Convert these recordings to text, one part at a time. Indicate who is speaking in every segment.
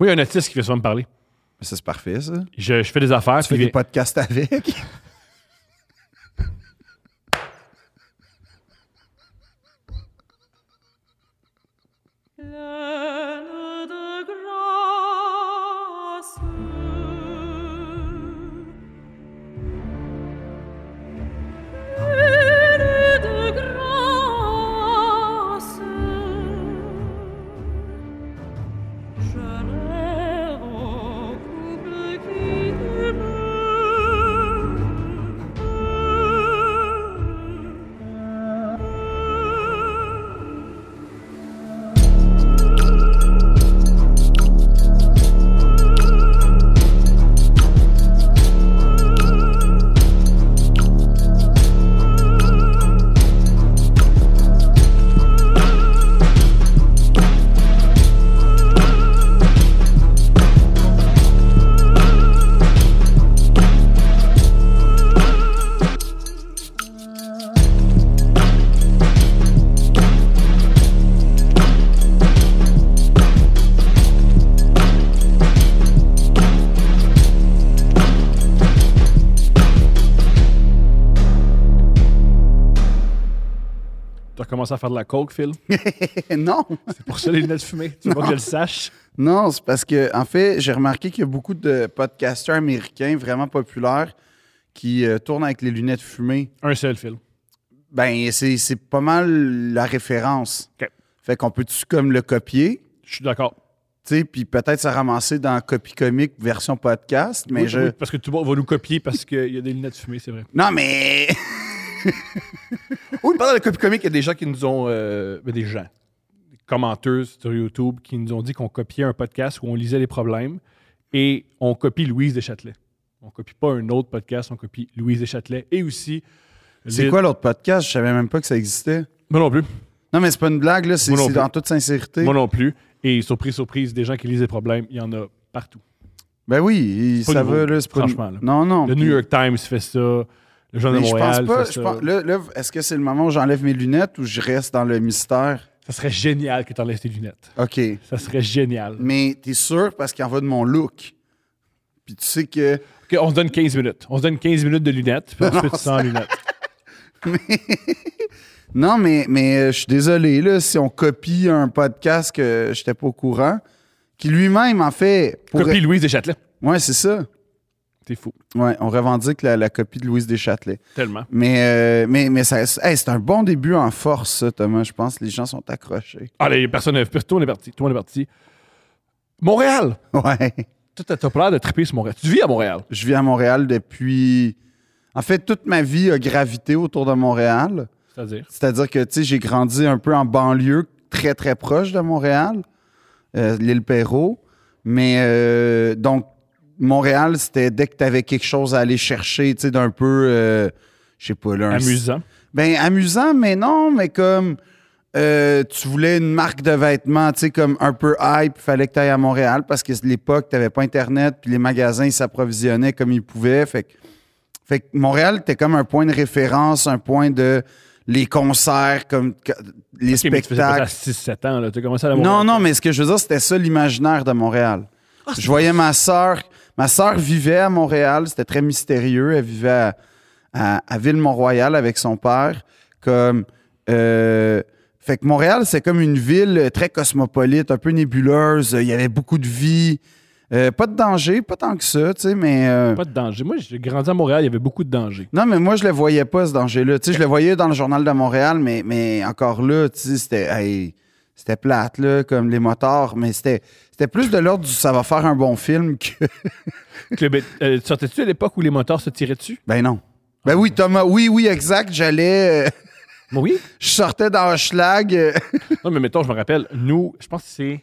Speaker 1: Moi, il y a un artiste qui fait souvent me parler.
Speaker 2: Mais ça, c'est parfait, ça.
Speaker 1: Je, je fais des affaires.
Speaker 2: Tu fais
Speaker 1: puis
Speaker 2: des podcasts avec.
Speaker 1: commencé à faire de la coke, Phil?
Speaker 2: non.
Speaker 1: C'est pour ça les lunettes fumées. Tu veux pas que je le sache?
Speaker 2: Non, c'est parce que, en fait, j'ai remarqué qu'il y a beaucoup de podcasteurs américains vraiment populaires qui euh, tournent avec les lunettes fumées.
Speaker 1: Un seul, Phil.
Speaker 2: Ben, c'est pas mal la référence.
Speaker 1: OK.
Speaker 2: Fait qu'on peut-tu comme le copier,
Speaker 1: Je suis d'accord.
Speaker 2: tu sais, puis peut-être se ramasser dans Copy Comic version podcast, mais
Speaker 1: Oui,
Speaker 2: je...
Speaker 1: oui, parce que tout le monde va nous copier parce qu'il y a des lunettes fumées, c'est vrai.
Speaker 2: Non, mais...
Speaker 1: Oui, pendant le copie comique, il y a des gens qui nous ont. euh, ben, des gens, des commenteurs sur YouTube qui nous ont dit qu'on copiait un podcast où on lisait les problèmes et on copie Louise Deschâtelet. On copie pas un autre podcast, on copie Louise Deschâtelet et aussi.
Speaker 2: C'est
Speaker 1: les-
Speaker 2: quoi l'autre podcast? Je savais même pas que ça existait.
Speaker 1: Moi non plus.
Speaker 2: Non, mais c'est pas une blague, là. C'est en toute sincérité.
Speaker 1: Moi non plus. Et surprise, surprise, des gens qui lisent les problèmes, il y en a partout.
Speaker 2: Ben oui, ça va, là.
Speaker 1: franchement, là.
Speaker 2: Non, non.
Speaker 1: Le
Speaker 2: puis-
Speaker 1: New York Times fait ça. Le
Speaker 2: Mais
Speaker 1: de
Speaker 2: je pense pas. je pense- là, là, est-ce que c'est le moment où j'enlève mes lunettes ou je reste dans le mystère?
Speaker 1: Ça serait génial que tu enlèves tes lunettes.
Speaker 2: OK.
Speaker 1: Ça serait génial.
Speaker 2: Mais t'es sûr parce qu'il en va de mon look? Puis tu sais que.
Speaker 1: OK, on se donne 15 minutes. On se donne 15 minutes de lunettes, puis ensuite sans lunettes.
Speaker 2: Non, mais, mais euh, je suis désolé, là, si on copie un podcast que j'étais pas au courant, qui lui-même en fait.
Speaker 1: Copie Louise Deschâtelet.
Speaker 2: Ouais, c'est ça.
Speaker 1: T'es fou.
Speaker 2: Ouais, on revendique la, la copie de Louise Deschâtelet.
Speaker 1: Tellement.
Speaker 2: Mais, euh, mais, mais ça, hey, c'est un bon début en force, ça, Thomas. Je pense que les gens sont accrochés.
Speaker 1: Allez, personne n'est. Tout monde est parti. Tout le monde est parti. Montréal.
Speaker 2: Ouais.
Speaker 1: T'as pas l'air de triper sur Montréal. Tu vis à Montréal?
Speaker 2: Je vis à Montréal depuis. En fait, toute ma vie a gravité autour de Montréal.
Speaker 1: C'est-à-dire?
Speaker 2: C'est-à-dire que, tu sais, j'ai grandi un peu en banlieue, très, très proche de Montréal, euh, l'île Perrault. Mais, euh, donc, Montréal, c'était dès que tu avais quelque chose à aller chercher, tu sais, d'un peu, euh, je sais pas, là, un-
Speaker 1: Amusant.
Speaker 2: Ben, amusant, mais non, mais comme euh, tu voulais une marque de vêtements, tu sais, comme un peu hype, il fallait que tu ailles à Montréal parce que à l'époque, tu n'avais pas Internet, puis les magasins, ils s'approvisionnaient comme ils pouvaient. Fait que, fait que Montréal, était comme un point de référence, un point de les concerts, comme les
Speaker 1: tu faisais pas
Speaker 2: spectacles.
Speaker 1: ça à 6-7 ans. Là. Tu commencé à la Montréal.
Speaker 2: Non, non, mais ce que je veux dire, c'était ça l'imaginaire de Montréal. je voyais ma sœur. Ma sœur vivait à Montréal, c'était très mystérieux. Elle vivait à, à, à Ville-Mont-Royal avec son père. Comme, euh, fait que Montréal, c'est comme une ville très cosmopolite, un peu nébuleuse. Il y avait beaucoup de vie. Euh, pas de danger, pas tant que ça, tu sais, mais. euh,
Speaker 1: Pas de danger. Moi, j'ai grandi à Montréal, il y avait beaucoup de danger.
Speaker 2: non, mais moi, je le voyais pas, ce danger-là. Tu sais, je le voyais dans le journal de Montréal, mais, mais encore là, tu sais, c'était, hey, c'était plate, là, comme les motards, mais c'était, c'était plus de l'ordre du ça va faire un bon film que.
Speaker 1: Euh, tu Sortais-tu à l'époque où les moteurs se tiraient dessus?
Speaker 2: Ben non. Ben oui, Thomas, oui, oui, exact. J'allais. euh,
Speaker 1: oui?
Speaker 2: je sortais dans Schlag. euh,
Speaker 1: Non, mais mettons, je me rappelle, nous, je pense que c'est.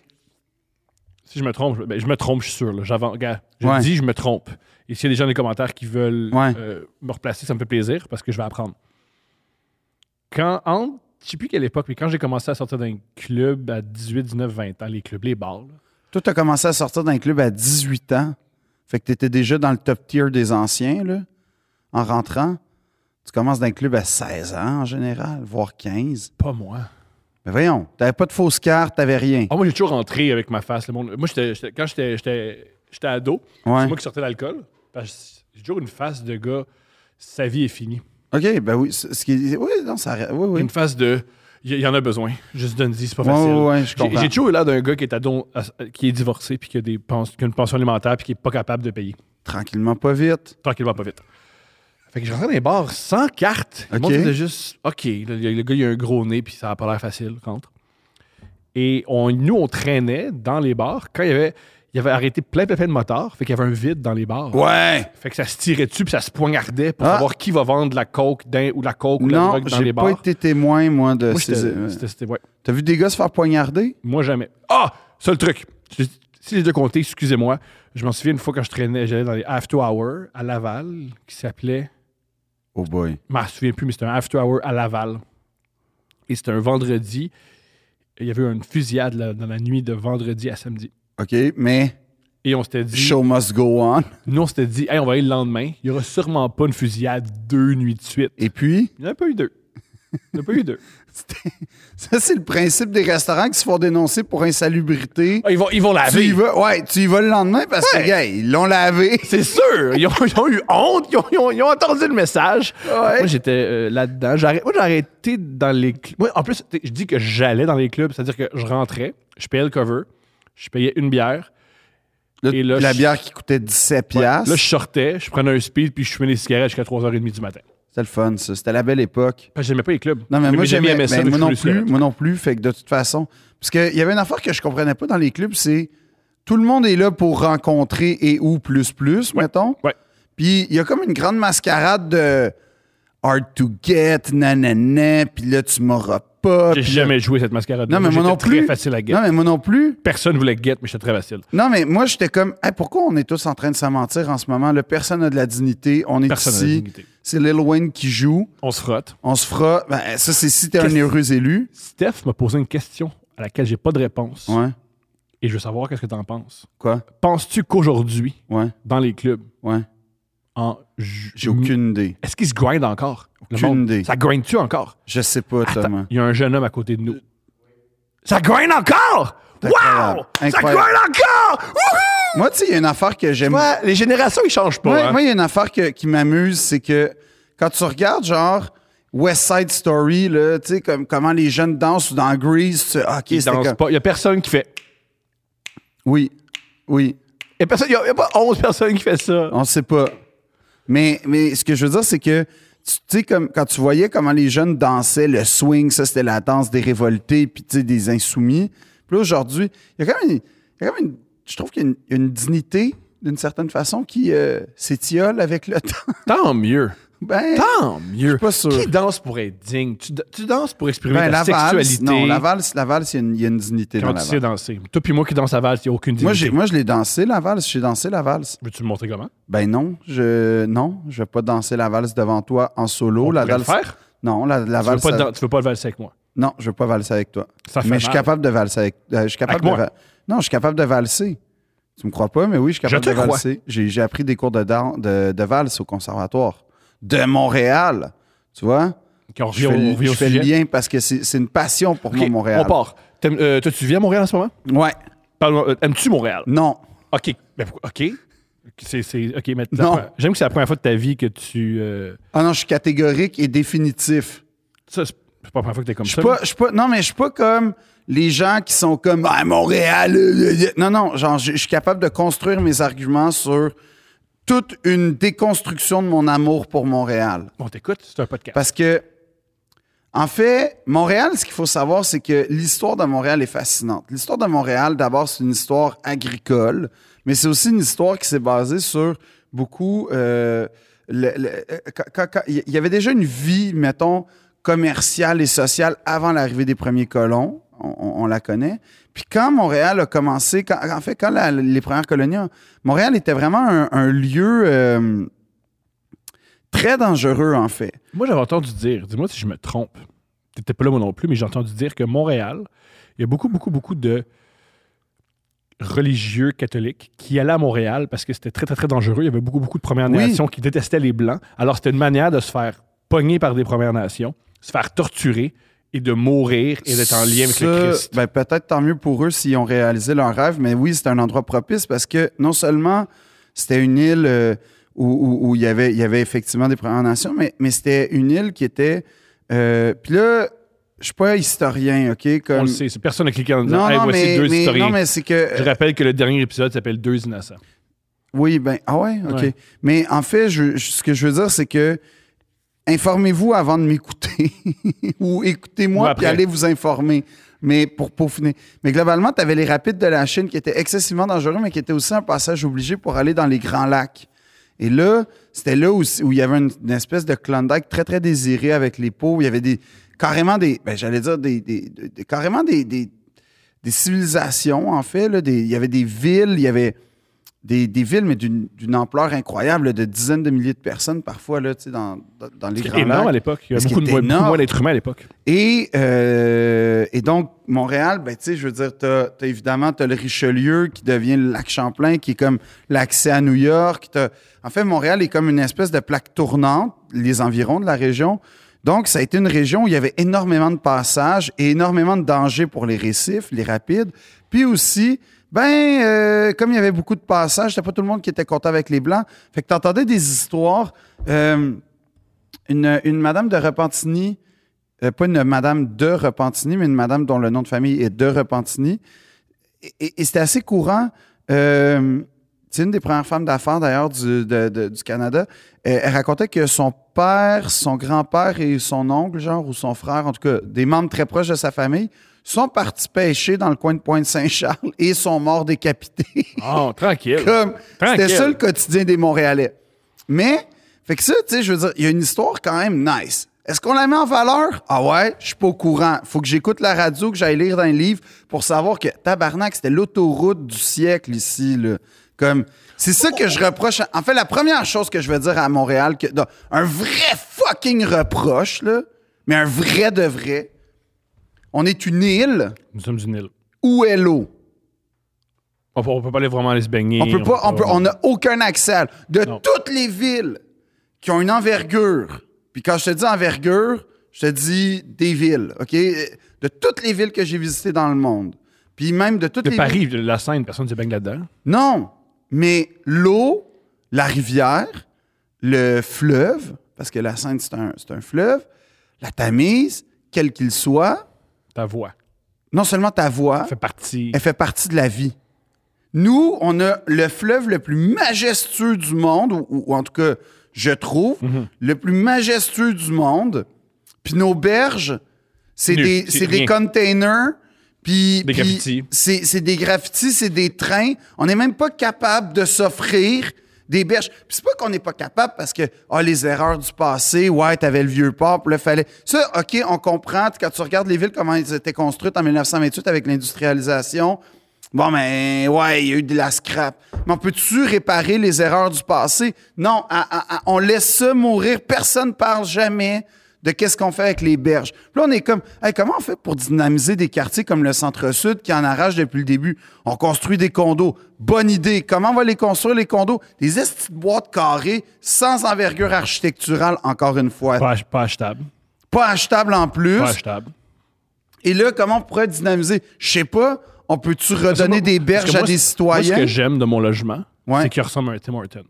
Speaker 1: Si je me trompe, je, ben, je me trompe, je suis sûr. Là. J'avance- regarde, je
Speaker 2: Ouais.
Speaker 1: dis, je me trompe. Et s'il y a des gens dans les commentaires qui veulent
Speaker 2: Ouais.
Speaker 1: euh, me replacer, ça me fait plaisir parce que je vais apprendre. Quand, entre, je sais plus quelle époque, mais quand j'ai commencé à sortir d'un club à 18, 19, 20 ans, les clubs, les bars, là,
Speaker 2: Toi, t'as commencé à sortir d'un club à 18 ans. Fait que t'étais déjà dans le top tier des anciens, là, en rentrant. Tu commences d'un club à 16 ans, en général, voire 15.
Speaker 1: pas moi.
Speaker 2: Mais voyons, t'avais pas de fausse carte, t'avais rien.
Speaker 1: Ah, moi, j'ai toujours rentré avec ma face. Le monde. Moi, j'étais- j'étais- quand j'étais- ado,
Speaker 2: Ouais.
Speaker 1: c'est moi qui sortais l'alcool. J'ai toujours une face de gars, sa vie est finie.
Speaker 2: OK, ben oui. Ce qui est- Oui, non, ça. Oui, oui.
Speaker 1: Une face de. Il y, en a besoin. Juste donne c'est pas facile.
Speaker 2: ouais, ouais, je
Speaker 1: J'ai-
Speaker 2: comprends.
Speaker 1: J'ai toujours eu l'air d'un gars qui est, ado- qui est divorcé puis qui a, des pens- qui a une pension alimentaire puis qui est pas capable de payer.
Speaker 2: Tranquillement, pas vite.
Speaker 1: Tranquillement, pas vite. Fait que je rentrais dans les bars sans carte. Le
Speaker 2: Ok.
Speaker 1: monde faisait juste OK. Le, le gars, il a un gros nez puis ça a pas l'air facile, rentre. Et on, nous, on traînait dans les bars quand il y avait, il y avait arrêté plein, plein, plein de motards. Fait qu'il y avait un vide dans les bars.
Speaker 2: Ouais!
Speaker 1: Fait que ça se tirait dessus puis ça se poignardait pour
Speaker 2: Ah.
Speaker 1: savoir qui va vendre la coke ou la coke ou la
Speaker 2: Non,
Speaker 1: drogue dans
Speaker 2: j'ai
Speaker 1: les
Speaker 2: pas
Speaker 1: bars.
Speaker 2: été témoin, moi, de
Speaker 1: Moi,
Speaker 2: ces.
Speaker 1: j'étais- c'était- c'était- ouais.
Speaker 2: T'as vu des gars se faire poignarder?
Speaker 1: Moi, jamais. Ah! Seul truc. Je- Si j'ai déjà compté, excusez-moi. Je m'en souviens une fois quand je traînais, j'allais dans les After Hour à Laval, qui s'appelait.
Speaker 2: Oh boy.
Speaker 1: Je m'en souviens plus, mais c'était un After Hour à Laval. Et c'était un vendredi. Il y avait eu une fusillade là, dans la nuit de vendredi à samedi.
Speaker 2: OK, mais
Speaker 1: Et on s'était dit.
Speaker 2: show must go on.
Speaker 1: Nous, on s'était dit, hey, on va aller le lendemain. Il n'y aura sûrement pas une fusillade deux nuits de suite.
Speaker 2: Et puis,
Speaker 1: Il n'y en a pas eu deux. Il n'y en a pas eu deux.
Speaker 2: ça, c'est le principe des restaurants qui se font dénoncer pour insalubrité.
Speaker 1: Ah, ils, vont, ils vont
Speaker 2: Tu
Speaker 1: laver.
Speaker 2: y vas, ouais, tu y vas le lendemain parce
Speaker 1: Ouais.
Speaker 2: que, gars, ils l'ont lavé.
Speaker 1: C'est sûr! Ils ont, ils ont eu honte, ils ont, ils ont- ils ont entendu le message.
Speaker 2: Ouais.
Speaker 1: Moi, j'étais euh, là-dedans. Moi, j'ai arrêté dans les clubs. En plus, je dis que j'allais dans les clubs, c'est-à-dire que je rentrais, je payais le cover, je payais une bière.
Speaker 2: Là,
Speaker 1: Et là,
Speaker 2: la
Speaker 1: je-
Speaker 2: bière qui coûtait 17
Speaker 1: Ouais. Là, je sortais, je prenais un speed, puis je fumais des cigarettes jusqu'à 3h30 du matin.
Speaker 2: C'était le fun, ça. C'était la belle époque.
Speaker 1: Parce que j'aimais pas les clubs.
Speaker 2: Non, mais moi, j'aimais,
Speaker 1: ça,
Speaker 2: moi non plus, moi non plus. Fait que de toute façon, parce qu'il y avait une affaire que je comprenais pas dans les clubs, c'est tout le monde est là pour rencontrer et ou plus plus, mettons.
Speaker 1: Ouais.
Speaker 2: Puis il y a comme une grande mascarade de hard to get, nanana, puis là tu m'auras pas.
Speaker 1: J'ai
Speaker 2: là-
Speaker 1: jamais joué cette mascarade.
Speaker 2: Non, mais moi non
Speaker 1: très
Speaker 2: plus.
Speaker 1: facile à get.
Speaker 2: Non, mais moi non plus.
Speaker 1: Personne voulait get, mais j'étais très facile.
Speaker 2: Non, mais moi j'étais comme, Hey, pourquoi on est tous en train de se mentir en ce moment? Là, personne n'a de la dignité. On est
Speaker 1: Personne
Speaker 2: ici. C'est Lil Wayne qui joue.
Speaker 1: On se frotte.
Speaker 2: On se fera. Ben, ça, c'est si t'es un heureux élu.
Speaker 1: Steph m'a posé une question à laquelle j'ai pas de réponse.
Speaker 2: Ouais.
Speaker 1: Et je veux savoir qu'est-ce que tu en penses.
Speaker 2: Quoi?
Speaker 1: Penses-tu qu'aujourd'hui,
Speaker 2: Ouais.
Speaker 1: dans les clubs,
Speaker 2: Ouais.
Speaker 1: En ju-
Speaker 2: J'ai aucune idée.
Speaker 1: Est-ce qu'ils se grindent encore? le
Speaker 2: Aucune
Speaker 1: monde?
Speaker 2: idée.
Speaker 1: Ça grind-tu encore?
Speaker 2: Je sais pas,
Speaker 1: Attends,
Speaker 2: Thomas.
Speaker 1: il y a un jeune homme à côté de nous. Ça grind encore!
Speaker 2: C'est
Speaker 1: Wow!
Speaker 2: incroyable.
Speaker 1: Ça
Speaker 2: Incroyable.
Speaker 1: grind encore! Wouhou!
Speaker 2: Moi, tu sais, il y a une affaire que j'aime.
Speaker 1: Ouais, les générations, ils changent pas.
Speaker 2: Moi,
Speaker 1: hein.
Speaker 2: moi, il y a une affaire que- qui m'amuse, c'est que quand tu regardes, genre, West Side Story, là, tu sais, comme, comment les jeunes dansent ou dans Grease, tu ah, OK,
Speaker 1: Ils
Speaker 2: c'était
Speaker 1: dansent
Speaker 2: comme...
Speaker 1: pas. Il y a personne qui fait.
Speaker 2: Oui, oui,
Speaker 1: Il y a personne- il y a, il y a pas 11 personnes qui fait ça.
Speaker 2: on sait pas. Mais, mais ce que je veux dire, c'est que, tu sais, comme quand tu voyais comment les jeunes dansaient, le swing, ça, c'était la danse des révoltés, puis tu sais, des insoumis. Puis là, aujourd'hui, il y a quand même, il y a quand même une- je trouve qu'il y a une, une dignité, d'une certaine façon, qui euh, s'étiole avec le temps.
Speaker 1: Tant mieux.
Speaker 2: Ben,
Speaker 1: Tant mieux.
Speaker 2: pas sûr.
Speaker 1: Qui danse pour être digne? Tu, tu danses pour exprimer
Speaker 2: ben,
Speaker 1: ta
Speaker 2: valse,
Speaker 1: sexualité.
Speaker 2: non, la valse, la valse, il y a une- dignité
Speaker 1: Quand
Speaker 2: dans
Speaker 1: tu
Speaker 2: la
Speaker 1: sais
Speaker 2: valse.
Speaker 1: danser. Toi puis moi qui danse la valse, il n'y a aucune
Speaker 2: Moi,
Speaker 1: dignité.
Speaker 2: j'ai, moi, je l'ai dansé, la valse. J'ai dansé la valse.
Speaker 1: Veux-tu me montrer comment?
Speaker 2: Ben non, je non, je vais pas danser la valse devant toi en solo.
Speaker 1: On
Speaker 2: la
Speaker 1: pourrait le
Speaker 2: valse.
Speaker 1: faire?
Speaker 2: Non, la, la
Speaker 1: Tu veux,
Speaker 2: valse.
Speaker 1: pas
Speaker 2: ça-
Speaker 1: dan- tu veux pas le valser avec moi?
Speaker 2: Non, je veux pas valser avec toi.
Speaker 1: Ça fait
Speaker 2: mais je suis capable de valser avec. euh, je suis capable
Speaker 1: Avec
Speaker 2: de
Speaker 1: moi?
Speaker 2: Non, je suis capable de valser. Tu me crois pas, mais oui, je suis capable
Speaker 1: Je te
Speaker 2: de valser. J'ai, j'ai appris des cours de, dan- de, de valse au conservatoire de Montréal. Tu vois?
Speaker 1: On
Speaker 2: Je
Speaker 1: revient,
Speaker 2: fais,
Speaker 1: au-
Speaker 2: le-
Speaker 1: on revient
Speaker 2: je
Speaker 1: au
Speaker 2: fais le
Speaker 1: sujet.
Speaker 2: lien parce que c'est, une passion pour moi, Montréal.
Speaker 1: On part. Euh, toi, tu vis à Montréal en ce moment?
Speaker 2: Ouais.
Speaker 1: Euh, Aimes-tu Montréal?
Speaker 2: Non.
Speaker 1: OK. OK. C'est, OK, la- j'aime que c'est la première fois de ta vie que tu... euh,
Speaker 2: Ah non, je suis catégorique et définitif.
Speaker 1: ça, c'est pas la première fois que t'es comme ça.
Speaker 2: pas, non, mais je suis pas comme les gens qui sont comme ah, Montréal. euh. Non, non, genre, je je suis capable de construire mes arguments sur toute une déconstruction de mon amour pour Montréal.
Speaker 1: Bon, t'écoutes, c'est un podcast.
Speaker 2: Parce que, en fait, Montréal, ce qu'il faut savoir, c'est que l'histoire de Montréal est fascinante. L'histoire de Montréal, d'abord, c'est une histoire agricole, mais c'est aussi une histoire qui s'est basée sur beaucoup. euh, le- le- euh, quand- quand- quand- Il y avait déjà une vie, mettons, commerciale et sociale avant l'arrivée des premiers colons. On, on- on la connaît. Puis quand Montréal a commencé, quand- en fait, quand la- les premières colonies, ont- Montréal était vraiment un, un lieu euh, très dangereux, en fait.
Speaker 1: Moi, j'avais entendu dire, dis-moi si je me trompe, t'étais pas là moi non plus, mais j'ai entendu dire que Montréal, il y a beaucoup, beaucoup, beaucoup de religieux catholiques qui allaient à Montréal parce que c'était très, très, très dangereux. Il y avait beaucoup, beaucoup de Premières
Speaker 2: Oui.
Speaker 1: Nations qui détestaient les Blancs. Alors, c'était une manière de se faire pogner par des Premières Nations, se faire torturer et de mourir et d'être en lien avec le Christ.
Speaker 2: ben, peut-être tant mieux pour eux s'ils ont réalisé leur rêve, mais oui, c'était un endroit propice parce que non seulement c'était une île euh, où, où- où il, y avait, il y avait effectivement des Premières Nations, mais, mais c'était une île qui était. euh, Puis là, je suis pas historien, OK?
Speaker 1: On
Speaker 2: Comme...
Speaker 1: le sait, c'est personne n'a cliqué en disant
Speaker 2: Non,
Speaker 1: Hey,
Speaker 2: non,
Speaker 1: voici
Speaker 2: mais,
Speaker 1: deux
Speaker 2: mais-
Speaker 1: historiens.
Speaker 2: non, mais c'est que.
Speaker 1: Je rappelle que le dernier épisode s'appelle Deux innocents.
Speaker 2: Oui, ben, ah ouais, OK.
Speaker 1: Ouais.
Speaker 2: Mais en fait, je- je- ce que je veux dire, c'est que informez-vous avant de m'écouter ou
Speaker 1: Ou
Speaker 2: écoutez-moi puis allez vous informer. Mais pour peaufiner. Mais globalement, tu avais les rapides de la Chine qui étaient excessivement dangereux, mais qui étaient aussi un passage obligé pour aller dans les grands lacs. Et là, c'était là où, où il y avait une, une espèce de Klondike très, très désiré avec les où Il y avait des, carrément des, ben, j'allais dire, des, des- des- carrément des, des, des civilisations, en fait. Là, il y avait des villes, il y avait des, des villes, mais d'une d'une ampleur incroyable, de dizaines de milliers de personnes parfois là, tu sais, dans, dans, dans les grands
Speaker 1: énorme à
Speaker 2: lacs.
Speaker 1: l'époque. Il y a beaucoup, de beaucoup moins d'êtres humains à l'époque.
Speaker 2: Et, euh, et donc, Montréal, ben, tu sais, je veux dire, t'as as évidemment, t'as le Richelieu qui devient le lac Champlain, qui est comme l'accès à New York. En fait, Montréal est comme une espèce de plaque tournante, les environs de la région. Donc, ça a été une région où il y avait énormément de passages et énormément de dangers pour les récifs, les rapides. Puis aussi, ben, euh, comme il y avait beaucoup de passages, c'était pas tout le monde qui était content avec les Blancs. Fait que t'entendais des histoires. euh, une, madame de Repentigny, euh, pas une madame de Repentigny, mais une madame dont le nom de famille est de Repentigny. Et, c'était assez courant. C'est une des premières femmes d'affaires, d'ailleurs, du, Canada. Elle racontait que son père, son grand-père et son oncle, genre, ou son frère, en tout cas, des membres très proches de sa famille, sont partis pêcher dans le coin de Pointe-Saint-Charles et sont morts décapités.
Speaker 1: Oh, tranquille.
Speaker 2: Comme, c'était ça le quotidien des Montréalais. Mais, fait que ça, tu sais, je veux dire, il y a une histoire quand même nice. Est-ce qu'on la met en valeur? Ah ouais, je suis pas au courant. Faut que j'écoute la radio, que j'aille lire dans un livre pour savoir que tabarnak, c'était l'autoroute du siècle ici, là. Comme, c'est ça que je reproche. En fait, la première chose que je veux dire à Montréal, que, un vrai fucking reproche, là, mais un vrai de vrai. On est une île?
Speaker 1: Nous sommes une île.
Speaker 2: où est l'eau?
Speaker 1: On peut, on peut pas aller vraiment aller se baigner.
Speaker 2: On peut pas, on peut, on n'a aucun accès. à- De
Speaker 1: Non.
Speaker 2: toutes les villes qui ont une envergure, puis quand je te dis envergure, je te dis des villes, OK? De toutes les villes que j'ai visitées dans le monde. Puis même de toutes
Speaker 1: De
Speaker 2: les
Speaker 1: Paris,
Speaker 2: villes-
Speaker 1: de la Seine, personne ne se baigne là-dedans.
Speaker 2: Non, mais l'eau, la rivière, le fleuve, parce que la Seine, c'est un, c'est un fleuve, la Tamise, quel qu'il soit,
Speaker 1: Ta voix
Speaker 2: non seulement ta voix,
Speaker 1: fait partie.
Speaker 2: elle fait partie de la vie. Nous, on a le fleuve le plus majestueux du monde, ou, ou en tout cas, je trouve,
Speaker 1: Mhm.
Speaker 2: le plus majestueux du monde. Puis nos berges, c'est des, containers. Puis,
Speaker 1: Des graffitis.
Speaker 2: C'est c'est des graffitis, c'est des trains. On n'est même pas capable de s'offrir des berges. Puis c'est pas qu'on n'est pas capable parce que, ah, les erreurs du passé, ouais, t'avais le vieux port, puis là, fallait. Ça, OK, on comprend. Quand tu regardes les villes, comment elles étaient construites en 1928 avec l'industrialisation, Bon, mais ouais, il y a eu de la scrap. Mais on peut-tu réparer les erreurs du passé? Non, à- à- à- on laisse ça mourir. Personne ne parle jamais de qu'est-ce qu'on fait avec les berges. Puis là, on est comme, Hey, comment on fait pour dynamiser des quartiers comme le centre-sud qui en arrache depuis le début? On construit des condos. Bonne idée. Comment on va les construire, les condos? Des de boîtes carrées sans envergure architecturale, encore une fois.
Speaker 1: Pas, pas achetable.
Speaker 2: Pas achetable en plus.
Speaker 1: Pas achetable.
Speaker 2: Et là, comment on pourrait dynamiser? Je sais pas. On peut-tu redonner
Speaker 1: moi-
Speaker 2: des berges
Speaker 1: moi,
Speaker 2: à des citoyens?
Speaker 1: Moi, ce que j'aime de mon logement,
Speaker 2: Ouais.
Speaker 1: c'est qu'il ressemble à un Tim Horton.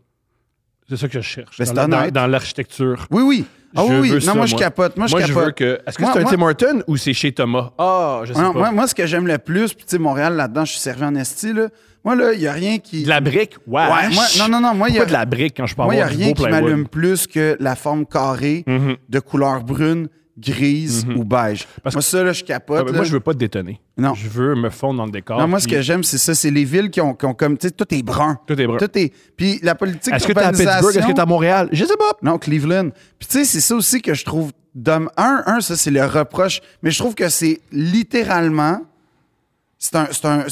Speaker 1: C'est ça que je cherche.
Speaker 2: Ben,
Speaker 1: dans l'architecture.
Speaker 2: Oui, oui. Ah
Speaker 1: Je
Speaker 2: oui,
Speaker 1: veux
Speaker 2: Non,
Speaker 1: ça,
Speaker 2: moi, je capote. Moi, je
Speaker 1: Moi, je
Speaker 2: capote.
Speaker 1: veux que. Est-ce que c'est un
Speaker 2: moi-
Speaker 1: Tim Horton ou c'est chez Thomas? Ah, je sais
Speaker 2: Non,
Speaker 1: pas.
Speaker 2: moi, moi, ce que j'aime le plus, puis tu sais, Montréal, là-dedans, je suis servi en esti, là. Moi, là, il n'y a rien qui...
Speaker 1: De la brique? Ouais.
Speaker 2: Ouais, moi- non, non, non, moi, y a-
Speaker 1: de la brique quand je peux
Speaker 2: Moi, il n'y a rien qui m'allume plus que la forme carrée
Speaker 1: Mhm.
Speaker 2: de couleur brune, grise ou beige.
Speaker 1: Parce
Speaker 2: moi, ça, là, je
Speaker 1: Ah,
Speaker 2: capote.
Speaker 1: ben,
Speaker 2: là.
Speaker 1: Moi, je veux pas te détonner.
Speaker 2: Non.
Speaker 1: Je veux me fondre dans le décor.
Speaker 2: Non, moi, ce que j'aime, c'est ça. C'est les villes qui ont, qui ont comme... Tu sais, tout est brun.
Speaker 1: Tout est brun.
Speaker 2: Tout est... Puis la politique
Speaker 1: Est-ce que t'es à Pittsburgh? Est-ce que t'es à Montréal? Je sais pas.
Speaker 2: Non, Cleveland. Puis tu sais, c'est ça aussi que je trouve. Un, un, ça, c'est le reproche. Mais je trouve que c'est littéralement. C'est un, un-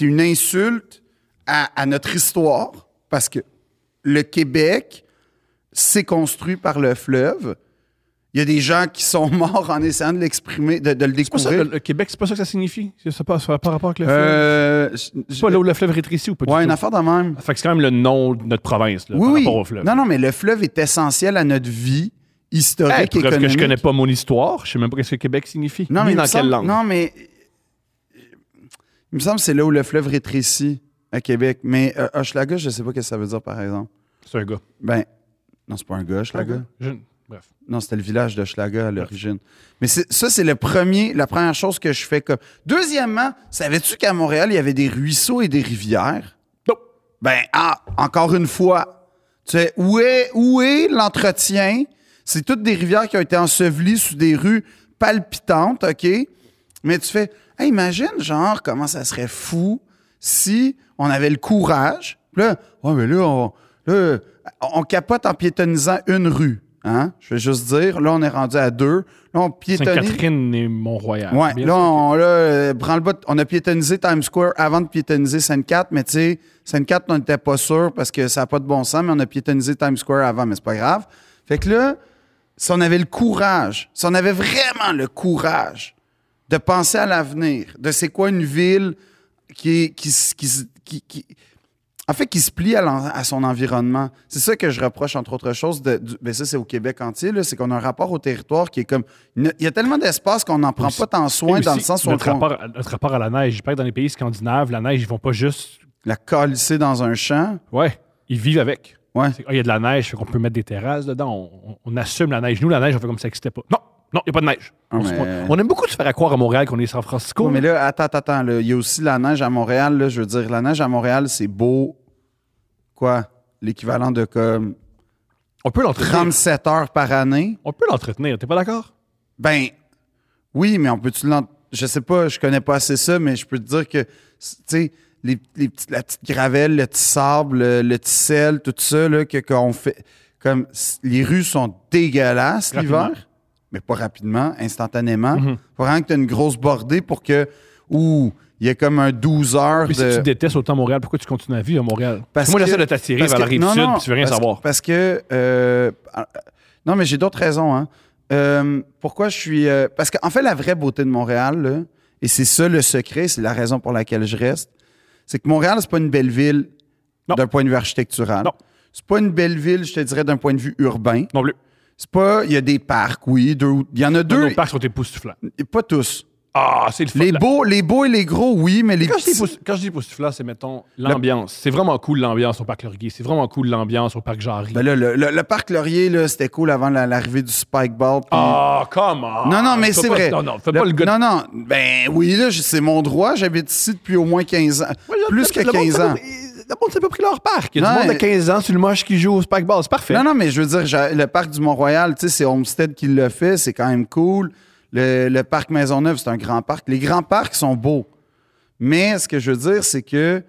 Speaker 2: une insulte à, à notre histoire parce que le Québec s'est construit par le fleuve. Il y a des gens qui sont morts en essayant de l'exprimer, de, de le
Speaker 1: pas ça,
Speaker 2: découvrir.
Speaker 1: le, Québec, c'est pas ça que ça signifie? C'est pas, ça pas rapport avec le fleuve?
Speaker 2: Euh,
Speaker 1: C'est pas là où le fleuve rétrécit ou pas du
Speaker 2: ouais,
Speaker 1: tout?
Speaker 2: une affaire de même.
Speaker 1: Fait que c'est quand même le nom de notre province, là,
Speaker 2: Oui,
Speaker 1: par
Speaker 2: oui.
Speaker 1: rapport au fleuve.
Speaker 2: Non, non, mais le fleuve est essentiel à notre vie. historique
Speaker 1: Hey, preuve
Speaker 2: économique.
Speaker 1: que je connais pas mon histoire. Je sais même pas ce que Québec signifie.
Speaker 2: Non,
Speaker 1: ni
Speaker 2: mais
Speaker 1: dans
Speaker 2: me
Speaker 1: quelle
Speaker 2: semble-
Speaker 1: langue.
Speaker 2: Non, mais il me semble que c'est là où le fleuve rétrécit à Québec. Mais euh, Hochelaga, je sais pas ce que ça veut dire, par exemple.
Speaker 1: C'est un gars.
Speaker 2: Ben, non, c'est pas un gars, Hochelaga.
Speaker 1: Je- Bref.
Speaker 2: Non, c'était le village d'Hochelaga à l'origine. Mais ça, c'est le premier, la première chose que je fais comme. Deuxièmement, savais-tu qu'à Montréal, il y avait des ruisseaux et des rivières?
Speaker 1: Non.
Speaker 2: Ben, ah, encore une fois, tu sais, où est, où est l'entretien? C'est toutes des rivières qui ont été ensevelies sous des rues palpitantes, OK? Mais tu fais, Hey, imagine, genre, comment ça serait fou si on avait le courage. Là, ouais, mais là, on, là, on capote en piétonnisant une rue. Hein? Je vais juste dire, là, on est rendu à deux. Là, on piétonne.
Speaker 1: Sainte-Catherine et Mont-Royal.
Speaker 2: Ouais,
Speaker 1: Bien
Speaker 2: là, on, là, euh, branle-bas, on a piétonnisé Times Square avant de piétonniser Sainte-Cat, mais tu sais, Sainte-Cat, on n'était pas sûr parce que ça n'a pas de bon sens, mais on a piétonnisé Times Square avant, mais c'est pas grave. Fait que là, si on avait le courage, si on avait vraiment le courage de penser à l'avenir, de c'est quoi une ville qui, est- qui, qui, qui- en fait, qui se plie à, son environnement. C'est ça que je reproche, entre autres choses, de, du- ben ça, c'est au Québec entier, c'est qu'on a un rapport au territoire qui est comme... Il y a- tellement d'espace qu'on n'en prend
Speaker 1: Aussi-
Speaker 2: pas tant soin dans le sens où on
Speaker 1: notre
Speaker 2: le
Speaker 1: rapport, notre rapport à la neige. Je parle dans les pays scandinaves, la neige, ils vont pas juste.
Speaker 2: la colisser dans un champ.
Speaker 1: Ouais, ils vivent avec.
Speaker 2: Ouais.
Speaker 1: Ah, Il y a de la neige, qu'on peut mettre des terrasses dedans. On, on- on assume la neige. Nous, la neige, on fait comme ça n'existait pas. Non, non, il n'y a pas de neige.
Speaker 2: Ah,
Speaker 1: on,
Speaker 2: mais-
Speaker 1: se- on aime beaucoup se faire à croire à Montréal qu'on est San Francisco.
Speaker 2: Ouais, mais là, attends, attends, Il y a aussi la neige à Montréal. Là, je veux dire, la neige à Montréal, c'est beau. Quoi? L'équivalent de comme
Speaker 1: on peut l'entretenir.
Speaker 2: 37 heures par année.
Speaker 1: On peut l'entretenir. T'es pas d'accord?
Speaker 2: Ben, oui, mais on peut-tu l'en... Je sais pas, je connais pas assez ça, mais je peux te dire que, tu sais, les, les petites- la petite gravelle, le petit sable, le, le petit sel, tout ça, là, que, qu'on fait... Comme, les rues sont dégueulasses l'hiver, mais pas rapidement, instantanément.
Speaker 1: Mhm.
Speaker 2: Faut vraiment que tu aies une grosse bordée pour que... Ouh, il y a comme un 12 heures
Speaker 1: Mais
Speaker 2: de...
Speaker 1: si tu détestes autant Montréal, pourquoi tu continues à vivre à Montréal?
Speaker 2: Parce
Speaker 1: moi, j'essaie de t'attirer vers la rive
Speaker 2: non,
Speaker 1: sud,
Speaker 2: non,
Speaker 1: puis tu veux rien
Speaker 2: parce
Speaker 1: savoir.
Speaker 2: Que, parce que. euh, euh, non, mais j'ai d'autres raisons. Hein. Euh, pourquoi je suis. euh, parce qu'en fait, la vraie beauté de Montréal, là, et c'est ça le secret, c'est la raison pour laquelle je reste, c'est que Montréal, c'est pas une belle ville d'un point de vue architectural.
Speaker 1: Non.
Speaker 2: C'est pas une belle ville, je te dirais, d'un point de vue urbain.
Speaker 1: Non plus.
Speaker 2: C'est pas. Il y a des parcs, oui. deux Il y en a deux.
Speaker 1: Nos parcs sont époustouflants.
Speaker 2: Pas tous.
Speaker 1: Ah, c'est le fun.
Speaker 2: Les beaux, les beaux et les gros, oui, mais les
Speaker 1: Quand je, dis quand je dis époustouflant, c'est, mettons, l'ambiance. C'est vraiment cool, l'ambiance au parc Laurier. C'est vraiment cool, l'ambiance au parc Jarry.
Speaker 2: Ben là, le, le- le parc Laurier, là, c'était cool avant la- l'arrivée du Spike Ball. puis-
Speaker 1: Ah, comment?
Speaker 2: Non, non, mais c'est vrai.
Speaker 1: Non, non, fais pas le gars.
Speaker 2: Non, non. Ben oui, là, c'est mon droit. J'habite ici depuis au moins 15 ans. Plus que
Speaker 1: le monde
Speaker 2: 15
Speaker 1: s'est
Speaker 2: ans.
Speaker 1: Le monde s'est pas pris leur parc. Il y a
Speaker 2: Non,
Speaker 1: du monde de
Speaker 2: mais-
Speaker 1: 15 ans sur le moche qui joue au Spike Ball. C'est parfait.
Speaker 2: Non, non, mais je veux dire, le parc du Mont-Royal, tu sais, c'est Homestead qui le fait. C'est quand même cool. Le, le parc Maisonneuve, c'est un grand parc. Les grands parcs sont beaux. Mais ce que je veux dire, c'est que.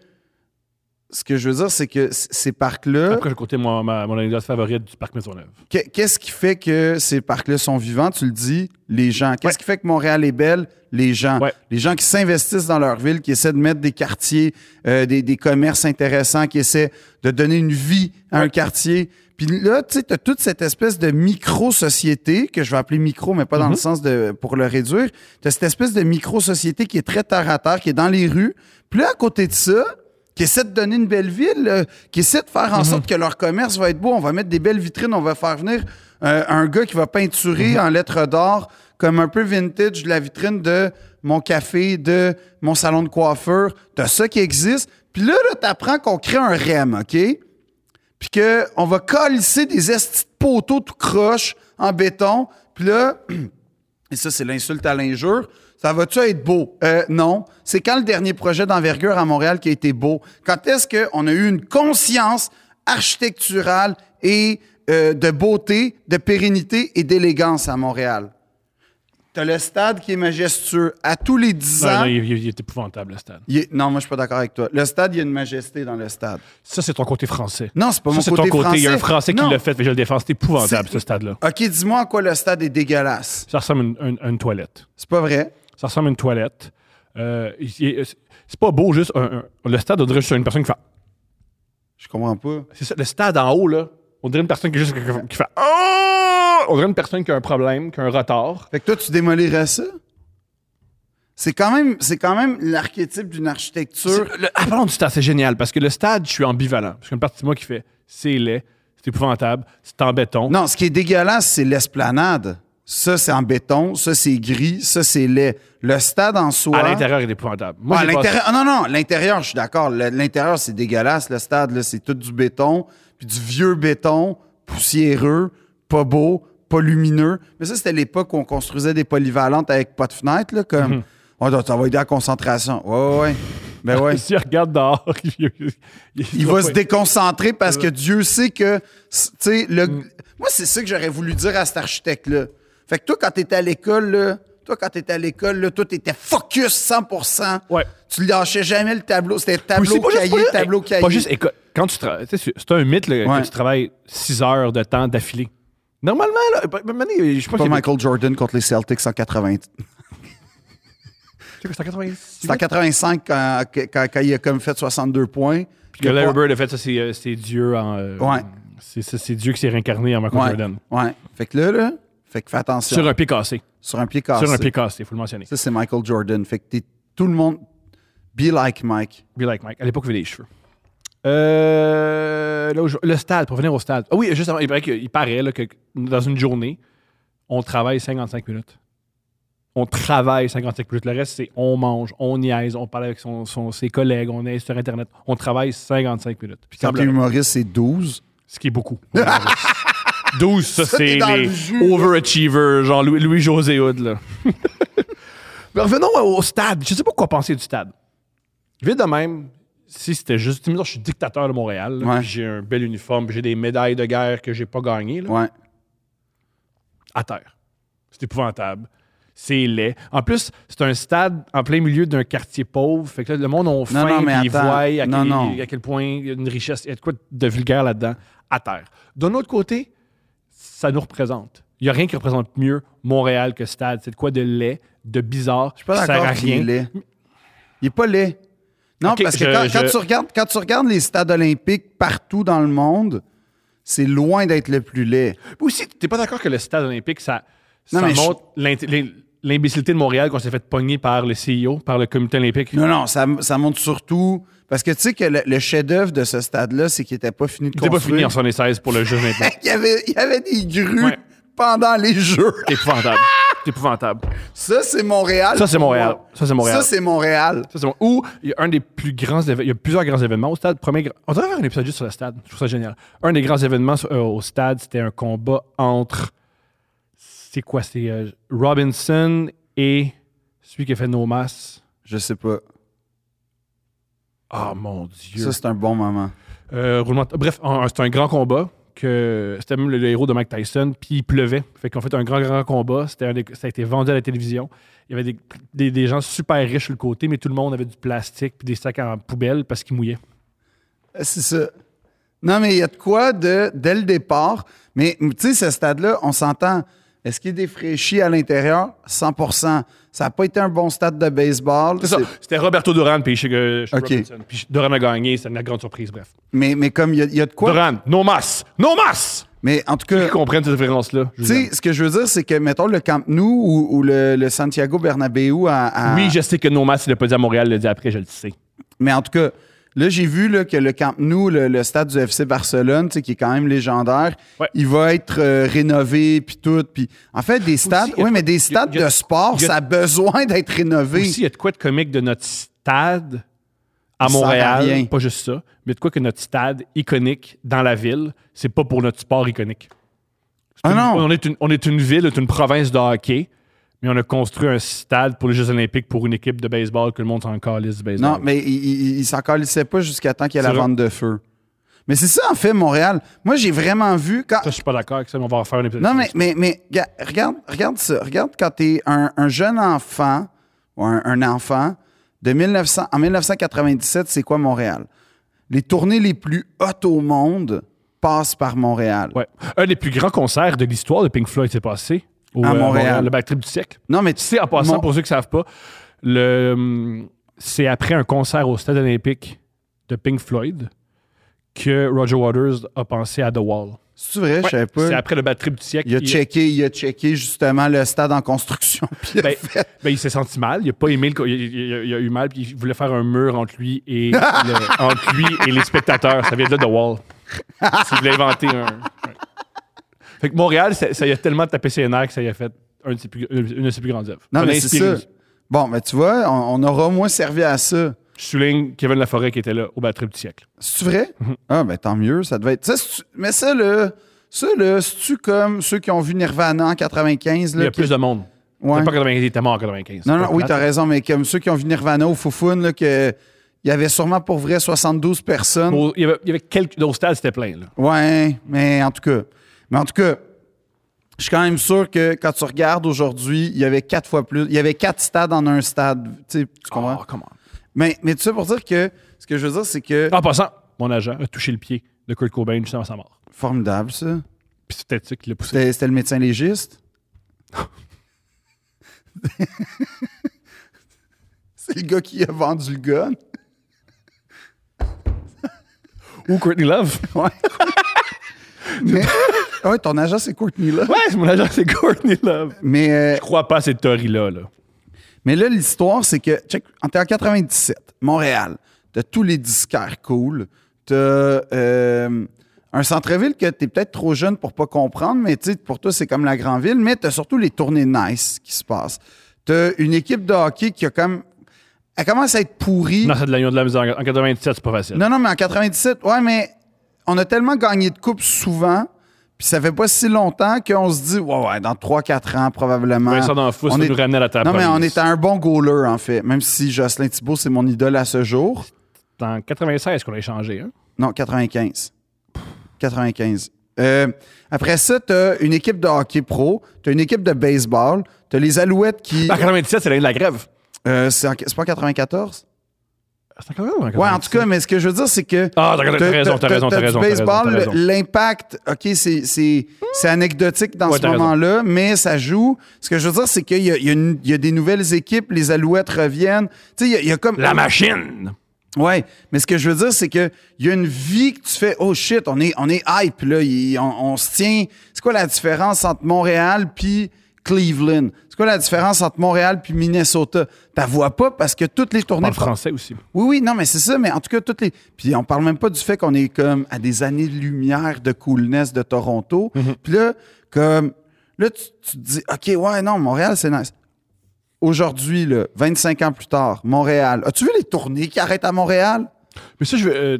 Speaker 2: Ce que je veux dire, c'est que ces parcs-là.
Speaker 1: Après, j'ai côté mon, ma- mon anecdote favorite du parc Maisonneuve.
Speaker 2: Qu'est- Qu'est-ce qui fait que ces parcs-là sont vivants? Tu le dis, les gens. Qu'est-ce
Speaker 1: Ouais.
Speaker 2: qui fait que Montréal est belle? Les gens.
Speaker 1: Ouais.
Speaker 2: Les gens qui s'investissent dans leur ville, qui essaient de mettre des quartiers, euh, des, des commerces intéressants, qui essaient de donner une vie à un quartier. Puis là, tu sais, tu as toute cette espèce de micro-société, que je vais appeler micro, mais pas dans le
Speaker 1: Mhm.
Speaker 2: sens de pour le réduire. Tu as cette espèce de micro-société qui est très terre à terre, qui est dans les rues. Puis là, à côté de ça, qui essaie de donner une belle ville, euh, qui essaie de faire en sorte que leur commerce va être beau. On va mettre des belles vitrines, on va faire venir euh, un gars qui va peinturer en lettres d'or, comme un peu vintage, de la vitrine de mon café, de mon salon de coiffure. T'as ça qui existe. Puis là, là t'apprends qu'on crée un REM, OK? Puis qu'on va colisser des estis de poteaux tout croche en béton. Puis là, et ça, c'est l'insulte à l'injure. Ça va-tu être beau? Euh, non. C'est quand le dernier projet d'envergure à Montréal qui a été beau? Quand est-ce qu'on a eu une conscience architecturale et euh, de beauté, de pérennité et d'élégance à Montréal? T'as le stade qui est majestueux. À tous les 10
Speaker 1: Non,
Speaker 2: ans...
Speaker 1: non, il, il- il est épouvantable, le stade.
Speaker 2: est- Non, moi, je suis pas d'accord avec toi. Le stade, il y a une majesté dans le stade.
Speaker 1: Ça, c'est ton côté français.
Speaker 2: Non, c'est pas
Speaker 1: ça,
Speaker 2: mon
Speaker 1: c'est
Speaker 2: côté
Speaker 1: ton côté. Il y a un
Speaker 2: français.
Speaker 1: Français qui
Speaker 2: Non.
Speaker 1: l'a fait, mais je le défends. C'est épouvantable, ce stade-là.
Speaker 2: OK, dis-moi en quoi le stade est dégueulasse.
Speaker 1: Ça ressemble à une, une- une toilette.
Speaker 2: C'est pas vrai.
Speaker 1: Ça ressemble à une toilette. Euh, il- c'est pas beau, juste un- un- le stade, on dirait juste une personne qui fait.
Speaker 2: Je comprends pas.
Speaker 1: C'est ça, le stade en haut, là. On dirait une personne qui, juste, qui fait. Oh! On dirait une personne qui a un problème, qui a un retard.
Speaker 2: Fait que toi, tu démolirais ça? C'est quand même, c'est quand même l'archétype d'une architecture.
Speaker 1: Le- ah, parlons du stade, c'est génial parce que le stade, je suis ambivalent. Parce qu'il y a une partie de moi qui fait c'est laid, C'est épouvantable. C'est en béton.
Speaker 2: Non, ce qui est dégueulasse, c'est l'esplanade. Ça, c'est en béton. Ça, c'est gris. Ça, c'est laid. Le stade en soi.
Speaker 1: À l'intérieur, il est épouvantable. Moi,
Speaker 2: Ah, l'intérieur. ah, non, non, l'intérieur, je suis d'accord. L'intérieur, c'est dégueulasse. Le stade, là, c'est tout du béton, puis du vieux béton, poussiéreux, pas beau, pas lumineux. Mais ça, c'était l'époque où on construisait des polyvalentes avec pas de fenêtre, là, comme.
Speaker 1: Mhm.
Speaker 2: Oh, donc, ça va aider à la concentration. Ouais, ouais, ouais. Ben ouais.
Speaker 1: S'il regarde dehors, il,
Speaker 2: Il va se
Speaker 1: pas-
Speaker 2: déconcentrer parce que Dieu sait que, tu sais, le...
Speaker 1: Mm.
Speaker 2: moi, c'est ça que j'aurais voulu dire à cet architecte-là. Fait que toi, quand t'étais à l'école, là, toi, quand t'étais à l'école, là, toi, t'étais focus 100%.
Speaker 1: Ouais.
Speaker 2: Tu lâchais jamais le tableau. C'était tableau, cahier,
Speaker 1: juste-
Speaker 2: tableau,
Speaker 1: hey,
Speaker 2: cahier.
Speaker 1: Pas juste, écoute, quand tu travailles, c'est un mythe là,
Speaker 2: Ouais.
Speaker 1: que tu travailles 6 heures de temps d'affilée. Normalement, là, je sais pas
Speaker 2: pas Michael Jordan contre les Celtics en 80.
Speaker 1: C'est en 86?
Speaker 2: C'est en 85 quand, quand- quand il a comme fait 62 points.
Speaker 1: Puis que Larry Bird a fait ça, c'est euh, Dieu en. euh,
Speaker 2: Ouais.
Speaker 1: C'est Dieu qui s'est réincarné en Michael
Speaker 2: Ouais,
Speaker 1: Jordan.
Speaker 2: ouais. Fait que là, là, fait que fais attention.
Speaker 1: Sur un pied cassé.
Speaker 2: Sur un pied cassé.
Speaker 1: Sur un pied cassé, il faut le mentionner.
Speaker 2: Ça, c'est Michael Jordan. Fait que t'es tout le monde. Be like Mike.
Speaker 1: Be like Mike. À l'époque, il avait des cheveux. Euh, là où je- le stade, pour venir au stade. Ah oui, juste avant, il paraît, que- il paraît là, que dans une journée, on travaille 55 minutes. On travaille 55 minutes. Le reste, c'est on mange, on niaise, on parle avec son, son- ses collègues, on est sur Internet. On travaille 55 minutes. Puis
Speaker 2: Quand t'es humoriste, c'est 12.
Speaker 1: ce qui est beaucoup. 12, ça, c'est les
Speaker 2: le
Speaker 1: overachievers, genre Louis- Louis-José Hood. Là. Mais revenons au stade. Je sais pas quoi penser du stade. Vite de même, si c'était juste. Disons, je suis dictateur de Montréal, là,
Speaker 2: Ouais.
Speaker 1: puis j'ai un bel uniforme, puis j'ai des médailles de guerre que j'ai pas gagnées, là,
Speaker 2: Ouais.
Speaker 1: à terre. C'est épouvantable. C'est laid. En plus, c'est un stade en plein milieu d'un quartier pauvre. Fait que là, le monde a faim,
Speaker 2: non, mais
Speaker 1: puis ils voient à quel,
Speaker 2: Non, non.
Speaker 1: à quel point il y a une richesse, il y a de quoi de vulgaire là-dedans, à terre. D'un autre côté, ça nous représente. Il n'y a rien qui représente mieux Montréal que stade. C'est de quoi de laid, de bizarre,
Speaker 2: Je suis pas d'accord qu'il est laid. Il est pas laid. Non, parce que
Speaker 1: je-
Speaker 2: quand, tu regardes, quand tu regardes les stades olympiques partout dans le monde, c'est loin d'être le plus laid.
Speaker 1: Puis Aussi, t'es pas d'accord que le stade olympique, ça,
Speaker 2: Non,
Speaker 1: ça
Speaker 2: mais je-
Speaker 1: montre l'imbécilité de Montréal qu'on s'est fait pogner par le CIO, par le comité olympique.
Speaker 2: Non, non, ça, ça montre surtout. Parce que tu sais que le, le chef-d'œuvre de ce stade-là, c'est qu'il n'était pas fini de
Speaker 1: C'était pas
Speaker 2: construire.
Speaker 1: fini en 76 pour le jeu olympique.
Speaker 2: il, y avait, il y avait des grues
Speaker 1: Ouais.
Speaker 2: pendant les Jeux.
Speaker 1: C'est épouvantable. C'est épouvantable.
Speaker 2: Ça, c'est Montréal.
Speaker 1: Ça, c'est Montréal. Ça, c'est Montréal.
Speaker 2: Ça, c'est Montréal.
Speaker 1: Ça, c'est bon. Ou il y a un des plus grands événements. Il y a plusieurs grands événements au stade. Premier, on devrait faire un épisode juste sur le stade. Je trouve ça génial. Un des grands événements euh, au stade, c'était un combat entre. C'est quoi C'est euh, Robinson et celui qui a fait No Mass.
Speaker 2: Je sais pas.
Speaker 1: Ah, mon Dieu.
Speaker 2: Ça, c'est un bon moment.
Speaker 1: Euh, roulement Bref, un- un- c'était un grand combat. que C'était même le, le héros de Mike Tyson. Puis il pleuvait. Fait qu'on fait un grand, grand combat. C'était des- ça a été vendu à la télévision. Il y avait des, des- des gens super riches sur le côté, mais tout le monde avait du plastique puis des sacs en poubelle parce qu'ils mouillaient.
Speaker 2: Euh, C'est ça. Non, mais il y a de quoi de, dès le départ. Mais tu sais, ce stade-là, on s'entend. Est-ce qu'il est défraîchi à l'intérieur? 100% Ça n'a pas été un bon stade de baseball.
Speaker 1: C'est ça.
Speaker 2: C'est-
Speaker 1: C'était Roberto Duran puis chez, euh, chez
Speaker 2: Ok.
Speaker 1: Robinson. Puis Duran a gagné, c'était une grande surprise, bref.
Speaker 2: Mais, mais comme il y a, il y a de quoi?
Speaker 1: Duran, no masse! No masse!
Speaker 2: Mais en tout cas,
Speaker 1: qui comprennent cette référence-là. je
Speaker 2: tu sais, ce que je veux dire, c'est que, mettons, le Camp Nou ou, ou le, le Santiago Bernabéu à. à-
Speaker 1: Oui, je sais que no masse, il l'a pas dit à Montréal, il l'a dit après, je le sais.
Speaker 2: Mais en tout cas, là, j'ai vu là, que le Camp Nou, le, le stade du FC Barcelone, qui est quand même légendaire,
Speaker 1: Ouais.
Speaker 2: il va être euh, rénové, puis tout. Puis, en fait, des stades, oui, mais des stades de sport,
Speaker 1: a-
Speaker 2: ça a besoin d'être rénové.
Speaker 1: Aussi, il y a de quoi de comique de notre stade à Montréal. Pas juste ça, mais de quoi que notre stade iconique dans la ville, c'est pas pour notre sport iconique.
Speaker 2: Ah
Speaker 1: une-
Speaker 2: non.
Speaker 1: On est, une, on est une ville, on est une province de hockey, mais on a construit un stade pour les Jeux Olympiques pour une équipe de baseball que le monde s'en calisse du baseball.
Speaker 2: Non, mais il, s'en pas jusqu'à temps qu'il y ait la vente de feu. Mais c'est ça, en fait, Montréal. Moi, j'ai vraiment vu quand.
Speaker 1: Ça, je suis pas d'accord avec ça, mais on va en faire un épisode.
Speaker 2: Non, mais, mais, mais ga- regarde, regarde ça. Regarde quand tu es un, un jeune enfant ou un, un enfant de 1900, en 1997, c'est quoi Montréal? Les tournées les plus hautes au monde passent par Montréal.
Speaker 1: Ouais. Un des plus grands concerts de l'histoire de Pink Floyd s'est passé au,
Speaker 2: À
Speaker 1: euh,
Speaker 2: Montréal.
Speaker 1: le back trip du siècle.
Speaker 2: Non, mais
Speaker 1: Tu sais, en passant,
Speaker 2: Mon-
Speaker 1: pour ceux qui ne savent pas, le, c'est après un concert au Stade olympique de Pink Floyd que Roger Waters a pensé à The Wall.
Speaker 2: c'est vrai, je savais pas.
Speaker 1: C'est après le bad trip du siècle.
Speaker 2: Il a, checké, il a checké justement le stade en construction. Puis il
Speaker 1: Ben, ben, il s'est senti mal. Il a pas aimé le il, il- il a eu mal. Puis il voulait faire un mur entre lui et le- entre lui et les spectateurs. Ça vient de là The Wall. S'il voulait inventer un. ouais. Fait que Montréal, ça, ça y a tellement tapé ses nerfs que ça y a fait un de ses plus- une de ses plus grandes œuvres.
Speaker 2: Non,
Speaker 1: Ça
Speaker 2: mais c'est ça. Bon, mais tu vois, on, on aura au moins servi à ça.
Speaker 1: Je souligne Kevin Laforêt qui était là au batterie du siècle.
Speaker 2: C'est vrai?
Speaker 1: Mhm.
Speaker 2: Ah, ben tant mieux, ça devait être. ça, mais ça, là, ça, là, c'est-tu comme ceux qui ont vu Nirvana en 95?
Speaker 1: Il
Speaker 2: Là,
Speaker 1: y a
Speaker 2: qui-
Speaker 1: plus de monde.
Speaker 2: Ouais.
Speaker 1: Pas 95, il était mort en 95.
Speaker 2: Non, non, oui, t'as raison, mais comme ceux qui ont vu Nirvana au Foufoune, là, que. Il y avait sûrement pour vrai 72 personnes.
Speaker 1: Il y avait, il y avait quelques. Au stade, c'était plein. Là.
Speaker 2: Ouais, mais en tout cas. Mais en tout cas, je suis quand même sûr que quand tu regardes aujourd'hui, il y avait quatre fois plus. Il y avait quatre stades en un stade. Tu sais, tu comprends?
Speaker 1: Oh, comment?
Speaker 2: Mais, mais tu sais, pour dire que. Ce que je veux dire, c'est que.
Speaker 1: En passant, mon agent a touché le pied de Kurt Cobain juste avant sa mort.
Speaker 2: Formidable, ça.
Speaker 1: Puis peut-être ça qui l'a poussé.
Speaker 2: C'était c'était le médecin légiste? c'est le gars qui a vendu le gun?
Speaker 1: Ou Courtney Love.
Speaker 2: Ouais. Mais, ouais, ton agent, c'est Courtney, là.
Speaker 1: Ouais, mon agent, c'est Courtney Love.
Speaker 2: Mais, euh,
Speaker 1: Je crois pas à cette théorie-là. Là.
Speaker 2: mais là, l'histoire, c'est que, check, en t'es en 97, Montréal, t'as tous les disquaires cool, t'as euh, un centre-ville que t'es peut-être trop jeune pour pas comprendre, mais tu pour toi, c'est comme la grande ville, mais t'as surtout les tournées nice qui se passent. T'as une équipe de hockey qui a comme. Elle commence à être pourrie.
Speaker 1: Non, c'est de l'agneau de la misère. En 97, c'est pas facile.
Speaker 2: Non, non, mais en 97, ouais, mais on a tellement gagné de coupes souvent, puis ça fait pas si longtemps qu'on se dit, ouais, ouais, dans 3-4 ans, probablement.
Speaker 1: Vincent D'Anfous
Speaker 2: on
Speaker 1: va
Speaker 2: est-
Speaker 1: nous ramener à la table.
Speaker 2: Non, mais on était un bon goaler, en fait, même si Jocelyn Thibault, c'est mon idole à ce jour.
Speaker 1: en 96 qu'on a échangé. Hein?
Speaker 2: Non, 95. 95. Euh, après ça, t'as une équipe de hockey pro, t'as une équipe de baseball, t'as les Alouettes qui.
Speaker 1: En 97, c'est l'année de la grève.
Speaker 2: Euh, c'est en- c'est pas 94?
Speaker 1: C'est en 97.
Speaker 2: Ouais, en tout cas, mais ce que je veux dire, c'est que.
Speaker 1: Ah, t'as raison, t'as raison, t'as raison.
Speaker 2: baseball, l'impact, OK, c'est- anecdotique dans ce moment-là, mais ça joue. Ce que je veux dire, c'est qu'il y, a- des nouvelles équipes, les Alouettes reviennent. Tu sais, il y a- comme.
Speaker 1: La machine!
Speaker 2: Ouais, mais ce que je veux dire, c'est qu'il y a une vie que tu fais, oh shit, on est, on est hype, là, on se tient. C'est quoi la différence entre Montréal puis Cleveland? C'est quoi la différence entre Montréal puis Minnesota? T'as vois pas parce que toutes les tournées.
Speaker 1: parle français aussi.
Speaker 2: Oui, oui, non, mais c'est ça, mais en tout cas, toutes les. Puis on parle même pas du fait qu'on est comme à des années-lumière de coolness de Toronto. Puis là, comme. Là, tu, tu te dis, OK, ouais, non, Montréal, c'est nice. Aujourd'hui, là, 25 ans plus tard, Montréal. As-tu vu les tournées qui arrêtent à Montréal?
Speaker 1: Mais ça, je veux. euh,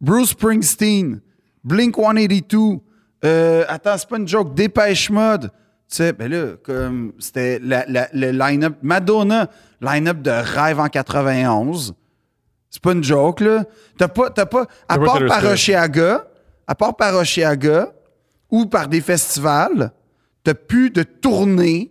Speaker 2: Bruce Springsteen, Blink 182, euh, attends, c'est pas une joke, Dépêche Mode. Tu sais, ben là, comme c'était le line-up, Madonna, line-up de rêve en 91. C'est pas une joke, là. T'as pas, t'as pas, à part par. Oshiaga, à part par Oshiaga ou par des festivals, t'as plus de tournées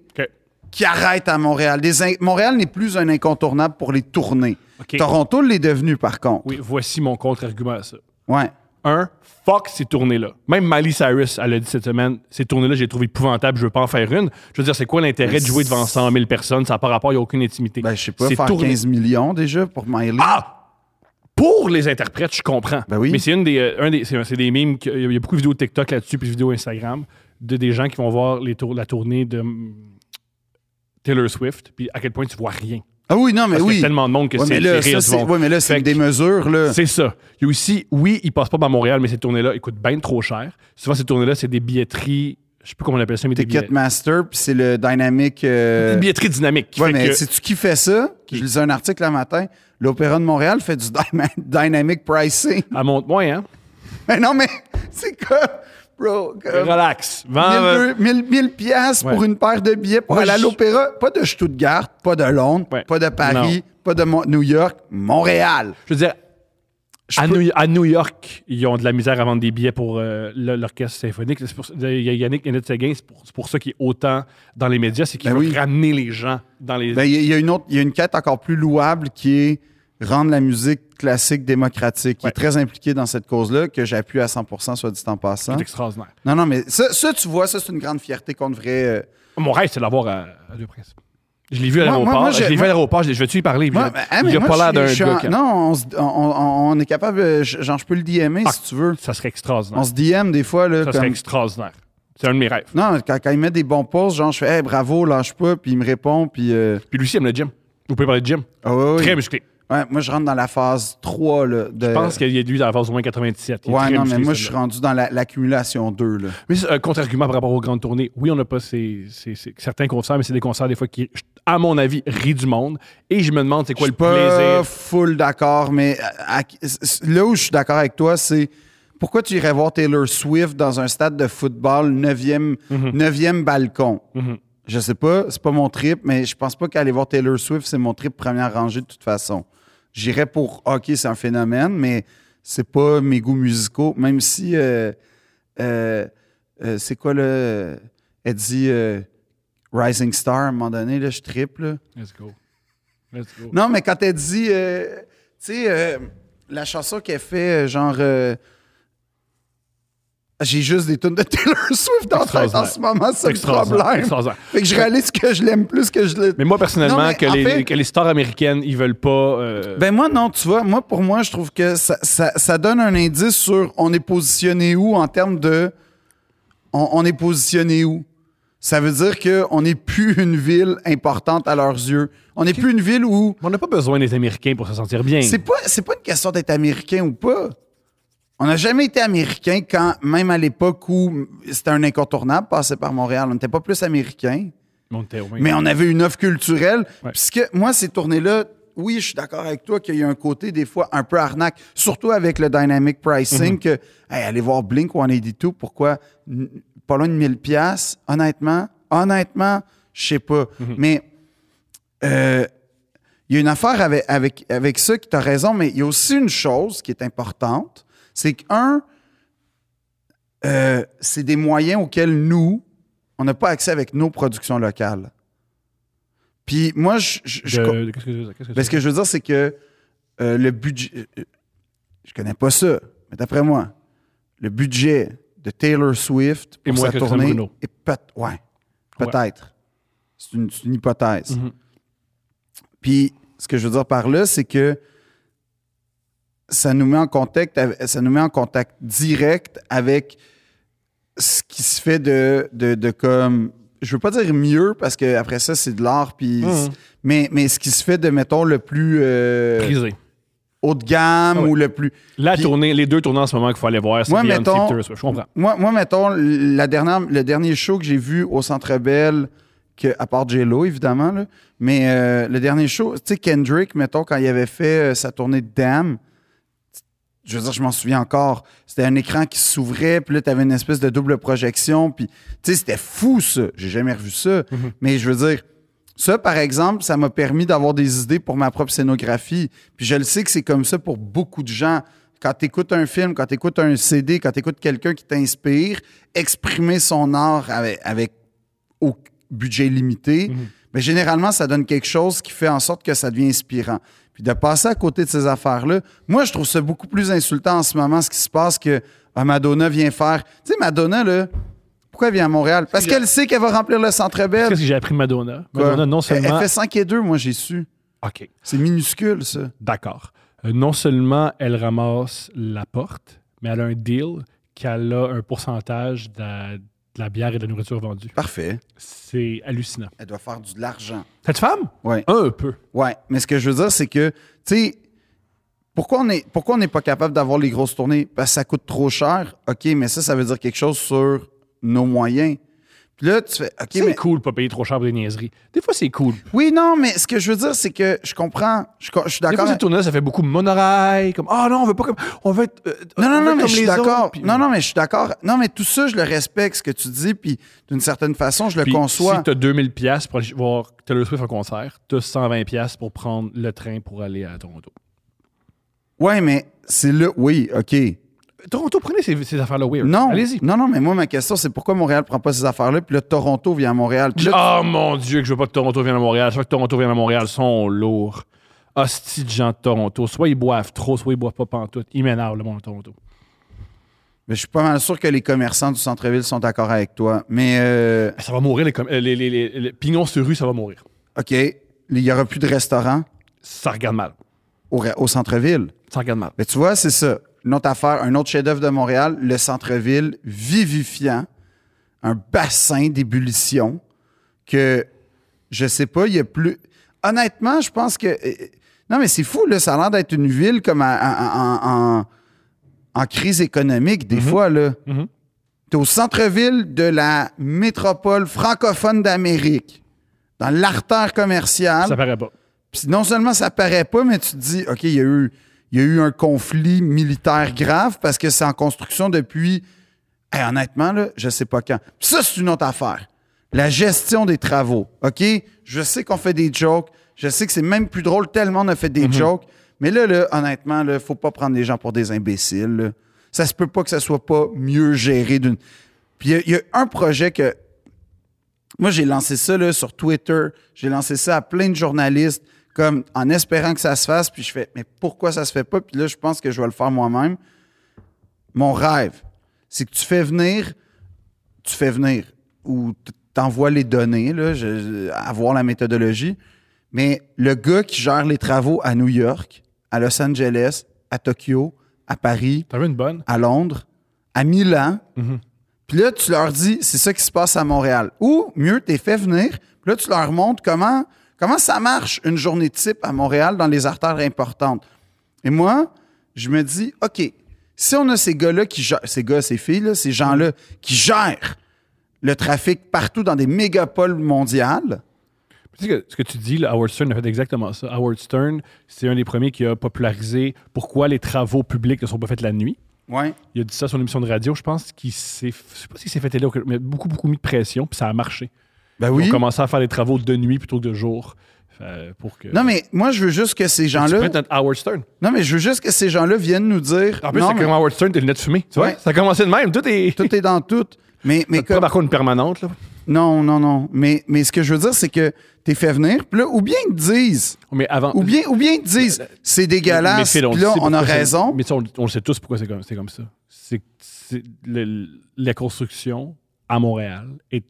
Speaker 2: qui arrêtent à Montréal. Montréal n'est plus un incontournable pour les tournées. Toronto l'est devenu, par contre.
Speaker 1: Oui, voici mon contre-argument à ça.
Speaker 2: Ouais.
Speaker 1: Un, fuck ces tournées-là. Même Miley Cyrus, elle a dit cette semaine, ces tournées-là, j'ai trouvé épouvantables, je veux pas en faire une. Je veux dire, c'est quoi l'intérêt de jouer devant 100 000 personnes? Ça n'a pas rapport, il n'y a aucune intimité.
Speaker 2: Ben, je sais pas, faire
Speaker 1: tournées-
Speaker 2: 15 millions déjà pour Miley.
Speaker 1: Ah! Pour les interprètes, je comprends.
Speaker 2: Ben oui.
Speaker 1: Mais c'est une des, euh, un des, c'est, des mimes. Il y a beaucoup de vidéos TikTok là-dessus, puis de vidéos Instagram, de des gens qui vont voir les tour- la tournée de hum, Taylor Swift, puis à quel point tu vois rien.
Speaker 2: Ah oui, non, mais
Speaker 1: Parce qu'il y
Speaker 2: oui.
Speaker 1: a tellement de monde que
Speaker 2: Ouais,
Speaker 1: c'est
Speaker 2: ouais, mais là, c'est des mesures. Là.
Speaker 1: C'est ça. Il y a aussi, oui, ils passent pas par Montréal, mais ces tournées-là, ils coûtent bien trop cher. Souvent, ces tournées-là, c'est des billetteries, je sais plus comment on appelle ça, mais
Speaker 2: Ticketmaster, puis c'est le Dynamic. euh,
Speaker 1: Une billetterie dynamique. fait
Speaker 2: mais
Speaker 1: que-
Speaker 2: sais-tu qui fait ça? Je lisais un article le matin. L'Opéra de Montréal fait du Dynamic Pricing.
Speaker 1: Elle monte moins, hein?
Speaker 2: mais non, mais c'est comme, bro, comme
Speaker 1: Relax. Vends-
Speaker 2: 1000 1000 1000 piastres
Speaker 1: Ouais.
Speaker 2: pour une paire de billets pour aller à l'Opéra. Pas de Stuttgart, pas de Londres,
Speaker 1: Ouais.
Speaker 2: pas de Paris, pas de Mo- New York, Montréal.
Speaker 1: Je veux dire,
Speaker 2: Je
Speaker 1: à,
Speaker 2: peux-
Speaker 1: New, à New York, ils ont de la misère à vendre des billets pour euh, l'orchestre symphonique. Pour ça- Il y a Yannick Séguin, c'est pour, c'est pour ça qu'il est autant dans les médias, c'est qu'il
Speaker 2: Ben
Speaker 1: veut
Speaker 2: oui.
Speaker 1: ramener les gens dans les.
Speaker 2: Ben, il y, a- il y a une autre, il y a une quête encore plus louable qui est rendre la musique classique démocratique, qui
Speaker 1: Ouais.
Speaker 2: est très impliqué dans cette cause-là, que j'appuie à 100%, soit dit en passant.
Speaker 1: c'est extraordinaire.
Speaker 2: Non, non, mais ça, ça, tu vois, ça, c'est une grande fierté qu'on devrait. euh,
Speaker 1: Mon rêve, c'est de l'avoir à, à deux princes. Je l'ai vu à
Speaker 2: Moi- moi-
Speaker 1: l'aéroport.
Speaker 2: moi,
Speaker 1: je l'ai vu
Speaker 2: moi-
Speaker 1: à l'aéroport. Je, je vais-tu y parler?
Speaker 2: Moi,
Speaker 1: il
Speaker 2: ben, ah, mais
Speaker 1: il a
Speaker 2: moi,
Speaker 1: pas l'air d'un gars.
Speaker 2: en- Non, on, on- on- est capable. euh, Genre, je peux le DMer
Speaker 1: Ah,
Speaker 2: si tu veux.
Speaker 1: Ça serait extraordinaire.
Speaker 2: On se DM des fois. Là,
Speaker 1: Ça serait extraordinaire. C'est un de mes rêves.
Speaker 2: Non, quand, quand il met des bons posts, genre, je fais hey, bravo, lâche pas, puis il me répond, puis. euh,
Speaker 1: Puis lui aussi, il aime le gym. Vous pouvez parler de gym.
Speaker 2: Ah.
Speaker 1: Très musclé.
Speaker 2: Ouais, moi, je rentre dans la phase 3. Là, de...
Speaker 1: Je pense qu'il y a lui dans la phase au moins 97. Il est
Speaker 2: Ouais, non, mais moi, je suis rendu dans la- l'accumulation 2. Là.
Speaker 1: Mais c'est un contre-argument par rapport aux grandes tournées. Oui, on n'a pas ces, ces- ces- certains concerts, mais c'est des concerts des fois qui, à mon avis, rient du monde. Et je me demande c'est quoi
Speaker 2: je
Speaker 1: le
Speaker 2: suis pas
Speaker 1: plaisir?
Speaker 2: full d'accord, mais à- à- c- là où je suis d'accord avec toi, c'est pourquoi tu irais voir Taylor Swift dans un stade de football 9e,
Speaker 1: Mhm.
Speaker 2: 9e balcon?
Speaker 1: Mhm.
Speaker 2: Je sais pas, c'est pas mon trip, mais je pense pas qu'aller voir Taylor Swift, c'est mon trip première rangée de toute façon. J'irais pour OK, c'est un phénomène, mais c'est pas mes goûts musicaux, même si euh, euh, euh, c'est quoi le. Elle dit Rising Star à un moment donné, là, je triple.
Speaker 1: Let's go. Let's go.
Speaker 2: Non, mais quand elle dit, tu sais, la chanson qu'elle fait, genre, j'ai juste des tunes de Taylor Swift en tête en ce moment, c'est le problème. Fait que je réalise que je l'aime plus que je le.
Speaker 1: Mais moi, personnellement,
Speaker 2: Non, mais
Speaker 1: que, les,
Speaker 2: fait-
Speaker 1: que les stars américaines, ils veulent pas. euh,
Speaker 2: Ben moi, non, tu vois, moi, pour moi, je trouve que ça, ça- ça donne un indice sur on est positionné où en termes de. On, on est positionné où? Ça veut dire qu'on n'est plus une ville importante à leurs yeux. On n'est plus une ville où.
Speaker 1: on n'a pas besoin des Américains pour se sentir bien.
Speaker 2: C'est pas, c'est pas une question d'être américain ou pas. On n'a jamais été américain quand, même à l'époque où c'était un incontournable passer par Montréal, on n'était pas plus américain, mais on avait une offre culturelle.
Speaker 1: Ouais.
Speaker 2: Puisque moi, ces tournées-là, oui, je suis d'accord avec toi qu'il y a un côté des fois un peu arnaque, surtout avec le dynamic pricing, que hey, aller voir Blink 182, pourquoi n- pas loin de 1000 pièces Honnêtement, honnêtement, je sais pas.
Speaker 1: Mhm.
Speaker 2: Mais euh, il y a une affaire avec, avec, avec ça qui as raison, mais il y a aussi une chose qui est importante, c'est qu'un, euh, c'est des moyens auxquels nous, on n'a pas accès avec nos productions locales. Puis moi, je, je-
Speaker 1: qu'est-ce que que
Speaker 2: ben,
Speaker 1: tu
Speaker 2: ce que je veux dire, c'est que euh, le budget. euh, je connais pas ça, mais d'après moi, le budget de Taylor Swift
Speaker 1: Et
Speaker 2: pour
Speaker 1: moins
Speaker 2: sa
Speaker 1: que Christian
Speaker 2: tournée est peut ouais, peut-être. C'est une, hypothèse.
Speaker 1: Mhm.
Speaker 2: Puis ce que je veux dire par là, c'est que ça nous met en contact, ça nous met en contact direct avec ce qui se fait de, de, de comme. Je veux pas dire mieux parce que après ça, c'est de l'art, puis.
Speaker 1: Mhm.
Speaker 2: Mais, mais ce qui se fait de, mettons, le plus euh,
Speaker 1: Prisé.
Speaker 2: haut de gamme
Speaker 1: Ah
Speaker 2: ou le plus.
Speaker 1: La tournée, les deux tournées en ce moment qu'il faut aller voir, c'est
Speaker 2: Moi, mettons-.
Speaker 1: Je comprends.
Speaker 2: Moi, moi mettons, la dernière, le dernier show que j'ai vu au Centre Bell, que, à part J-Lo, évidemment, là, mais euh, le dernier show, tu sais, Kendrick, mettons, quand il avait fait euh, sa tournée de Damn, je veux dire, je m'en souviens encore. C'était un écran qui s'ouvrait, puis là, tu avais une espèce de double projection, puis, tu sais, c'était fou, ça. J'ai jamais revu ça. Mais je veux dire, ça, par exemple, ça m'a permis d'avoir des idées pour ma propre scénographie. Puis je le sais que c'est comme ça pour beaucoup de gens. Quand tu écoutes un film, quand tu écoutes un CD, quand tu écoutes quelqu'un qui t'inspire, exprimer son art avec, avec au budget limité, mais généralement, ça donne quelque chose qui fait en sorte que ça devient inspirant. Puis de passer à côté de ces affaires-là, moi, je trouve ça beaucoup plus insultant en ce moment, ce qui se passe que ah, Madonna vient faire. Tu sais, Madonna, là, pourquoi elle vient à Montréal? Parce qu'elle sait qu'elle va remplir le centre belle.
Speaker 1: Qu'est-ce que j'ai appris de Madonna? Madonna, non seulement.
Speaker 2: Elle fait 5 et 2, moi, j'ai su.
Speaker 1: OK.
Speaker 2: C'est minuscule, ça.
Speaker 1: D'accord. Euh, non seulement elle ramasse la porte, mais elle a un deal qu'elle a un pourcentage de de la bière et de la nourriture vendue.
Speaker 2: Parfait.
Speaker 1: C'est hallucinant.
Speaker 2: Elle doit faire du de l'argent.
Speaker 1: Cette femme?
Speaker 2: Ouais.
Speaker 1: Un peu.
Speaker 2: Ouais. Mais ce que je veux dire, c'est que, tu sais, pourquoi on est, pourquoi on n'est pas capable d'avoir les grosses tournées? Parce que ça coûte trop cher. OK, mais ça, ça veut dire quelque chose sur nos moyens. Là, tu fais, OK,
Speaker 1: C'est
Speaker 2: mais.
Speaker 1: cool de pas payer trop cher pour des niaiseries. Des fois, c'est cool.
Speaker 2: Oui, non, mais ce que je veux dire, c'est que je comprends. Je, suis
Speaker 1: Des
Speaker 2: d'accord.
Speaker 1: fois, ces tournées ça fait beaucoup monorail, comme Ah non, on veut pas comme. On veut être. euh,
Speaker 2: Non,
Speaker 1: on
Speaker 2: non, non, mais je suis d'accord.
Speaker 1: puis-
Speaker 2: Non, non, mais je suis d'accord. Non, mais tout ça, je le respecte, ce que tu dis, puis d'une certaine façon, je le conçois.
Speaker 1: Si tu as 2000 pièces pour aller voir Taylor Swift en concert, tu as 120 pièces pour prendre le train pour aller à Toronto.
Speaker 2: Ouais, mais c'est là. Oui, OK.
Speaker 1: Toronto, prenez ces, ces affaires-là weird.
Speaker 2: Non.
Speaker 1: Allez-y.
Speaker 2: Non, non, mais moi, ma question, c'est pourquoi Montréal prend pas ces affaires-là, puis là, Toronto vient à Montréal. Puis là,
Speaker 1: Oh mon Dieu, que je veux pas que Toronto vienne à Montréal. Je veux que Toronto vienne à Montréal. Ils sont lourds. Hostie de gens de Toronto. Soit ils boivent trop, soit ils boivent pas pantoute. Ils m'énervent, le monde de Toronto.
Speaker 2: mais je suis pas mal sûr que les commerçants du centre-ville sont d'accord avec toi. Mais, euh,
Speaker 1: Ça va mourir, les, com- euh, les, les, les- les pignons sur rue, ça va mourir.
Speaker 2: OK, il y aura plus de restaurants
Speaker 1: Ça regarde mal.
Speaker 2: au, re- au centre-ville.
Speaker 1: Ça regarde mal.
Speaker 2: Mais tu vois, c'est ça. Une autre affaire, un autre chef-d'œuvre de Montréal, le centre-ville vivifiant, un bassin d'ébullition que je sais pas, il y a plus. Honnêtement, je pense que. euh, Non, mais c'est fou, là. Ça a l'air d'être une ville comme en, en- crise économique, des fois, là.
Speaker 1: Mhm.
Speaker 2: T'es au centre-ville de la métropole francophone d'Amérique, dans l'artère commerciale.
Speaker 1: Ça paraît pas.
Speaker 2: Puis non seulement ça paraît pas, mais tu te dis, OK, il y a eu, il y a eu un conflit militaire grave parce que c'est en construction depuis, Hey, honnêtement, là, je sais pas quand. Ça, c'est une autre affaire. La gestion des travaux, OK? Je sais qu'on fait des jokes. Je sais que c'est même plus drôle tellement on a fait des jokes. Mais là, là honnêtement, il faut pas prendre les gens pour des imbéciles. là. Ça se peut pas que ça soit pas mieux géré d'une... Puis il y y, a un projet que... Moi, j'ai lancé ça là, sur Twitter. J'ai lancé ça à plein de journalistes, comme en espérant que ça se fasse. Puis je fais, mais pourquoi ça se fait pas? Puis là, je pense que je vais le faire moi-même. Mon rêve, c'est que tu fais venir, tu fais venir, ou t'envoies les données, là, je- à voir la méthodologie. Mais le gars qui gère les travaux à New York, à Los Angeles, à Tokyo, à Paris,
Speaker 1: une bonne?
Speaker 2: à Londres, à Milan.
Speaker 1: Mhm.
Speaker 2: Puis là, tu leur dis, c'est ça qui se passe à Montréal. Ou, mieux, t'es fait venir. Puis là, tu leur montres comment, comment ça marche une journée type à Montréal dans les artères importantes? Et moi, je me dis, OK, si on a ces gars-là qui gèrent, ces gars, ces filles, là, ces gens-là qui gèrent le trafic partout dans des mégapoles mondiales,
Speaker 1: Tu sais que ce que tu dis, là, Howard Stern a fait exactement ça. Howard Stern, c'est un des premiers qui a popularisé pourquoi les travaux publics ne sont pas faits la nuit.
Speaker 2: ouais,
Speaker 1: Il a dit ça sur une émission de radio, je pense, qu'il s'est, je sais pas s'il s'est fait télé, mais beaucoup, beaucoup mis de pression, puis ça a marché.
Speaker 2: Ben
Speaker 1: Ils
Speaker 2: oui.
Speaker 1: ont commencé à faire des travaux de nuit plutôt que de jour. euh, pour que...
Speaker 2: Non, mais moi, je veux juste que ces gens-là.
Speaker 1: Howard Stern.
Speaker 2: Non, mais je veux juste que ces gens-là viennent nous dire.
Speaker 1: En plus, c'est
Speaker 2: mais
Speaker 1: comme Howard Stern, t'es lunettes fumées. Tu vois? Ça a commencé de même. Tout est.
Speaker 2: tout est dans tout. Mais, mais
Speaker 1: pas
Speaker 2: comme.
Speaker 1: par contre une permanente, là.
Speaker 2: Non, non, non. Mais, mais ce que je veux dire, c'est que t'es fait venir, puis là, ou bien ils te disent,
Speaker 1: Mais avant.
Speaker 2: ou bien, ou bien ils te disent, c'est dégueulasse, puis là, on a raison.
Speaker 1: Mais on, on le sait tous pourquoi c'est comme, comme ça. C'est, la construction à Montréal est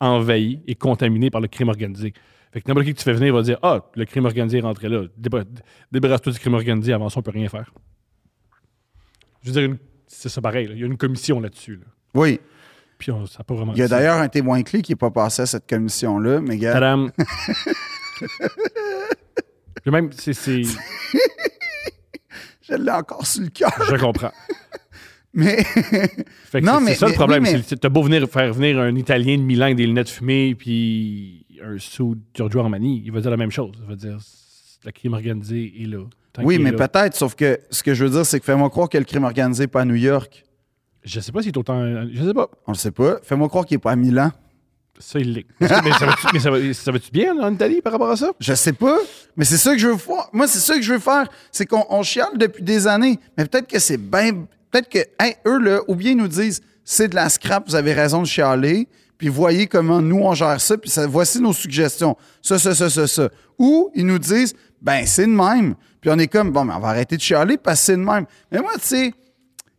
Speaker 1: envahie et contaminée par le crime organisé. Fait que n'importe qui que tu fais venir va dire Ah, le crime organisé est rentré là. Déba- Débarrasse-toi du crime organisé, avant ça, on peut rien faire. Je veux dire, une- c'est ça pareil. là. Il y a une commission là-dessus. là.
Speaker 2: Oui.
Speaker 1: Puis on- ça pas vraiment.
Speaker 2: Il y a d'ailleurs un témoin clé qui n'est pas passé à cette commission-là, mais gars,
Speaker 1: Tadam. Même, c'est, c'est-
Speaker 2: je l'ai encore sur le cœur.
Speaker 1: je comprends.
Speaker 2: Mais,
Speaker 1: Fait que
Speaker 2: Non,
Speaker 1: c'est,
Speaker 2: mais-
Speaker 1: c'est ça
Speaker 2: mais-
Speaker 1: le problème.
Speaker 2: oui, mais-
Speaker 1: t'as beau venir, faire venir un Italien de Milan avec des lunettes fumées puis un sou de Giorgio Armani, il va dire la même chose. Il va dire le crime organisé est là.
Speaker 2: Oui, mais peut-être, sauf que ce que je veux dire, c'est que fais-moi croire que le crime organisé n'est pas à New York.
Speaker 1: Je sais pas s'il est autant. Je sais pas.
Speaker 2: On le sait pas. Fais-moi croire qu'il n'est pas à Milan.
Speaker 1: Ça, il l'est. mais ça va-tu, ça va- ça va-tu bien en Italie par rapport à ça?
Speaker 2: Je sais pas, mais c'est ça que je veux faire. Moi, c'est ça que je veux faire. C'est qu'on on chiale depuis des années. Mais peut-être que c'est bien. Peut-être que, hey, eux, là, ou bien ils nous disent c'est de la scrap, vous avez raison de chialer, puis voyez comment nous, on gère ça, puis ça, voici nos suggestions. Ça, ça, ça, ça, ça. Ou ils nous disent ben, c'est de même. Puis on est comme, bon, mais on va arrêter de chialer parce que c'est de même. Mais moi, tu sais,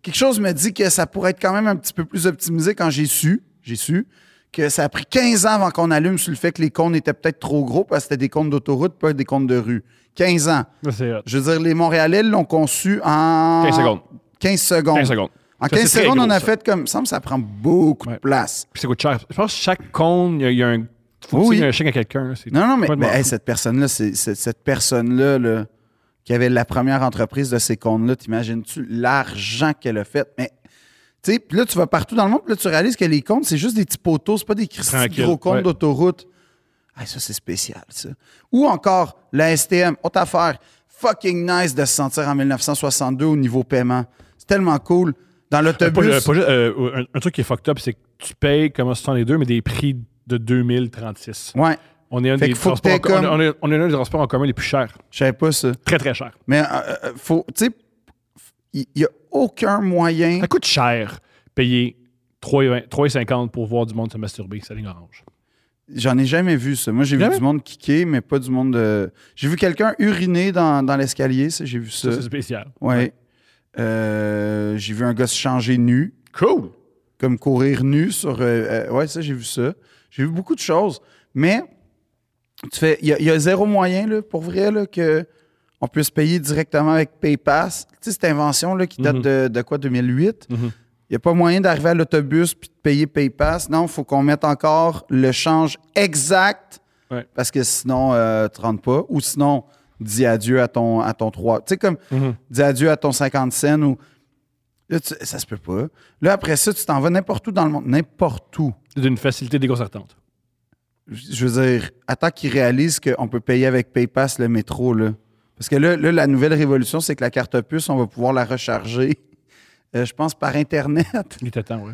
Speaker 2: quelque chose me dit que ça pourrait être quand même un petit peu plus optimisé quand j'ai su, j'ai su, que ça a pris 15 ans avant qu'on allume sur le fait que les comptes étaient peut-être trop gros parce que c'était des comptes d'autoroute, pas des comptes de rue. 15 ans. Je veux dire, les Montréalais l'ont conçu en...
Speaker 1: 15 secondes.
Speaker 2: 15 secondes.
Speaker 1: 15 secondes.
Speaker 2: En
Speaker 1: Ça,
Speaker 2: 15
Speaker 1: c'est très
Speaker 2: secondes, on a
Speaker 1: ça.
Speaker 2: fait comme... Ça me semble que ça prend beaucoup
Speaker 1: Ouais.
Speaker 2: de place.
Speaker 1: Puis ça coûte cher. Je pense que chaque cône, il y a, il y a un. Faut
Speaker 2: Oui,
Speaker 1: un chèque à quelqu'un.
Speaker 2: Non, non, mais, mais, hey, cette personne-là, cette personne-là, là, qui avait la première entreprise de ces comptes-là, t'imagines-tu l'argent qu'elle a fait? Mais, tu sais, puis là, tu vas partout dans le monde, puis là, tu réalises que les comptes, c'est juste des petits poteaux, c'est pas des gros comptes
Speaker 1: ouais.
Speaker 2: d'autoroute. Ah, ça, c'est spécial, ça. Ou encore, la STM, autre affaire, fucking nice de se sentir en 1962 au niveau paiement. C'est tellement cool. Dans
Speaker 1: Euh,
Speaker 2: l'autobus,
Speaker 1: euh, euh, un, un truc qui est fucked up, c'est que tu payes comme 62, mais des prix de 2036.
Speaker 2: ouais,
Speaker 1: On est un des transports en
Speaker 2: comme-
Speaker 1: on est- on est un des transports en commun les plus chers.
Speaker 2: je savais pas ça.
Speaker 1: Très, très cher.
Speaker 2: Mais, euh, faut, tu sais, il y, a aucun moyen.
Speaker 1: Ça coûte cher payer 3,20 3,50 pour voir du monde se masturber, sa ligne orange.
Speaker 2: J'en ai jamais vu ça. Moi, j'ai vu du monde kicker, mais pas du monde de. J'ai vu quelqu'un uriner dans, dans l'escalier, ça, j'ai vu ça.
Speaker 1: Ça, c'est spécial.
Speaker 2: ouais. Euh, j'ai vu un gars se changer nu,
Speaker 1: Cool!
Speaker 2: comme courir nu sur. euh, euh, ouais, ça, j'ai vu ça. J'ai vu beaucoup de choses. Mais, tu fais. Il y, a- il y a zéro moyen, là, pour vrai, là, que on puisse payer directement avec PayPass. Tu sais, cette invention là, qui date
Speaker 1: Mhm.
Speaker 2: de, de quoi, 2008?
Speaker 1: Mhm.
Speaker 2: Il n'y a pas moyen d'arriver à l'autobus puis de payer PayPass. Non, il faut qu'on mette encore le change exact
Speaker 1: Ouais.
Speaker 2: parce que sinon, euh, tu ne rentres pas. Ou sinon, dis adieu à ton, à ton 3. Tu sais, comme
Speaker 1: Mhm.
Speaker 2: dis adieu à ton 50 cents ou. Là, tu- ça se peut pas. Là, après ça, tu t'en vas n'importe où dans le monde. N'importe où.
Speaker 1: D'une facilité déconcertante.
Speaker 2: Je veux dire, attends qu'ils réalisent qu'on peut payer avec PayPass le métro, là. Parce que là, là, la nouvelle révolution, c'est que la carte puce, on va pouvoir la recharger, euh, je pense, par Internet.
Speaker 1: Il était temps, ouais.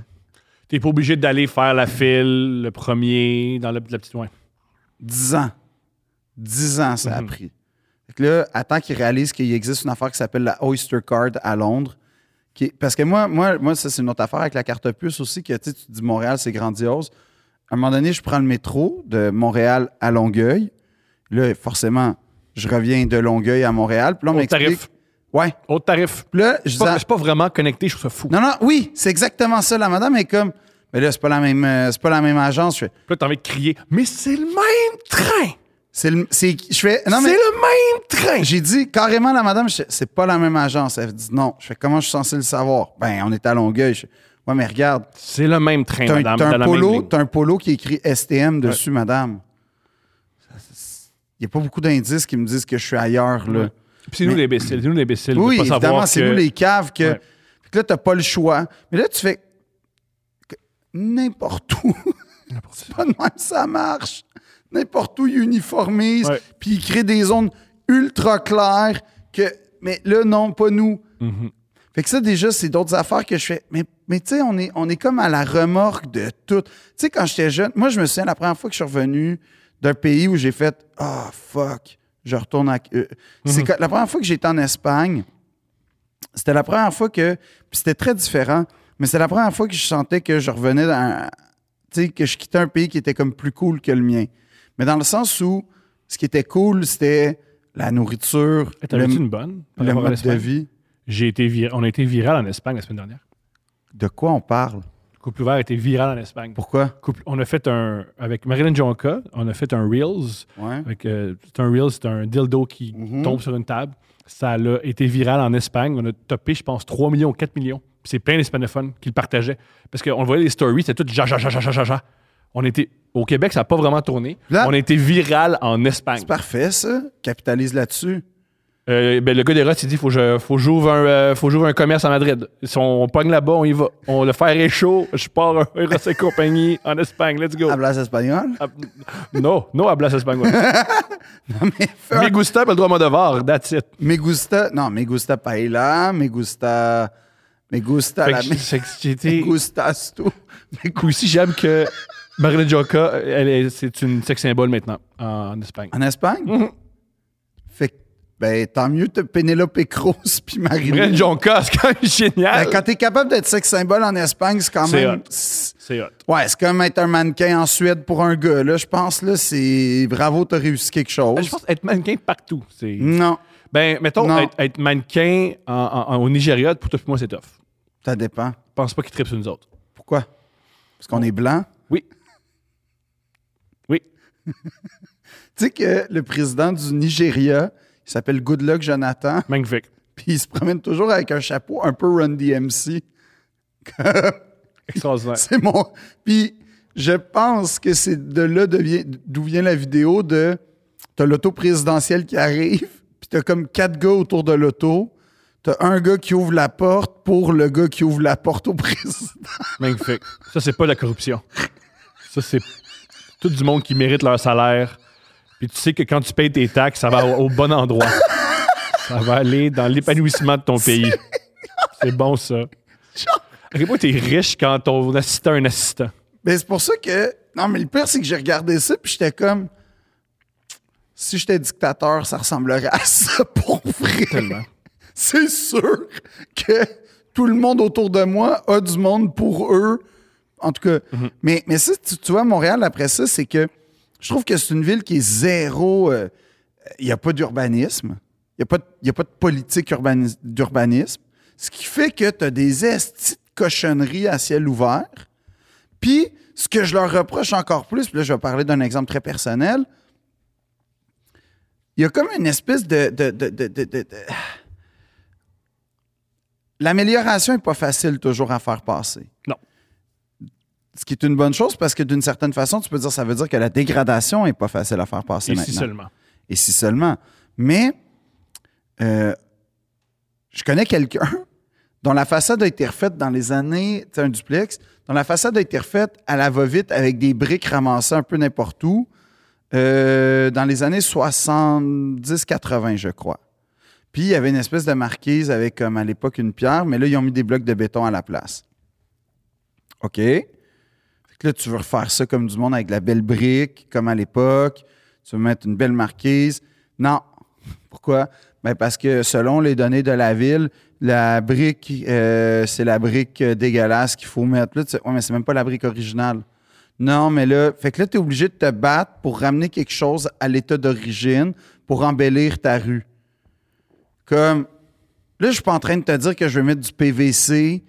Speaker 1: T'es pas obligé d'aller faire la file, le premier, dans la, la petite. Ouais.
Speaker 2: 10 ans. 10 ans, ça a
Speaker 1: Mhm.
Speaker 2: pris. Fait que là, attends qu'ils réalisent qu'il existe une affaire qui s'appelle la Oyster Card à Londres. qui est- parce que moi, moi, moi ça, c'est une autre affaire avec la carte puce aussi, que tu te dis Montréal, c'est grandiose. À un moment donné, je prends le métro de Montréal à Longueuil. Là, forcément, je reviens de Longueuil à Montréal. Puis là, on m'explique.
Speaker 1: tarif.
Speaker 2: Ouais.
Speaker 1: Autre tarif.
Speaker 2: Puis là, je
Speaker 1: C'est pas, pas vraiment connecté, je trouve ça fou.
Speaker 2: Non, non, oui, c'est exactement ça. La madame est comme. Mais là, c'est pas la même, euh, c'est pas la même agence. Je fais,
Speaker 1: Puis là, t'as envie de crier, mais c'est le même train!
Speaker 2: C'est le, c'est, je fais, non, mais
Speaker 1: C'est le même train!
Speaker 2: j'ai dit carrément à la madame, je fais, c'est pas la même agence. Elle dit non. Je fais, comment je suis censé le savoir? Ben, on est à Longueuil. Je fais, ouais, mais regarde,
Speaker 1: C'est le même train,
Speaker 2: t'as
Speaker 1: madame.
Speaker 2: t'as un
Speaker 1: dans la même
Speaker 2: polo, t'as un polo qui écrit STM dessus, madame. Il n'y a pas beaucoup d'indices qui me disent que je suis ailleurs, là.
Speaker 1: Ouais. Puis c'est nous
Speaker 2: Mais-
Speaker 1: l'imbécile, c'est nous l'imbécile. de
Speaker 2: Oui,
Speaker 1: pas
Speaker 2: évidemment, c'est
Speaker 1: que-
Speaker 2: nous les caves que.
Speaker 1: Ouais.
Speaker 2: Que là, t'as pas le choix. Mais là, tu fais n'importe où. c'est pas de même, ça marche. N'importe où, ils uniformisent, puis ils créent des zones ultra claires que. Mais là, non, pas nous.
Speaker 1: Mhm.
Speaker 2: Fait que ça, déjà, c'est d'autres affaires que je fais. Mais, mais tu sais, on est, on est comme à la remorque de tout. Tu sais, quand j'étais jeune, moi, je me souviens la première fois que je suis revenu d'un pays où j'ai fait Ah, fuck, je retourne à. euh, C'est que- la première fois que j'étais en Espagne, c'était la première fois que. Puis c'était très différent, mais c'était la première fois que je sentais que je revenais dans. Tu sais, que je quittais un pays qui était comme plus cool que le mien. Mais dans le sens où ce qui était cool, c'était la nourriture, le,
Speaker 1: une bonne?
Speaker 2: le mode de vie?
Speaker 1: J'ai été vir- On a été viral en Espagne la semaine dernière.
Speaker 2: De quoi on parle?
Speaker 1: Couple ouvert a été viral en Espagne.
Speaker 2: Pourquoi?
Speaker 1: Couple- on a fait un. Avec Marilyn Jonka, on a fait un Reels.
Speaker 2: Ouais.
Speaker 1: Avec, euh, c'est un Reels, c'est un dildo qui
Speaker 2: Mhm.
Speaker 1: tombe sur une table. Ça a été viral en Espagne. On a topé, je pense, 3 millions, 4 millions. C'est plein d'hispanophones qui le partageaient. Parce qu'on voyait les stories, c'était tout ja, ja, ja, ja, ja, ja, ja. On était. Au Québec, ça n'a pas vraiment tourné.
Speaker 2: Là-
Speaker 1: on a été viral en Espagne.
Speaker 2: C'est parfait, ça. Capitalise là-dessus.
Speaker 1: Euh, ben, le gars des Rots, il dit faut que faut j'ouvre un, euh, faut que j'ouvre un commerce à Madrid. Si on, pogne là-bas, on y va. On, le est chaud. Je pars un Eros et compagnie en Espagne. Let's go.
Speaker 2: Hablas espagnol?
Speaker 1: Ah, no, no hablas espagnol.
Speaker 2: Non, mais fais
Speaker 1: Me gusta pel droit mot de var. That's it.
Speaker 2: Me gusta. Non, me gusta paella, me gusta. Me gusta
Speaker 1: Fait
Speaker 2: la.
Speaker 1: que
Speaker 2: Me
Speaker 1: été-
Speaker 2: gustas tout. Me gu-
Speaker 1: Aussi, j'aime que Marilyn Joka, elle est- c'est une sex symbole maintenant en, Espagne.
Speaker 2: En Espagne?
Speaker 1: Mhm.
Speaker 2: Fait que, ben, tant mieux, t'as Penelope Cruz puis
Speaker 1: Marilyn
Speaker 2: Marilyn.
Speaker 1: Joka, c'est quand même génial.
Speaker 2: Ben, quand t'es capable d'être sex symbole en Espagne, c'est quand
Speaker 1: C'est
Speaker 2: même.
Speaker 1: hot.
Speaker 2: c'est-
Speaker 1: hot.
Speaker 2: Ouais, c'est comme être un mannequin en Suède pour un gars. Là, je pense, là, c'est. Bravo, t'as réussi quelque chose.
Speaker 1: Ben, Je pense être mannequin partout. C'est...
Speaker 2: Non,
Speaker 1: Ben, mettons,
Speaker 2: Non.
Speaker 1: être, être mannequin en- en- en- au Nigeria, pour toi et moi, c'est tough.
Speaker 2: ça dépend.
Speaker 1: Je pense pas qu'ils trippent sur nous autres.
Speaker 2: Pourquoi? Parce qu'on est blanc?
Speaker 1: Oui.
Speaker 2: Tu sais que le président du Nigeria, il s'appelle Goodluck Jonathan,
Speaker 1: Magnifique.
Speaker 2: puis il se promène toujours avec un chapeau un peu Run DMC.
Speaker 1: Extraordinaire.
Speaker 2: C'est mon. Puis je pense que c'est de là d'où vient la vidéo de. T'as l'auto présidentielle qui arrive, puis t'as comme quatre gars autour de l'auto. T'as un gars qui ouvre la porte pour le gars qui ouvre la porte au président.
Speaker 1: Magnifique. Ça, c'est pas la corruption. Ça, c'est tout du monde qui mérite leur salaire. Puis tu sais que quand tu payes tes taxes, ça va au, au bon endroit. Ça va aller dans l'épanouissement de ton pays. C'est bon, ça. À quel point t'es riche quand ton assistant un assistant.
Speaker 2: Ben, c'est pour ça que. Non, mais le pire, c'est que j'ai regardé ça, puis j'étais comme. Si j'étais dictateur, ça ressemblerait à ça pour vrai.
Speaker 1: Tellement.
Speaker 2: C'est sûr que tout le monde autour de moi a du monde pour eux. En tout cas. mais, mais ça, tu, tu vois, Montréal, après ça, c'est que je trouve que c'est une ville qui est zéro. euh, Il n'y a pas d'urbanisme. Il n'y a, a pas de politique urbani- d'urbanisme. Ce qui fait que tu as des estis de cochonneries à ciel ouvert. Puis, ce que je leur reproche encore plus, puis là, je vais parler d'un exemple très personnel. Il y a comme une espèce de. de- de- de- de- de- de- L'amélioration n'est pas facile toujours à faire passer.
Speaker 1: Non.
Speaker 2: Ce qui est une bonne chose parce que d'une certaine façon, tu peux dire ça veut dire que la dégradation n'est pas facile à faire passer
Speaker 1: Et
Speaker 2: maintenant.
Speaker 1: si seulement.
Speaker 2: Et si seulement. Mais euh, je connais quelqu'un dont la façade a été refaite dans les années, tu sais, un duplex, dont la façade a été refaite à la va-vite avec des briques ramassées un peu n'importe où, euh, dans les années 70-80, je crois. Puis il y avait une espèce de marquise avec, comme à l'époque, une pierre, mais là, ils ont mis des blocs de béton à la place. OK? Là, tu veux refaire ça comme du monde avec la belle brique, comme à l'époque. Tu veux mettre une belle marquise. Non. Pourquoi? Ben parce que selon les données de la ville, la brique, euh, c'est la brique euh, dégueulasse qu'il faut mettre. Là, tu sais, ouais, mais c'est même pas la brique originale. Non, mais là, fait que là, tu es obligé de te battre pour ramener quelque chose à l'état d'origine pour embellir ta rue. Comme, là, je suis pas en train de te dire que je vais mettre du PVC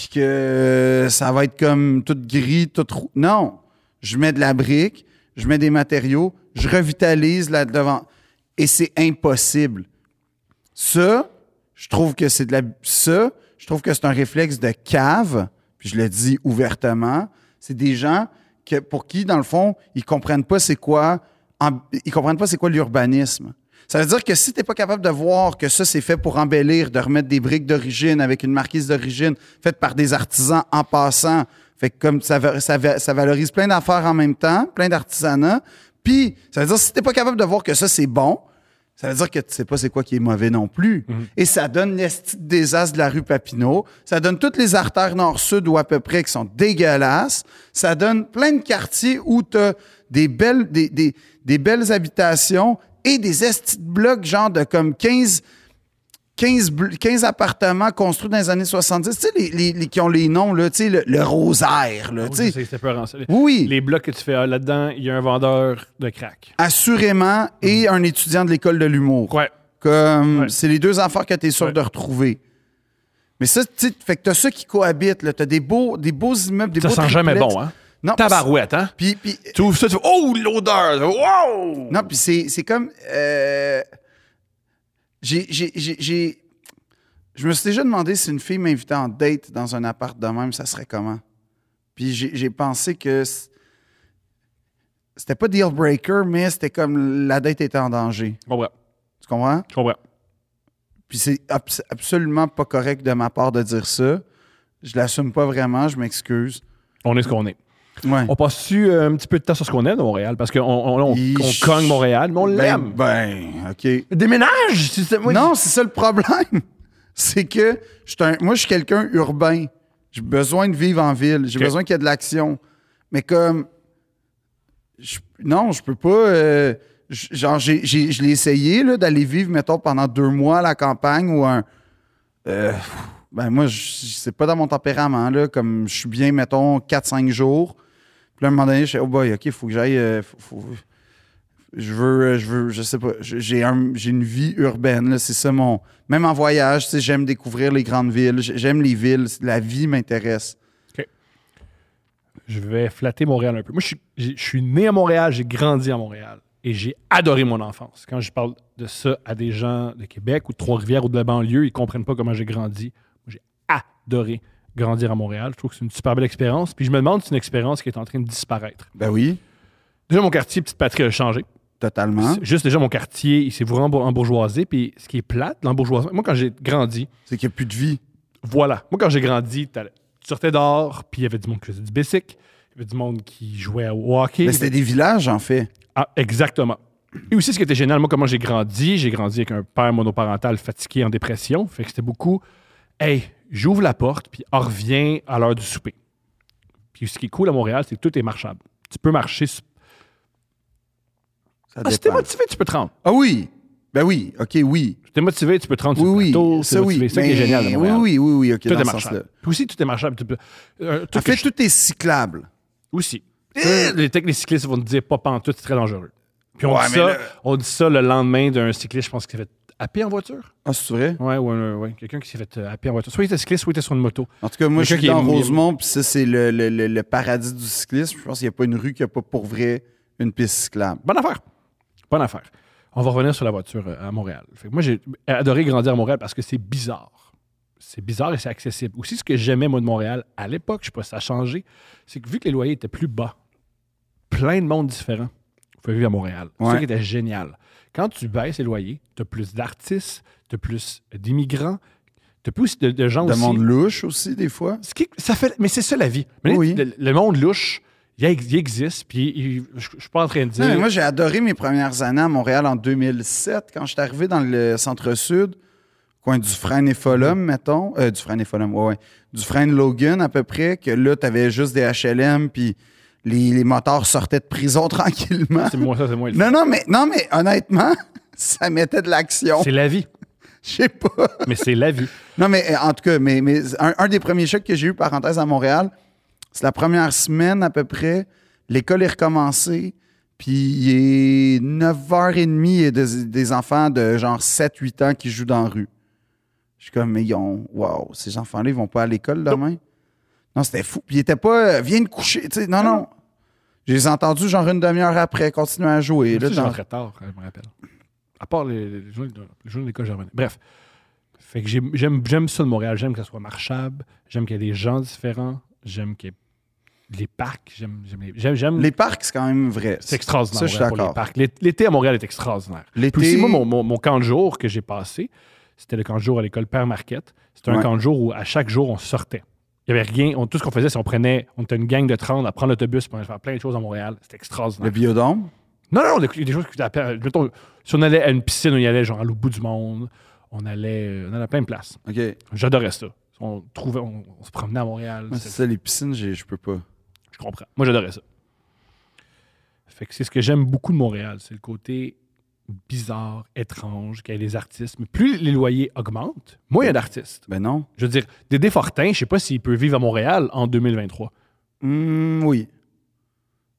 Speaker 2: puis que euh, ça va être comme tout gris, tout. Non. Je mets de la brique, je mets des matériaux, je revitalise là devant. Et c'est impossible. Ça, je trouve que c'est de la. Ça, je trouve que c'est un réflexe de cave, puis je le dis ouvertement. C'est des gens que, pour qui, dans le fond, ils comprennent pas c'est quoi. ils comprennent pas c'est quoi l'urbanisme. Ça veut dire que si tu n'es pas capable de voir que ça, c'est fait pour embellir, de remettre des briques d'origine avec une marquise d'origine faite par des artisans en passant, fait que comme ça, ça, ça valorise plein d'affaires en même temps, plein d'artisanat. Puis, ça veut dire que si tu n'es pas capable de voir que ça, c'est bon, ça veut dire que tu sais pas c'est quoi qui est mauvais non plus. Et ça donne de désastre de la rue Papineau. Ça donne toutes les artères nord-sud ou à peu près qui sont dégueulasses. Ça donne plein de quartiers où tu as des belles, des, des- des belles habitations et des estis de blocs genre de comme 15, 15, bl- 15 appartements construits dans les années 70. Tu sais, les, les- les- qui ont les noms, là, tu sais, le, le rosaire, là, tu sais.
Speaker 1: ça.
Speaker 2: Oui.
Speaker 1: Les blocs que tu fais ah, là-dedans, il y a un vendeur de crack.
Speaker 2: Assurément, et un étudiant de l'école de l'humour.
Speaker 1: Ouais.
Speaker 2: Comme
Speaker 1: Ouais.
Speaker 2: c'est les deux affaires que tu es sûr
Speaker 1: Ouais.
Speaker 2: de retrouver. Mais ça, tu sais, fait que t'as ça qui cohabite, là. T'as des beaux, des beaux immeubles, des
Speaker 1: Ça
Speaker 2: beaux
Speaker 1: sent jamais bon, hein?
Speaker 2: Non,
Speaker 1: Tabarouette, hein?
Speaker 2: Puis, puis,
Speaker 1: Tu ouvres ça, tu fais Oh, l'odeur! Wow!
Speaker 2: non, puis c'est, c'est comme. euh, j'ai, j'ai, Je me suis déjà demandé si une fille m'invitait en date dans un appart de même, ça serait comment? Puis j'ai, pensé que c'était pas deal breaker, mais c'était comme la date était en danger.
Speaker 1: Je comprends.
Speaker 2: Tu comprends?
Speaker 1: Je comprends.
Speaker 2: Puis c'est abs- absolument pas correct de ma part de dire ça. Je l'assume pas vraiment, je m'excuse.
Speaker 1: On est ce qu'on est.
Speaker 2: Ouais.
Speaker 1: On passe-tu euh, un petit peu de temps sur ce qu'on aime de Montréal? Parce qu'on on, on-
Speaker 2: Ish.
Speaker 1: on cogne Montréal, mais on
Speaker 2: Ben,
Speaker 1: l'aime.
Speaker 2: ben, OK.
Speaker 1: Déménage! C'est- moi,
Speaker 2: Non, c'est ça le problème. c'est que un- moi, je suis quelqu'un urbain. J'ai besoin de vivre en ville. J'ai besoin qu'il y ait de l'action. Mais comme. je- non, je peux pas. euh, genre, j'ai- je l'ai essayé d'aller vivre, mettons, pendant deux mois à la campagne ou un. euh, ben, moi, c'est pas dans mon tempérament. Là, comme je suis bien, mettons, 4-5 jours. Puis là, à un moment donné, je fais, oh boy, OK, il faut que j'aille. euh, je veux, euh, je veux, je sais pas, j'ai un- une vie urbaine, c'est ça mon. Même en voyage, j'aime découvrir les grandes villes, j'ai- j'aime les villes, la vie m'intéresse.
Speaker 1: Je vais flatter Montréal un peu. Moi, je suis, je suis né à Montréal, j'ai grandi à Montréal et j'ai adoré mon enfance. Quand je parle de ça à des gens de Québec ou de Trois-Rivières ou de la banlieue, ils comprennent pas comment j'ai grandi. J'ai adoré grandir à Montréal. Je trouve que c'est une super belle expérience. Puis je me demande si c'est une expérience qui est en train de disparaître.
Speaker 2: Ben oui,
Speaker 1: Déjà, mon quartier, Petite Patrie, a changé.
Speaker 2: totalement.
Speaker 1: Juste déjà, mon quartier, il s'est vraiment embour- embourgeoisé. Puis ce qui est plate, l'embourgeoisement, moi, quand j'ai grandi,
Speaker 2: C'est qu'il n'y a plus de vie.
Speaker 1: voilà. Moi, quand j'ai grandi, tu sortais dehors, puis il y avait du monde qui faisait du bicycle, il y avait du monde qui jouait au hockey.
Speaker 2: Mais c'était des villages, en fait.
Speaker 1: Ah, exactement. Et aussi, ce qui était génial, moi, comment j'ai grandi, j'ai grandi avec un père monoparental fatigué en dépression. Fait que c'était beaucoup, hey, j'ouvre la porte, puis on revient à l'heure du souper. Puis ce qui est cool à Montréal, c'est que tout est marchable. Tu peux marcher.
Speaker 2: Ça
Speaker 1: Ah, si t'es motivé, tu peux te rendre.
Speaker 2: Ah oui, ben oui, OK, oui.
Speaker 1: Si t'es motivé, tu peux te rendre
Speaker 2: Oui,
Speaker 1: sur le
Speaker 2: oui,
Speaker 1: plateau.
Speaker 2: ça
Speaker 1: t'es
Speaker 2: oui.
Speaker 1: motivé. C'est ça qui est génial à Montréal.
Speaker 2: Oui, oui, oui, oui, OK,
Speaker 1: Tout
Speaker 2: dans
Speaker 1: est
Speaker 2: ce
Speaker 1: marchable.
Speaker 2: sens-là.
Speaker 1: Puis aussi, tout est marchable. Tu peux- euh, tout
Speaker 2: En fait,
Speaker 1: je-
Speaker 2: tout est cyclable.
Speaker 1: Aussi. Ça, les, peut-être que les cyclistes vont te dire pas pantoute, c'est très dangereux. Puis on,
Speaker 2: Ouais,
Speaker 1: dit ça,
Speaker 2: là-
Speaker 1: on dit ça le lendemain d'un cycliste, je pense, qui s'est fait happer en voiture?
Speaker 2: Ah, c'est vrai?
Speaker 1: Ouais, ouais, ouais, ouais. Quelqu'un qui s'est fait euh, happer en voiture. Soit il était cycliste, soit il était sur une moto.
Speaker 2: En tout cas, moi, je suis dans Rosemont, puis ça, c'est le, le- le- le paradis du cyclisme. Je pense qu'il n'y a pas une rue qui n'a pas pour vrai une piste cyclable.
Speaker 1: Bonne affaire. Bonne affaire. On va revenir sur la voiture euh, à Montréal. Fait que moi, j'ai adoré grandir à Montréal parce que c'est bizarre. C'est bizarre et c'est accessible. Aussi, ce que j'aimais, moi, de Montréal, à l'époque, je sais pas si ça a changé, c'est que vu que les loyers étaient plus bas, plein de monde différent. pouvait vivre à Montréal. C'est
Speaker 2: Ouais.
Speaker 1: ça qui était génial. Quand tu baisses les loyers, tu as plus d'artistes, tu as plus d'immigrants, tu as plus de, de gens
Speaker 2: De
Speaker 1: aussi.
Speaker 2: monde louche aussi, des fois.
Speaker 1: Ce qui- ça fait, mais c'est ça la vie. Mais
Speaker 2: Oui.
Speaker 1: le, le monde louche, il, ex- il existe, puis je je suis pas en train de dire.
Speaker 2: Non, mais moi, j'ai adoré mes premières années à Montréal en 2007, quand je suis arrivé dans le centre-sud, coin du Frein et Folum, mettons. Euh, du Frein et Folum, ouais, ouais. Du Frein Logan, à peu près, que là, t'avais juste des HLM, puis les, les moteurs sortaient de prison tranquillement.
Speaker 1: c'est moi ça, c'est moi.
Speaker 2: Non, non, mais, non, mais honnêtement, ça mettait de l'action.
Speaker 1: C'est la vie.
Speaker 2: Je sais pas.
Speaker 1: Mais c'est la vie.
Speaker 2: Non, mais euh, en tout cas, mais, mais un, un des premiers chocs que j'ai eu, parenthèse, à Montréal, c'est la première semaine à peu près. L'école est recommencée, puis il est 9h30 et des, des enfants de genre 7-8 ans qui jouent dans la rue. Je suis comme, mais ils ont. Waouh, ces enfants-là, ils vont pas à l'école demain? Non, c'était fou. Puis ils étaient pas. euh, viens te coucher. tu sais. Non, non. Je les ai entendus genre une demi-heure après continuer à jouer. Là, dans-
Speaker 1: rentrais tard, je me rappelle. À part les, les de- les d'école, je revenais. Bref. Fait que j'ai- j'aime ça de Montréal. J'aime que ça soit marchable. J'aime qu'il y ait des gens différents. J'aime qu'il y ait les parcs. J'aime les.
Speaker 2: Les parcs, c'est quand même vrai.
Speaker 1: c'est extraordinaire
Speaker 2: Ça, je suis
Speaker 1: pour les
Speaker 2: d'accord.
Speaker 1: parcs. L'é- L'été à Montréal est extraordinaire.
Speaker 2: L'été-
Speaker 1: moi, mon, mon- mon camp de jour que j'ai passé, c'était le camp de jour à l'école Père Marquette. C'était un
Speaker 2: Ouais.
Speaker 1: camp de jour où à chaque jour, on sortait. Il n'y avait rien. on- tout ce qu'on faisait, c'est qu'on prenait. On était une gang de 30 à prendre l'autobus pour aller faire plein de choses à Montréal. C'était extraordinaire.
Speaker 2: Le biodôme?
Speaker 1: Non, non, il y a des choses qui si on allait à une piscine, on y allait genre à l'autre bout du monde. On allait, euh, on allait à plein de places.
Speaker 2: OK.
Speaker 1: J'adorais ça. On, trouvait, on, on se promenait à Montréal.
Speaker 2: C'est ça, les piscines, je peux pas.
Speaker 1: Je comprends. Moi, j'adorais ça. Fait que c'est ce que j'aime beaucoup de Montréal. C'est le côté bizarre, étrange, qu'il y a des artistes. Mais plus les loyers augmentent, moins il y a d'artistes.
Speaker 2: Ben non.
Speaker 1: Je veux dire, Dédé Fortin, je sais pas s'il peut vivre à Montréal en 2023.
Speaker 2: Hmm, oui.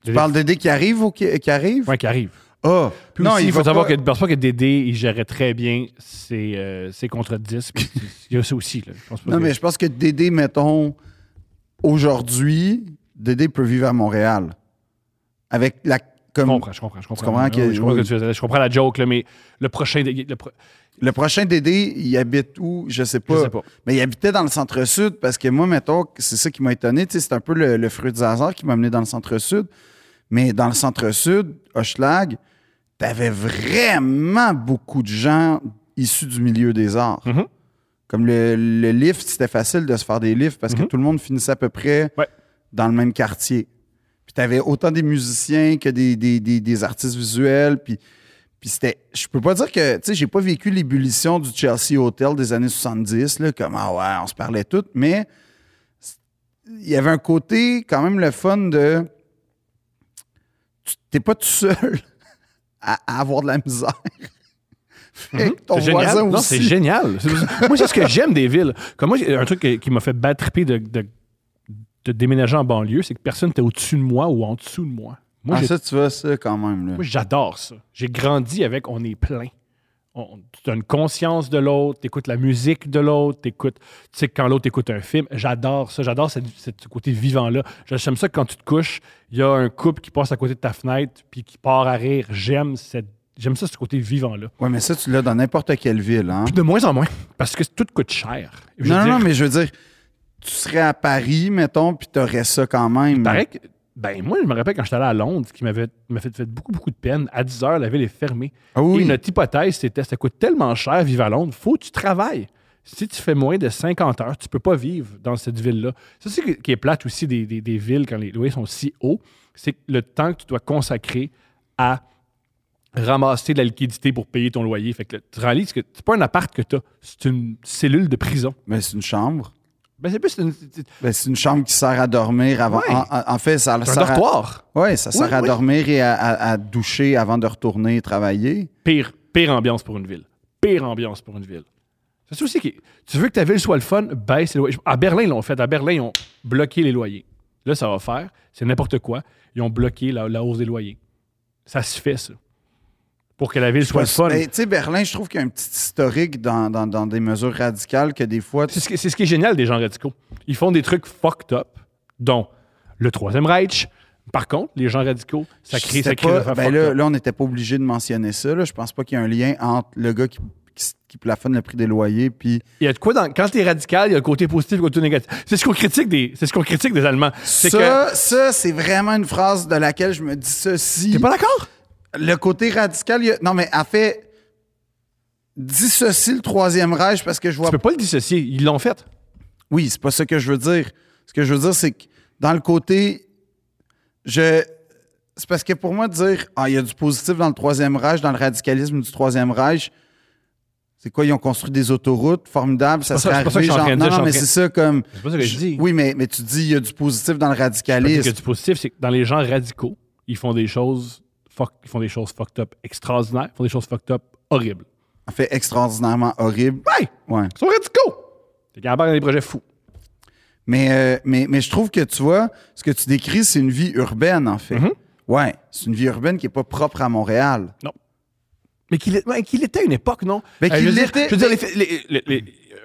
Speaker 2: Tu
Speaker 1: Dédé-
Speaker 2: parles d'aider qui arrive ou qui, qui arrive?
Speaker 1: Ouais, qui arrive.
Speaker 2: Ah!
Speaker 1: Puis
Speaker 2: non,
Speaker 1: aussi, il faut savoir
Speaker 2: pas-
Speaker 1: que je pense pas que Dédé, il gérait très bien ses, euh, ses contrats de disques. Puis il y a ça aussi. Là. Je pense pas
Speaker 2: Non,
Speaker 1: que-
Speaker 2: mais je pense que Dédé, mettons, aujourd'hui, Dédé peut vivre à Montréal. Avec la.
Speaker 1: Je comprends, je comprends. Je comprends, je, comprends
Speaker 2: oui.
Speaker 1: que tu. Je comprends la joke, là, mais le prochain. le pro-
Speaker 2: Le prochain Dédé, il habite où? Je sais pas.
Speaker 1: Je sais pas.
Speaker 2: Mais il habitait dans le centre-sud parce que moi, mettons, c'est ça qui m'a étonné. C'est un peu le, le fruit du hasard qui m'a amené dans le centre-sud. Mais dans le centre-sud, Hochelag, t'avais vraiment beaucoup de gens issus du milieu des arts.
Speaker 1: Mhm.
Speaker 2: Comme le, le lift, c'était facile de se faire des lifts parce que
Speaker 1: Mhm.
Speaker 2: tout le monde finissait à peu près
Speaker 1: Ouais.
Speaker 2: dans le même quartier. Puis t'avais autant des musiciens que des, des- des- des artistes visuels. Puis, puis c'était. Je peux pas dire que. Tu sais, j'ai pas vécu l'ébullition du Chelsea Hotel des années 70, là, comme ah ouais, on se parlait tout, mais il y avait un côté quand même le fun de. Tu t'es pas tout seul à, à avoir de la misère.
Speaker 1: Mhm. C'est génial. Non,
Speaker 2: aussi.
Speaker 1: c'est génial. Moi, c'est ce que j'aime des villes. Comme moi, un truc qui- m'a fait battre de, de, de déménager en banlieue, c'est que personne n'était au-dessus de moi ou en dessous de moi. Moi,
Speaker 2: ah, ça, tu vois ça quand même. Là.
Speaker 1: moi, j'adore ça. J'ai grandi avec on est plein. On- tu as une conscience de l'autre, tu écoutes la musique de l'autre, tu écoutes, tu sais, quand l'autre écoute un film. J'adore ça. J'adore ce côté vivant-là. J'aime ça que quand tu te couches, il y a un couple qui passe à côté de ta fenêtre puis qui part à rire. J'aime cette. J'aime ça, ce côté vivant-là.
Speaker 2: Ouais, mais ça, tu l'as dans n'importe quelle ville. Hein?
Speaker 1: Puis de moins en moins, parce que tout coûte cher. Je
Speaker 2: Non, non,
Speaker 1: dire,
Speaker 2: non, mais je veux dire, tu serais à Paris, mettons, puis t'aurais ça quand même.
Speaker 1: Il paraît que. Ben, moi, je me rappelle quand j'étais allé à Londres, qui m'avait m'a fait, fait beaucoup, beaucoup de peine. À 10 heures, la ville est fermée.
Speaker 2: Ah oui.
Speaker 1: Et notre hypothèse, c'était ça coûte tellement cher vivre à Londres, faut que tu travailles. Si tu fais moins de 50 heures, tu peux pas vivre dans cette ville-là. Ça, c'est ce qui est plate aussi des, des- des villes quand les loyers sont si hauts, c'est le temps que tu dois consacrer à ramasser de la liquidité pour payer ton loyer. Fait que tu réalises que c'est pas un appart que tu as, c'est une cellule de prison.
Speaker 2: Mais c'est une chambre.
Speaker 1: Ben, c'est plus une,
Speaker 2: Ben, c'est une chambre qui sert à dormir avant.
Speaker 1: Ouais.
Speaker 2: En, fait, ça
Speaker 1: un
Speaker 2: sert à...
Speaker 1: dortoir.
Speaker 2: Ouais, ça sert
Speaker 1: Oui,
Speaker 2: à
Speaker 1: oui.
Speaker 2: dormir et à, à- à doucher avant de retourner travailler.
Speaker 1: pire, pire ambiance pour une ville. Pire ambiance pour une ville. C'est ça aussi qui. Tu veux que ta ville soit le fun, baisse les loyers. À Berlin, ils l'ont fait. À Berlin, ils ont bloqué les loyers. Là, ça va faire. C'est n'importe quoi. Ils ont bloqué la, la hausse des loyers. Ça se fait, ça. Pour que la ville soit fun.
Speaker 2: Ben, tu sais, Berlin, je trouve qu'il y a un petit historique dans, dans- dans des mesures radicales que des fois.
Speaker 1: C'est ce, qui- c'est ce qui est génial des gens radicaux. Ils font des trucs fucked up, dont le Troisième Reich. Par contre, les gens radicaux, ça crée, ça crée
Speaker 2: pas- ben là, on n'était pas obligé de mentionner ça. Là. Je pense pas qu'il y a un lien entre le gars qui, qui- qui plafonne le prix des loyers puis
Speaker 1: Il y a de quoi dans. Quand t'es radical, il y a le côté positif et le côté négatif. C'est ce qu'on critique des. C'est ce qu'on critique des Allemands. C'est que.
Speaker 2: Ça, ça c'est vraiment une phrase de laquelle je me dis ceci.
Speaker 1: T'es pas d'accord?
Speaker 2: Le côté radical, il y a- non, mais elle fait dissocier le troisième Reich parce que je vois
Speaker 1: Tu peux pas le dissocier. Ils l'ont fait.
Speaker 2: Oui, c'est pas ça que je veux dire. Ce que je veux dire, c'est que dans le côté. Je. C'est parce que pour moi, dire Ah, il y a du positif dans le Troisième Reich, dans le radicalisme du Troisième Reich, c'est quoi? Ils ont construit des autoroutes formidables, ça serait arrivé. genre- non, mais c'est ça comme.
Speaker 1: C'est pas ça que je dis.
Speaker 2: Oui, mais, mais tu dis il y a du positif dans le
Speaker 1: Parce que
Speaker 2: radicalisme.
Speaker 1: du positif, c'est que dans les gens radicaux, ils font des choses fuck- ils font des choses fucked up extraordinaires, ils font des choses fucked up horribles.
Speaker 2: En fait, extraordinairement horrible.
Speaker 1: Ouais!
Speaker 2: Ouais.
Speaker 1: Ils sont radicaux! T'es capable dans des projets fous.
Speaker 2: Mais, euh, mais, mais je trouve que tu vois, ce que tu décris, c'est une vie urbaine, en fait.
Speaker 1: Mhm.
Speaker 2: Ouais, c'est une vie urbaine qui n'est pas propre à Montréal.
Speaker 1: Mais qu'il ouais, qu'il était à une époque, non?
Speaker 2: Mais
Speaker 1: Euh,
Speaker 2: qu'il
Speaker 1: dire-
Speaker 2: l'était-
Speaker 1: Je veux dire,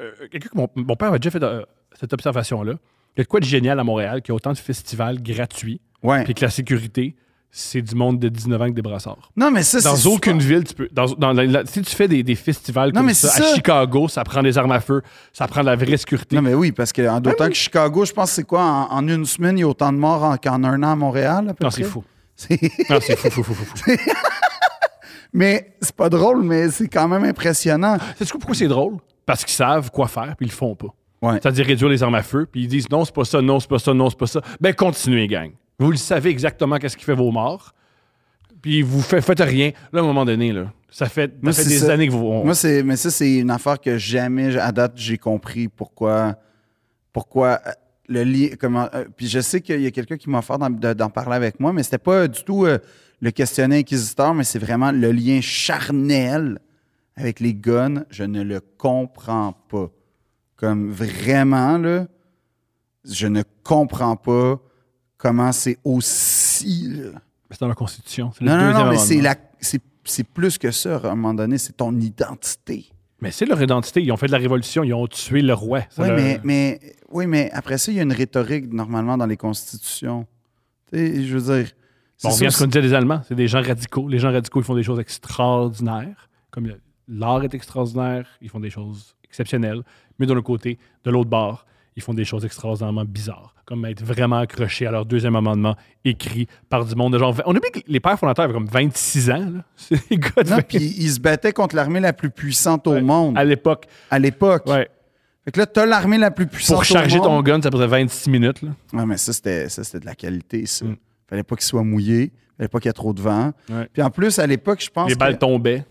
Speaker 1: euh, quelqu'un que mon, mon père a déjà fait euh, cette observation-là. Il y a de quoi de génial à Montréal, qu'il y a autant de festivals gratuits,
Speaker 2: Ouais.
Speaker 1: puis que la sécurité, c'est du monde de 19 ans avec des brassards.
Speaker 2: Non, mais ça,
Speaker 1: Dans
Speaker 2: c'est
Speaker 1: aucune
Speaker 2: super-
Speaker 1: ville, tu peux. Dans, dans la- la- si tu fais des, des festivals
Speaker 2: Non,
Speaker 1: comme
Speaker 2: mais
Speaker 1: ça,
Speaker 2: c'est
Speaker 1: à. Chicago, ça prend des armes à feu, ça prend de la vraie sécurité.
Speaker 2: Non, mais oui, parce que en d'autant
Speaker 1: Ben oui.
Speaker 2: que Chicago, je pense, c'est quoi, en, en une semaine, il y a autant de morts en- qu'en un an à Montréal, à peu
Speaker 1: non, c'est fou.
Speaker 2: C'est-
Speaker 1: Non, c'est fou, fou, fou, fou. fou.
Speaker 2: mais c'est pas drôle, mais c'est quand même impressionnant.
Speaker 1: Sais-tu pourquoi c'est drôle? Parce qu'ils savent quoi faire, puis ils le font pas.
Speaker 2: Ouais.
Speaker 1: C'est-à-dire réduire les armes à feu, puis ils disent non, c'est pas ça, non, c'est pas ça, non, c'est pas ça. Ben, continuez, gang. Vous le savez exactement qu'est-ce qui fait vos morts, puis vous fait- faites rien. Là, à un moment donné, là, ça fait, ça
Speaker 2: Moi,
Speaker 1: fait des
Speaker 2: ça.
Speaker 1: années que vous. on-
Speaker 2: Moi, c'est, mais ça, c'est une affaire que jamais, à date, j'ai compris pourquoi, pourquoi euh, le lien, comment, euh, puis je sais qu'il y a quelqu'un qui m'a offert d'en, de- d'en parler avec moi, mais c'était pas du tout euh, le questionnaire inquisiteur, mais c'est vraiment le lien charnel avec les guns. Je ne le comprends pas. Comme vraiment, là, je ne comprends pas comment c'est aussi.
Speaker 1: C'est dans la Constitution. C'est le
Speaker 2: Non, non, non, mais c'est, la, c'est, c'est plus que ça, à un moment donné, c'est ton identité.
Speaker 1: Mais c'est leur identité. Ils ont fait de la révolution, ils ont tué le roi.
Speaker 2: Oui,
Speaker 1: leur-
Speaker 2: mais, mais, oui, mais après ça, il y a une rhétorique normalement dans les constitutions. Tu sais, je veux dire.
Speaker 1: Bon, on à ce qu'on disait des Allemands. C'est des gens radicaux. Les gens radicaux, ils font des choses extraordinaires. Comme l'art est extraordinaire, ils font des choses exceptionnelles. Mais de l'autre côté, de l'autre bord, ils font des choses extraordinairement bizarres. Comme être vraiment accrochés à leur deuxième amendement écrit par du monde de genre. On oublie que les pères fondateurs avaient comme 26 ans. là. C'est des gars de
Speaker 2: Non,
Speaker 1: 20
Speaker 2: puis ils se battaient contre l'armée la plus puissante au
Speaker 1: Ouais.
Speaker 2: monde
Speaker 1: à l'époque.
Speaker 2: à l'époque.
Speaker 1: Ouais.
Speaker 2: Fait que là, t'as l'armée la plus puissante
Speaker 1: Pour charger
Speaker 2: au
Speaker 1: ton gun, ça prenait 26 minutes. là.
Speaker 2: Ouais, mais ça, c'était, ça, c'était de la qualité, ça.
Speaker 1: Mm.
Speaker 2: Fallait pas qu'il soit mouillé. Fallait pas qu'il y ait trop de vent.
Speaker 1: Ouais.
Speaker 2: Puis en plus, à l'époque, je pense
Speaker 1: Les
Speaker 2: que-
Speaker 1: balles tombaient.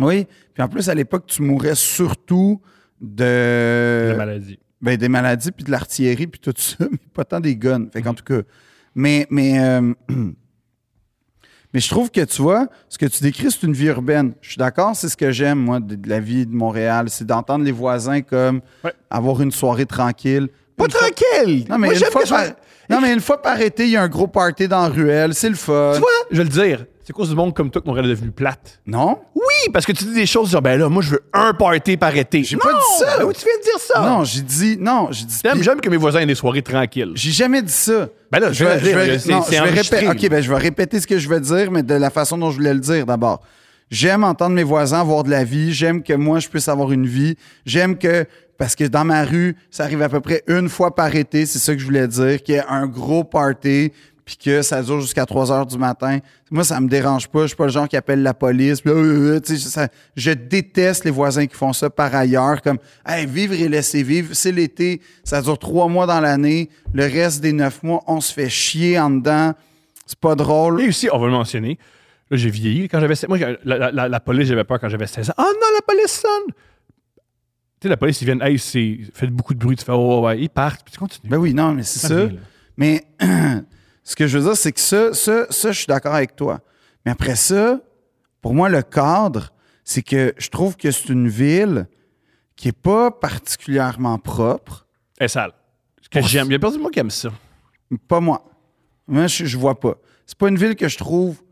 Speaker 2: Oui. Puis en plus, à l'époque, tu mourais surtout de...
Speaker 1: la maladie.
Speaker 2: Ben, des maladies, puis de l'artillerie, puis tout ça, mais pas tant des guns. Fait qu'en tout cas. Mais, mais, euh, mais je trouve que, tu vois, ce que tu décris, c'est une vie urbaine. Je suis d'accord, c'est ce que j'aime, moi, de, de la vie de Montréal. C'est d'entendre les voisins comme
Speaker 1: Ouais.
Speaker 2: avoir une soirée tranquille.
Speaker 1: Pas
Speaker 2: Une fois-
Speaker 1: tranquille!
Speaker 2: Non, mais,
Speaker 1: Moi,
Speaker 2: une
Speaker 1: j'aime
Speaker 2: fois par... non, mais une fois par été, il y a un gros party dans la ruelle. C'est le fun.
Speaker 1: Tu vois, je vais le dire. C'est cause du monde comme toi que Montréal est devenu plate?
Speaker 2: Non?
Speaker 1: Oui, parce que tu dis des choses genre, ben là, moi, je veux un party par été.
Speaker 2: J'ai pas dit ça.
Speaker 1: Ben oui, tu viens de dire ça.
Speaker 2: Non, j'ai dit... Non, j'ai dit...
Speaker 1: J'aime, j'aime que mes voisins aient des soirées tranquilles.
Speaker 2: J'ai jamais dit ça.
Speaker 1: Ben là, je vais le dire, c'est-
Speaker 2: non,
Speaker 1: c'est
Speaker 2: je vais
Speaker 1: enregistré,
Speaker 2: répéter- OK, ben je vais répéter ce que je veux dire, mais de la façon dont je voulais le dire d'abord. J'aime entendre mes voisins avoir de la vie. J'aime que moi, je puisse avoir une vie. J'aime que, parce que dans ma rue, ça arrive à peu près une fois par été, c'est ça que je voulais dire, qu'il y ait un gros party, puis que ça dure jusqu'à 3 heures du matin. Moi, ça me dérange pas. Je suis pas le genre qui appelle la police. puis, euh, euh, ça- je déteste les voisins qui font ça par ailleurs, comme hey, vivre et laisser vivre. C'est l'été, ça dure trois mois dans l'année. Le reste des neuf mois, on se fait chier en dedans. C'est pas drôle.
Speaker 1: Et aussi, on va le mentionner, là, j'ai vieilli. Quand j'avais... Moi, la, la- la- la police, j'avais peur quand j'avais 16 ans. Oh non, la police sonne! Tu sais, la police, ils viennent, hey, c'est... Faites beaucoup de bruit. Tu fais, oh, ouais, ils partent. Puis tu continues.
Speaker 2: Ben oui, non, mais c'est ça.
Speaker 1: là.
Speaker 2: Mais ce que je veux dire, c'est que ça, ça, ça, je suis d'accord avec toi. Mais après ça, pour moi, le cadre, c'est que je trouve que c'est une ville qui est pas particulièrement propre.
Speaker 1: Elle est sale. Ce que
Speaker 2: Pour-
Speaker 1: j'aime. Il y a personne de moi qui aime ça.
Speaker 2: Pas moi. Moi, je, je vois pas. C'est pas une ville que je trouve.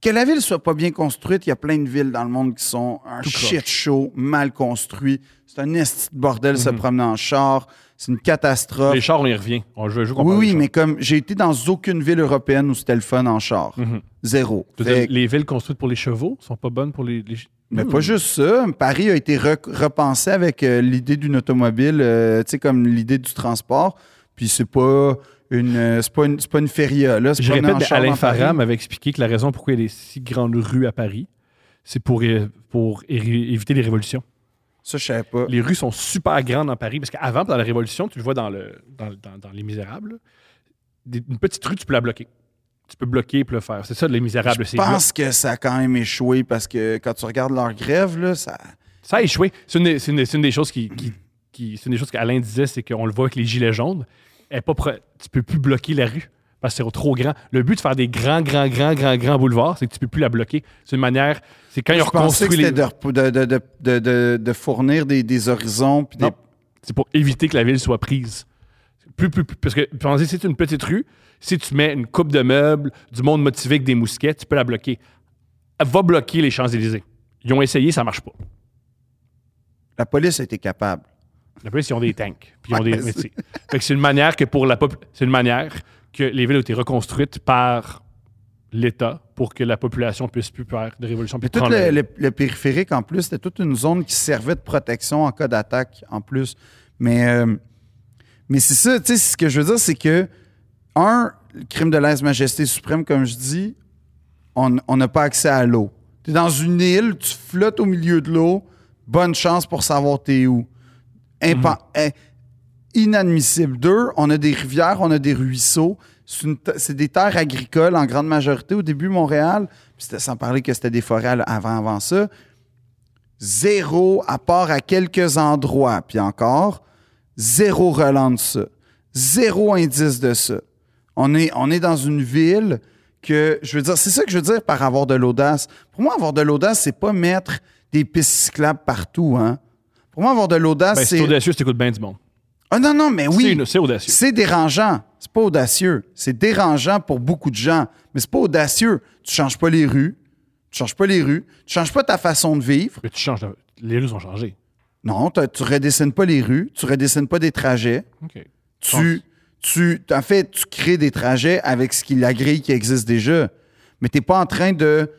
Speaker 2: Que la ville soit pas bien construite, il y a plein de villes dans le monde qui sont un
Speaker 1: Tout croche.
Speaker 2: shit show, mal construit. C'est un esti de bordel se
Speaker 1: Mhm.
Speaker 2: promener en char. C'est une catastrophe.
Speaker 1: Les chars, on y revient. On joue, joue
Speaker 2: Oui, oui, mais comme j'ai été dans aucune ville européenne où c'était le fun en char.
Speaker 1: Mhm.
Speaker 2: Zéro. Fait
Speaker 1: les villes construites pour les chevaux sont pas bonnes pour les. les-
Speaker 2: mais
Speaker 1: Hmm.
Speaker 2: pas juste ça. Paris a été re- repensé avec euh, l'idée d'une automobile, euh, tu sais, comme l'idée du transport. Puis c'est pas. une, euh, c'est pas une, c'est pas une feria. Là,
Speaker 1: Je répète, Alain. Farah m'avait expliqué que la raison pourquoi il y a des si grandes rues à Paris, c'est pour, pour éviter les révolutions.
Speaker 2: Ça, je savais pas.
Speaker 1: Les rues sont super grandes dans Paris parce qu'avant, dans la Révolution, tu le vois dans, le, dans, dans- dans Les Misérables, là, des- une petite rue, tu peux la bloquer. Tu peux bloquer et le faire. C'est ça, Les Misérables.
Speaker 2: Je pense que ça a quand même échoué parce que quand tu regardes leur grève, là, ça.
Speaker 1: Ça a échoué. C'est une, des- une une choses qui, qui- qui- c'est une des choses qu'Alain disait, c'est qu'on le voit avec les gilets jaunes. Elle est pas tu peux plus bloquer la rue parce que c'est trop grand. Le but de faire des grands, grands, grands, grands, grands boulevards, c'est que tu peux plus la bloquer. C'est une manière. C'est quand ils reconstruit les.
Speaker 2: de, de, fournir des, des horizons. puis des-
Speaker 1: Non. C'est pour éviter que la ville soit prise. Plus, plus, plus- parce que pensez, si c'est une petite rue, si tu mets une coupe de meubles, du monde motivé avec des mousquets, tu peux la bloquer. Va bloquer les Champs-Élysées. Ils ont essayé, ça marche pas.
Speaker 2: La police a été capable.
Speaker 1: La police, ils ont des tanks. Puis ils ont des c'est une manière que pour la pop- c'est une manière que les villes ont été reconstruites par l'État pour que la population puisse plus faire de révolution. Puis
Speaker 2: tout le,
Speaker 1: ville.
Speaker 2: le- le périphérique, en plus, c'était toute une zone qui servait de protection en cas d'attaque, en plus. Mais, euh, mais c'est ça, tu sais, ce que je veux dire, c'est que, un, le crime de lèse-majesté suprême, comme je dis, on n'a pas accès à l'eau. Tu es dans une île, tu flottes au milieu de l'eau, bonne chance pour savoir t'es où. Impa- eh, inadmissible. Deux, on a des rivières, on a des ruisseaux. C'est des terres agricoles en grande majorité au début, Montréal. Puis c'était sans parler que c'était des forêts avant, avant ça. Zéro, à part à quelques endroits. Puis encore, zéro relance de ça. Zéro indice de ça. On est, on est dans une ville que, je veux dire, c'est ça que je veux dire par avoir de l'audace. Pour moi, avoir de l'audace, c'est pas mettre des pistes cyclables partout. Hein. Pour moi, avoir de l'audace,
Speaker 1: Ben, c'est
Speaker 2: c'est.
Speaker 1: audacieux, c'est bien du monde.
Speaker 2: Ah non, non, mais oui.
Speaker 1: C'est audacieux.
Speaker 2: C'est dérangeant. C'est pas audacieux. C'est dérangeant pour beaucoup de gens. Mais c'est pas audacieux. Tu changes pas les rues. Tu changes pas les rues. Tu changes pas ta façon de vivre.
Speaker 1: Mais tu changes. Les rues ont changé.
Speaker 2: Non, tu redessines pas les rues. Tu redessines pas des trajets.
Speaker 1: OK.
Speaker 2: Tu, tu, en fait, tu crées des trajets avec ce qui la grille qui existe déjà. Mais t'es pas en train de.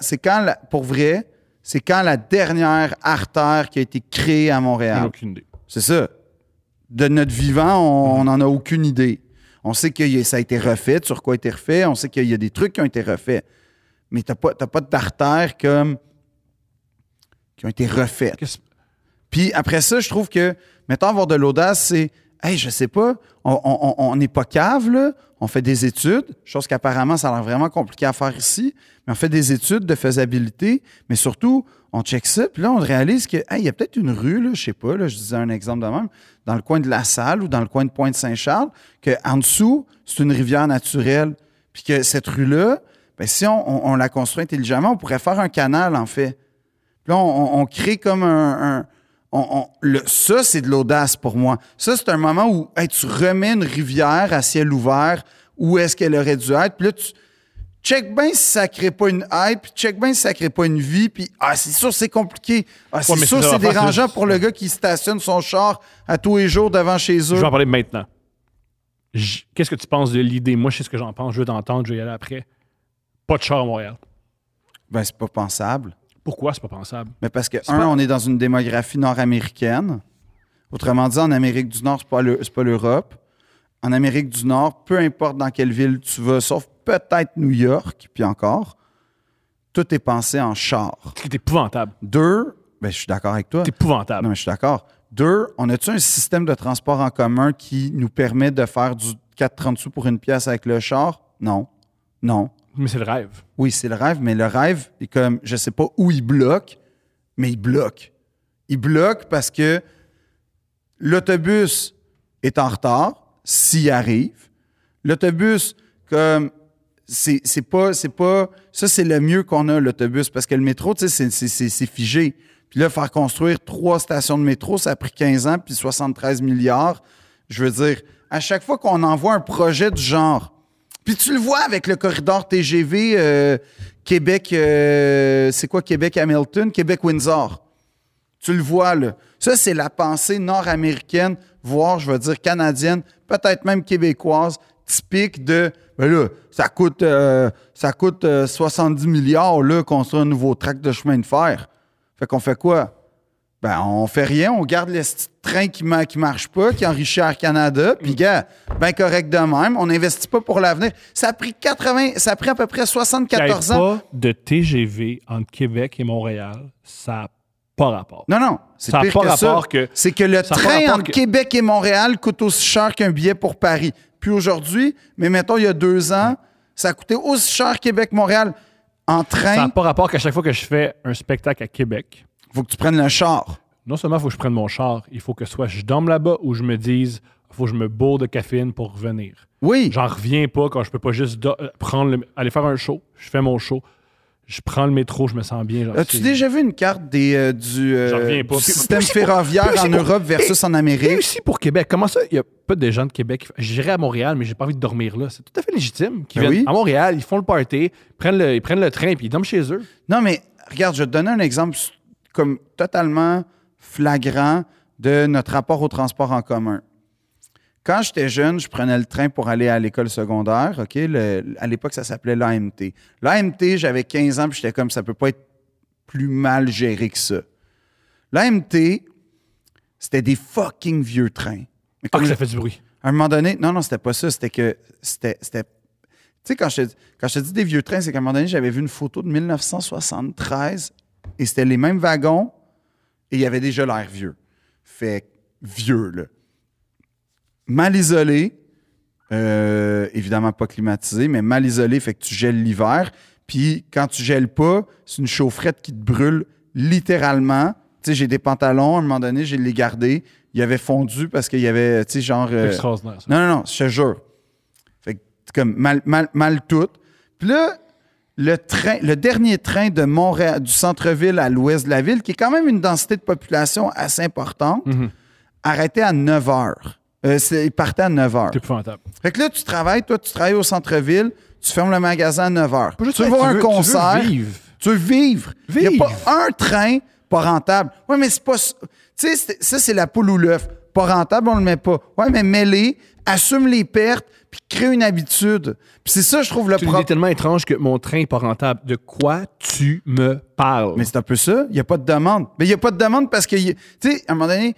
Speaker 2: c'est quand- la- pour vrai, c'est quand la dernière artère qui a été créée à Montréal.
Speaker 1: aucune idée.
Speaker 2: C'est ça. De notre vivant, on n'en a aucune idée. On sait que ça a été refait, sur quoi a été refait. On sait qu'il y a des trucs qui ont été refaits. Mais tu n'as pas, t'as pas d'artères comme qui ont été refaites. Puis après ça, je trouve que, mettons, avoir de l'audace, c'est, hey, je sais pas, on n'est pas cave, là. On fait des études, chose qu'apparemment, ça a l'air vraiment compliqué à faire ici, mais on fait des études de faisabilité, mais surtout, on check ça, puis là, on réalise que, hey, il y a peut-être une rue, là, je sais pas, je disais un exemple de même, dans le coin de La Salle ou dans le coin de Pointe-Saint-Charles, qu'en dessous, c'est une rivière naturelle, puis que cette rue-là, ben, si on, la construit intelligemment, on pourrait faire un canal, en fait. Puis là, on, crée comme un. ça, c'est de l'audace pour moi. Ça, c'est un moment où tu remets une rivière à ciel ouvert où est-ce qu'elle aurait dû être. Puis là, tu check bien si ça crée pas une hype, check bien si ça crée pas une vie. Puis, ah, c'est sûr, c'est compliqué. Ah, c'est sûr, c'est dérangeant pour le gars qui stationne son char à tous les jours devant chez
Speaker 1: Je
Speaker 2: eux.
Speaker 1: vais en parler maintenant. Qu'est-ce que tu penses de l'idée? Moi, je sais ce que j'en pense. Je veux t'entendre. Je vais y aller après. Pas de char à Montréal.
Speaker 2: Ben, c'est pas pensable.
Speaker 1: Pourquoi c'est pas pensable?
Speaker 2: Mais parce que, un,
Speaker 1: pas-
Speaker 2: on est dans une démographie nord-américaine. Autrement dit, en Amérique du Nord, c'est pas le- c'est pas l'Europe. En Amérique du Nord, peu importe dans quelle ville tu vas, sauf peut-être New York, puis encore, tout est pensé en char.
Speaker 1: C'est épouvantable.
Speaker 2: Deux, ben, je suis d'accord avec toi.
Speaker 1: C'est épouvantable.
Speaker 2: Non, mais je suis d'accord. Deux, on a-tu un système de transport en commun qui nous permet de faire du 4,30 sous pour une pièce avec le char? Non. Non.
Speaker 1: Mais c'est le rêve.
Speaker 2: Oui, c'est le rêve, mais le rêve est comme, je sais pas où il bloque, mais il bloque. Il bloque parce que l'autobus est en retard, s'il arrive. L'autobus, comme, c'est c'est pas, c'est pas, ça c'est le mieux qu'on a, l'autobus, parce que le métro, tu sais, c'est- figé. Puis là, faire construire trois stations de métro, ça a pris 15 ans, puis 73 milliards. Je veux dire, à chaque fois qu'on envoie un projet du genre, puis tu le vois avec le corridor TGV euh, Québec, euh, c'est quoi Québec-Hamilton? Québec-Windsor. Tu le vois, là. Ça, c'est la pensée nord-américaine, voire, je veux dire, canadienne, peut-être même québécoise, typique de, ben là, ça coûte, euh, ça coûte euh, 70 milliards, là, construire un nouveau tract de chemin de fer. Fait qu'on fait quoi? Ben, on fait rien, on garde le petit train qui, ma- qui marche pas, qui enrichit Air Canada, puis gars, ben correct de même, on n'investit pas pour l'avenir. Ça a pris 80, ça a pris à peu près
Speaker 1: Qu'il y ait
Speaker 2: 74 ans.
Speaker 1: pas de TGV entre Québec et Montréal, ça n'a pas rapport.
Speaker 2: Non, non, c'est
Speaker 1: a
Speaker 2: pire
Speaker 1: pas
Speaker 2: que ça.
Speaker 1: que-
Speaker 2: C'est que le
Speaker 1: a
Speaker 2: train entre
Speaker 1: que-
Speaker 2: Québec et Montréal coûte aussi cher qu'un billet pour Paris. Puis aujourd'hui, mais mettons, il y a deux ans, ça coûtait aussi cher Québec-Montréal. En
Speaker 1: Ça
Speaker 2: train,
Speaker 1: n'a pas rapport qu'à chaque fois que je fais un spectacle à Québec,
Speaker 2: faut que tu prennes le char.
Speaker 1: non seulement il faut que je prenne mon char, il faut que soit je dorme là-bas ou je me dise il faut que je me bourre de caféine pour revenir.
Speaker 2: Oui.
Speaker 1: J'en reviens pas quand je peux pas juste do- euh, prendre le- aller faire un show, je fais mon show, je prends le métro, je me sens bien.
Speaker 2: As-tu déjà vu une carte des, euh, du euh, système ferroviaire en Europe versus en
Speaker 1: Et
Speaker 2: Amérique?
Speaker 1: aussi pour Québec. Comment ça, il n'y a pas de gens de Québec? J'irai à Montréal, mais j'ai pas envie de dormir là. C'est tout à fait légitime. Qui
Speaker 2: Ben
Speaker 1: viennent
Speaker 2: oui.
Speaker 1: à Montréal, ils font le party, ils prennent le, ils prennent le train, puis ils dorment chez eux.
Speaker 2: Non, mais regarde, je vais te donner un exemple comme totalement flagrant de notre rapport au transport en commun. Quand j'étais jeune, je prenais le train pour aller à l'école secondaire. OK? Le- à l'époque, ça s'appelait l'AMT. L'AMT, j'avais 15 ans, puis j'étais comme, ça peut pas être plus mal géré que ça. L'AMT, c'était des fucking vieux trains. Mais
Speaker 1: Ah, que ça fait du bruit.
Speaker 2: à un moment donné, non, non, c'était pas ça. C'était que. C'était. c'était- Tu sais, quand je, quand je te dis des vieux trains, c'est qu'à un moment donné, j'avais vu une photo de 1973 et c'était les mêmes wagons et il y avait déjà l'air vieux. Fait vieux, là. Mal isolé, euh, évidemment pas climatisé, mais mal isolé, fait que tu gèles l'hiver. Puis quand tu gèles pas, c'est une chaufferette qui te brûle littéralement. Tu sais, j'ai des pantalons, à un moment donné, j'ai les gardés. Ils avaient fondu parce qu'il y avait, tu sais, genre. Euh,
Speaker 1: extraordinaire, ça.
Speaker 2: non, non, non, je te jure. Fait que comme mal, mal, mal tout. Puis là, le train, le dernier train de Montréal, du centre-ville à l'ouest de la ville, qui est quand même une densité de population assez importante,
Speaker 1: Mhm.
Speaker 2: arrêtait à 9 heures. Euh, c'est- il partait à 9 heures.
Speaker 1: C'est épouvantable.
Speaker 2: Fait que là, tu travailles, toi, tu travailles au centre-ville, tu fermes le magasin à 9 heures.
Speaker 1: Pas juste
Speaker 2: Tu veux voir un concert,
Speaker 1: Tu veux vivre.
Speaker 2: tu veux vivre. Il n'y a pas un train pas rentable. Ouais, mais c'est pas. ça. Tu sais, c'est- ça, c'est la poule ou l'œuf. Pas rentable, on le met pas. Ouais, mais mets-les, assume les pertes, puis crée une habitude. Puis c'est ça, je trouve, le
Speaker 1: C'est
Speaker 2: problème.
Speaker 1: tellement étrange que mon train n'est pas rentable. De quoi tu me parles?
Speaker 2: Mais c'est un peu ça. Il n'y a pas de demande. Mais il n'y a pas de demande parce que, tu sais, à un moment donné,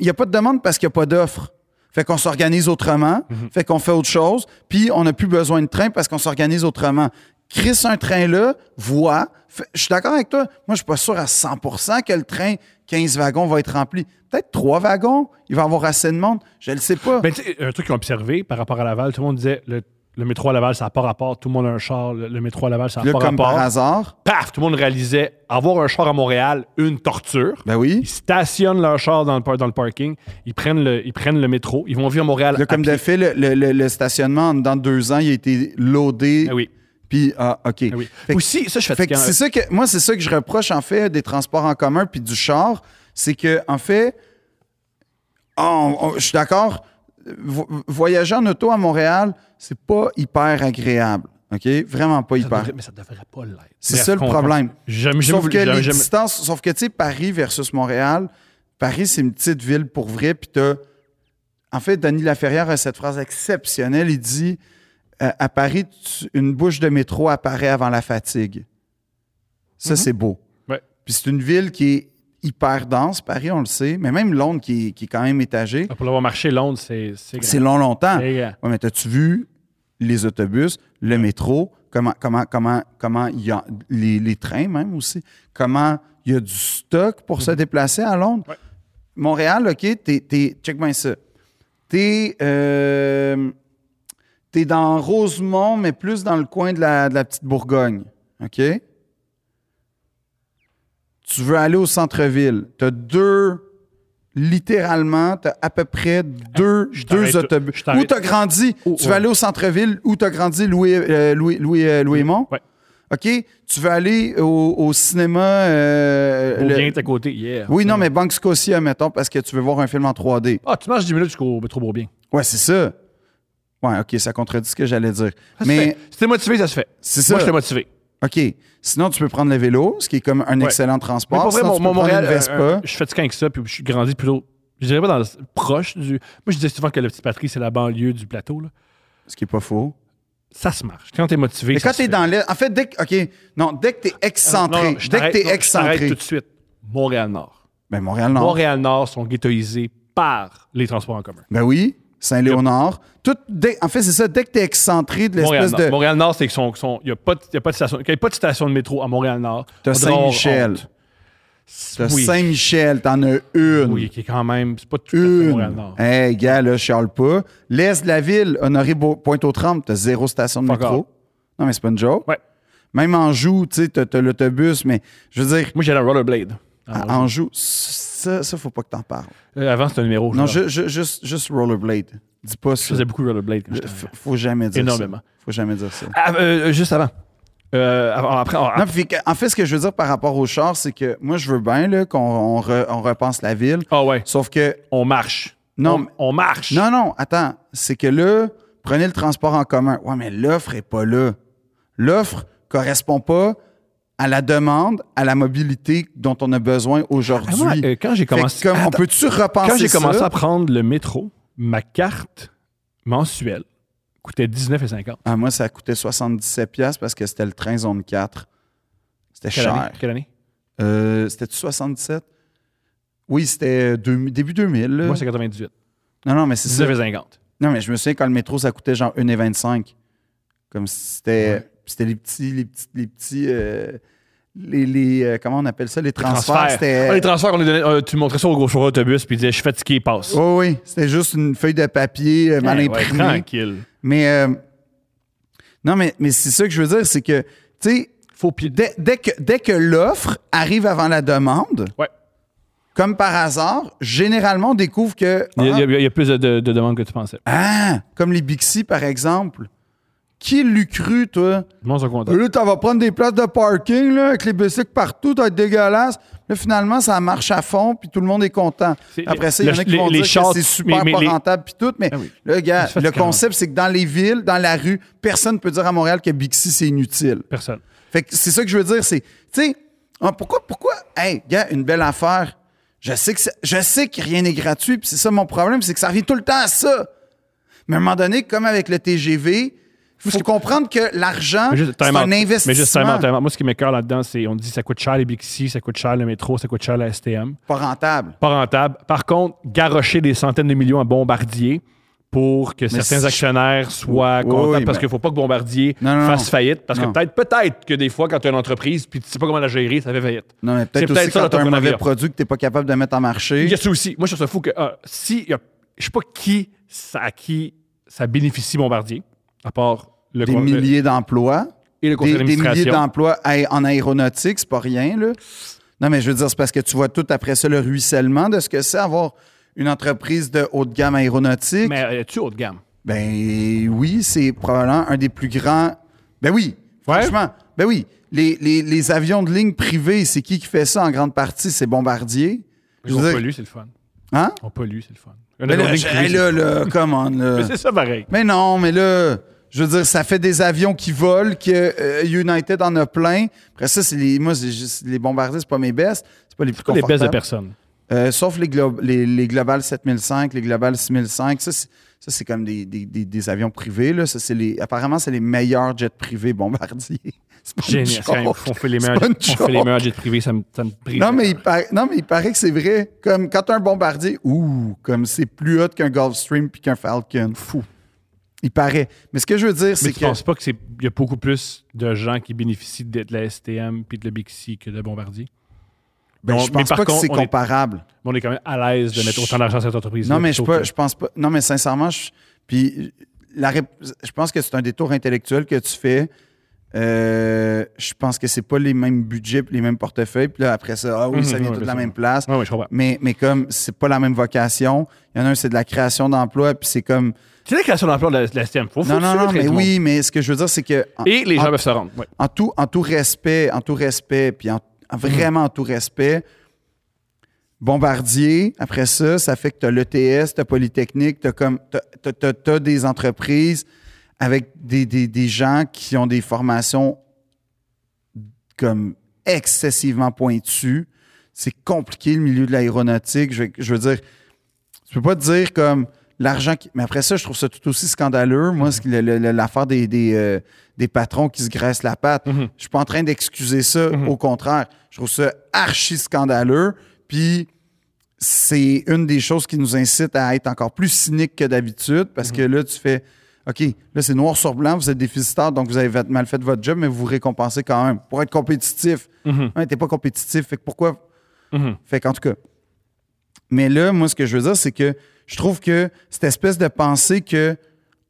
Speaker 2: il n'y a pas de demande parce qu'il n'y a pas d'offre. Fait qu'on s'organise autrement, fait qu'on fait autre chose, puis on n'a plus besoin de train parce qu'on s'organise autrement. Chris, un train là, voit. Fait- Je suis d'accord avec toi. Moi, je suis pas sûr à 100% que le train 15 wagons va être rempli. Peut-être 3 wagons, il va y avoir assez de monde. Je ne le sais pas.
Speaker 1: Ben, tu sais, un truc qu'ils ont observé par rapport à Laval, tout le monde disait le, le métro à Laval, ça n'a pas rapport. Tout le monde a un char. Le, le métro à Laval, ça n'a pas
Speaker 2: comme
Speaker 1: rapport.
Speaker 2: par hasard,
Speaker 1: Paf! Tout le monde réalisait avoir un char à Montréal, une torture.
Speaker 2: ben oui.
Speaker 1: Ils stationnent leur char dans le, dans le parking, ils prennent le, ils prennent le métro, ils vont vivre à Montréal.
Speaker 2: Là,
Speaker 1: à
Speaker 2: comme
Speaker 1: pied.
Speaker 2: de fait, le, le- le- le stationnement, dans deux ans, il a été loadé.
Speaker 1: Ah oui,
Speaker 2: Puis, ah, OK.
Speaker 1: ah oui.
Speaker 2: Fait
Speaker 1: Aussi, ça, je fatiguant.
Speaker 2: c'est ça que moi c'est ça que je reproche en fait des transports en commun puis du char, c'est que en fait je suis d'accord voyager en auto à Montréal, c'est pas hyper agréable. OK, vraiment pas
Speaker 1: Ça
Speaker 2: hyper.
Speaker 1: devrait- mais ça devrait pas l'être.
Speaker 2: C'est ça le problème.
Speaker 1: Jamais, jamais
Speaker 2: Sauf que
Speaker 1: jamais-
Speaker 2: les
Speaker 1: jamais-
Speaker 2: distances, sauf que tu sais Paris versus Montréal, Paris c'est une petite ville pour vrai puis t'as en fait Denis Laferrière a cette phrase exceptionnelle, il dit euh, à Paris tu- une bouche de métro apparaît avant la fatigue. Ça
Speaker 1: Mhm.
Speaker 2: c'est beau.
Speaker 1: Ouais.
Speaker 2: Puis c'est une ville qui est hyper dense, Paris, on le sait, mais même Londres qui est, qui est quand même étagée.
Speaker 1: Pour l'avoir marché Londres, c'est c'est
Speaker 2: long, longtemps. Ouais, mais as-tu vu les autobus, le métro, comment, comment, comment, comment il y a les, les trains même aussi, comment il y a du stock pour se déplacer à Londres?
Speaker 1: Ouais.
Speaker 2: Montréal, OK, t'es, check bien ça. T'es, euh, t'es dans Rosemont, mais plus dans le coin de la, de la petite Bourgogne. OK? Tu veux aller au centre-ville. Tu as deux, littéralement, tu as à peu près deux,
Speaker 1: Je
Speaker 2: deux autobus. Où tu as grandi?
Speaker 1: Oh,
Speaker 2: tu
Speaker 1: ouais.
Speaker 2: veux aller au centre-ville où tu as grandi, Louis, euh, Louis, Louis, euh, Louis-Mont?
Speaker 1: Ouais.
Speaker 2: OK? Tu veux aller au, au cinéma. euh, le-
Speaker 1: bien est à côté, hier.
Speaker 2: Oui, non, mais Banque Scotia, mettons, parce que tu veux voir un film en 3D.
Speaker 1: Ah, tu marches 10 minutes jusqu'au métro Beaubien.
Speaker 2: Ouais, c'est ça. Ouais, OK, ça contredit ce que j'allais dire.
Speaker 1: Ça
Speaker 2: mais.
Speaker 1: Si t'es motivé, ça se fait.
Speaker 2: c'est ça.
Speaker 1: Moi, je suis motivé.
Speaker 2: OK. Sinon, tu peux prendre le vélo, ce qui est comme un
Speaker 1: Ouais.
Speaker 2: excellent
Speaker 1: Mais
Speaker 2: transport.
Speaker 1: pour vrai,
Speaker 2: Sinon,
Speaker 1: mon,
Speaker 2: tu
Speaker 1: mon
Speaker 2: peux prendre
Speaker 1: Montréal,
Speaker 2: une Vespa.
Speaker 1: euh, euh, je suis fatigué avec ça, puis je suis grandi plutôt. Je dirais pas dans le, proche du. Moi, je disais souvent que la petite patrie, c'est la banlieue du plateau. Là.
Speaker 2: ce qui est pas faux.
Speaker 1: Ça se marche. Quand t'es motivé.
Speaker 2: Mais quand t'es dans en fait, dès que, OK, non, dès que t'es excentré,
Speaker 1: Non, non, je
Speaker 2: dès que t'es
Speaker 1: non,
Speaker 2: excentré,
Speaker 1: tout de suite. Montréal-Nord.
Speaker 2: Ben, Montréal-Nord.
Speaker 1: Montréal-Nord sont ghettoisés par les transports en commun.
Speaker 2: Ben oui. Saint-Léonard. Tout, dès- en fait, c'est ça. Dès que tu es excentré de l'espèce de.
Speaker 1: Montréal-Nord, c'est qu'il n'y a, pas de- y a pas de station. Pas de station de métro à Montréal-Nord.
Speaker 2: T'as Saint-Michel. T'as
Speaker 1: Oui.
Speaker 2: Saint-Michel, t'en as une.
Speaker 1: Oui, qui est quand même. C'est pas tout
Speaker 2: Une.
Speaker 1: Montréal-Nord.
Speaker 2: Hey, gars, là, je chiale pas. L'est de la ville, Honoré Pointe-aux-Trembles, t'as zéro station de
Speaker 1: Fuck
Speaker 2: métro.
Speaker 1: off.
Speaker 2: Non, mais c'est pas une joke.
Speaker 1: Ouais.
Speaker 2: Même en Joux, tu sais, t'as t'as l'autobus, mais je veux dire,
Speaker 1: Moi, j'ai un rollerblade.
Speaker 2: à- Joux, ça, ça, faut pas que t'en parles.
Speaker 1: euh, avant, c'était un numéro.
Speaker 2: Non,
Speaker 1: je,
Speaker 2: ju- juste, juste rollerblade. Dis pas
Speaker 1: je
Speaker 2: ça.
Speaker 1: faisais beaucoup de rollerblade quand
Speaker 2: Je-
Speaker 1: j'étais
Speaker 2: faut, jamais dire
Speaker 1: Énormément.
Speaker 2: ça. Faut jamais dire ça.
Speaker 1: Ah, euh, juste avant. Euh, après,
Speaker 2: Non, puis en fait, ce que je veux dire par rapport au char, c'est que moi, je veux bien là, qu'on on re- on repense la ville.
Speaker 1: ah ouais,
Speaker 2: Sauf que,
Speaker 1: on marche.
Speaker 2: Non,
Speaker 1: on marche.
Speaker 2: non, non, attends, c'est que là, prenez le transport en commun. Ouais, mais l'offre est pas là. L'offre correspond pas à la demande, à la mobilité dont on a besoin
Speaker 1: Ah,
Speaker 2: aujourd'hui.
Speaker 1: euh, quand j'ai commencé,
Speaker 2: comme, on peut-tu repenser
Speaker 1: quand j'ai
Speaker 2: ça?
Speaker 1: commencé à prendre le métro, ma carte mensuelle coûtait 19,50.
Speaker 2: Ah, moi, ça coûtait 77$ piastres parce que c'était le train zone 4. C'était cher.
Speaker 1: année? Quelle année?
Speaker 2: Euh, C'était-tu 77? Oui, c'était début 2000. là.
Speaker 1: Moi, c'est 98.
Speaker 2: Non, non, mais c'est ça.
Speaker 1: 19,50.
Speaker 2: Non, mais je me souviens quand le métro, ça coûtait genre 1,25. Comme si c'était.
Speaker 1: Ouais.
Speaker 2: C'était les petits. Les petits. Les petits euh, les, les, euh, comment on appelle ça? Les transferts. C'était.
Speaker 1: Ah, les transferts, on les donnait, euh, tu montrais ça au gros chauffeur d'autobus, puis il disait Je suis fatigué, passe.
Speaker 2: Oui, oui. C'était juste une feuille de papier mal
Speaker 1: Ouais, ouais,
Speaker 2: imprimée.
Speaker 1: tranquille.
Speaker 2: mais. euh, non, mais, mais c'est ça que je veux dire, c'est que, tu sais,
Speaker 1: pied.
Speaker 2: dès, dès que, dès que l'offre arrive avant la demande,
Speaker 1: Ouais.
Speaker 2: comme par hasard, généralement, on découvre que.
Speaker 1: Il y, a,
Speaker 2: ah,
Speaker 1: il y a- il y a plus de, de- de demandes que tu pensais.
Speaker 2: ah, comme les Bixi, par exemple. Qui l'eût cru, toi? Là, tu vas prendre des places de parking là, avec les bicycles partout, va être dégueulasse. Là, finalement, ça marche à fond, puis tout le monde est content. Après ça, il y en a qui vont
Speaker 1: les
Speaker 2: dire que c'est super
Speaker 1: mais- mais
Speaker 2: pas
Speaker 1: les-
Speaker 2: rentable, puis tout. Mais
Speaker 1: Ah oui.
Speaker 2: là, gars, le concept, c'est que dans les villes, dans la rue, personne ne peut dire à Montréal que Bixi, c'est inutile.
Speaker 1: Personne.
Speaker 2: Fait que c'est ça que je veux dire, c'est, tu sais, ah, pourquoi, pourquoi, hey, gars, une belle affaire. Je sais que, je sais que rien n'est gratuit, puis c'est ça mon problème, c'est que ça revient tout le temps à ça. Mais à un moment donné, comme avec le TGV, il faut comprendre que l'argent, c'est un
Speaker 1: out. Mais juste,
Speaker 2: investissement
Speaker 1: time out, time out. Moi, ce qui m'écœure là-dedans, c'est on dit ça coûte cher les Bixi, ça coûte cher le métro, ça coûte cher la STM.
Speaker 2: pas rentable.
Speaker 1: Pas rentable. Par contre, garrocher des centaines de millions à Bombardier pour que certains actionnaires soient
Speaker 2: Oui,
Speaker 1: contents
Speaker 2: oui,
Speaker 1: parce
Speaker 2: ben-
Speaker 1: qu'il ne faut pas que Bombardier
Speaker 2: Non, non,
Speaker 1: fasse faillite. Parce
Speaker 2: Non.
Speaker 1: que peut-être, peut-être que des fois, quand tu as une entreprise puis tu sais pas comment la gérer, ça fait faillite.
Speaker 2: Non, mais peut-être aussi
Speaker 1: ça,
Speaker 2: quand tu as un mauvais produit que tu n'es pas capable de mettre en marché.
Speaker 1: Il y a ça aussi. Moi, je trouve ça fou que ah, si. Je sais pas qui, ça, à qui ça bénéficie Bombardier, à part le
Speaker 2: Des milliers d'emplois.
Speaker 1: et le conseil
Speaker 2: Des, des milliers d'emplois en aéronautique, c'est pas rien, là. Non, mais je veux dire, c'est parce que tu vois tout après ça le ruissellement de ce que c'est avoir une entreprise de haut de gamme aéronautique.
Speaker 1: Mais euh, tu haut de gamme?
Speaker 2: Ben oui, c'est probablement un des plus grands. Ben oui,
Speaker 1: Ouais.
Speaker 2: franchement. Ben oui. Les, les- les avions de ligne privée, c'est qui qui fait ça en grande partie? C'est Bombardier. Je
Speaker 1: On
Speaker 2: veux dire-
Speaker 1: pollue, c'est le fun.
Speaker 2: Hein?
Speaker 1: On pollue, c'est le fun. Avion
Speaker 2: là, hey, là, là, come on, là.
Speaker 1: Mais c'est ça pareil.
Speaker 2: Mais non, mais là, je veux dire, ça fait des avions qui volent, que euh, United en a plein. Après ça, c'est les, moi, c'est juste- les bombardiers, c'est pas mes best. C'est pas les plus
Speaker 1: Pas les
Speaker 2: confortables.
Speaker 1: baisses de personne.
Speaker 2: Euh, sauf les, Glo- les, les Global 7005, les Global 6005. Ça, c'est, comme des, des- des- des avions privés. Là. Ça, c'est les, apparemment, c'est les meilleurs jets privés bombardiers.
Speaker 1: Génial. On fait les meilleurs, on fait les meilleurs jets privés, ça me, ça me brise.
Speaker 2: Non mais, il non, mais il paraît que c'est vrai. Comme quand as un bombardier, ouh, comme c'est plus hot qu'un Gulfstream puis qu'un Falcon.
Speaker 1: Fou.
Speaker 2: Il paraît. Mais ce que je veux dire, c'est
Speaker 1: tu
Speaker 2: que.
Speaker 1: penses pas qu'il y a beaucoup plus de gens qui bénéficient de, de la STM puis de la Bixi que de Bombardier?
Speaker 2: Ben,
Speaker 1: On-
Speaker 2: je
Speaker 1: mais
Speaker 2: pense
Speaker 1: par
Speaker 2: pas que
Speaker 1: contre,
Speaker 2: c'est
Speaker 1: on est-
Speaker 2: comparable.
Speaker 1: On est quand même à l'aise de mettre autant d'argent à cette entreprise.
Speaker 2: Non, mais je, pas, je pense pas. Non, mais sincèrement, je, puis la, je pense que c'est un détour intellectuel que tu fais. Euh, je pense que c'est pas les mêmes budgets, les mêmes portefeuilles. Puis là, après ça, ah oui,
Speaker 1: Mhm,
Speaker 2: ça vient tout de la même place.
Speaker 1: Oui, oui, je.
Speaker 2: Mais, mais comme c'est pas la même vocation, il y en a un, c'est de la création d'emplois, puis c'est comme.
Speaker 1: C'est la création d'emploi de la, de la STM. Faut, faut
Speaker 2: Non, non, non, mais oui, mais ce que je veux dire, c'est que. en-.
Speaker 1: Et les gens
Speaker 2: en-
Speaker 1: peuvent se rendre. ouais.
Speaker 2: en tout, en tout respect, en tout respect, puis en vraiment en tout respect, Bombardier, après ça, ça fait que tu as l'ETS, tu as Polytechnique, tu as, des entreprises avec des, des- des gens qui ont des formations comme excessivement pointues. C'est compliqué le milieu de l'aéronautique. Je, je veux dire, tu peux pas te dire comme l'argent qui... Mais après ça, je trouve ça tout aussi scandaleux. Moi, le- l'affaire des, des, euh, des patrons qui se graissent la patte,
Speaker 1: Mhm.
Speaker 2: je suis pas en train d'excuser ça. Au contraire, je trouve ça archi scandaleux. Puis c'est une des choses qui nous incite à être encore plus cynique que d'habitude parce que là, tu fais OK, là, c'est noir sur blanc, vous êtes déficitaire, donc vous avez mal fait votre job, mais vous vous récompensez quand même pour être compétitif.
Speaker 1: Mhm.
Speaker 2: Ouais, t'es pas compétitif, fait que pourquoi?
Speaker 1: Mhm.
Speaker 2: fait qu'en tout cas. Mais là, moi, ce que je veux dire, c'est que je trouve que cette espèce de pensée que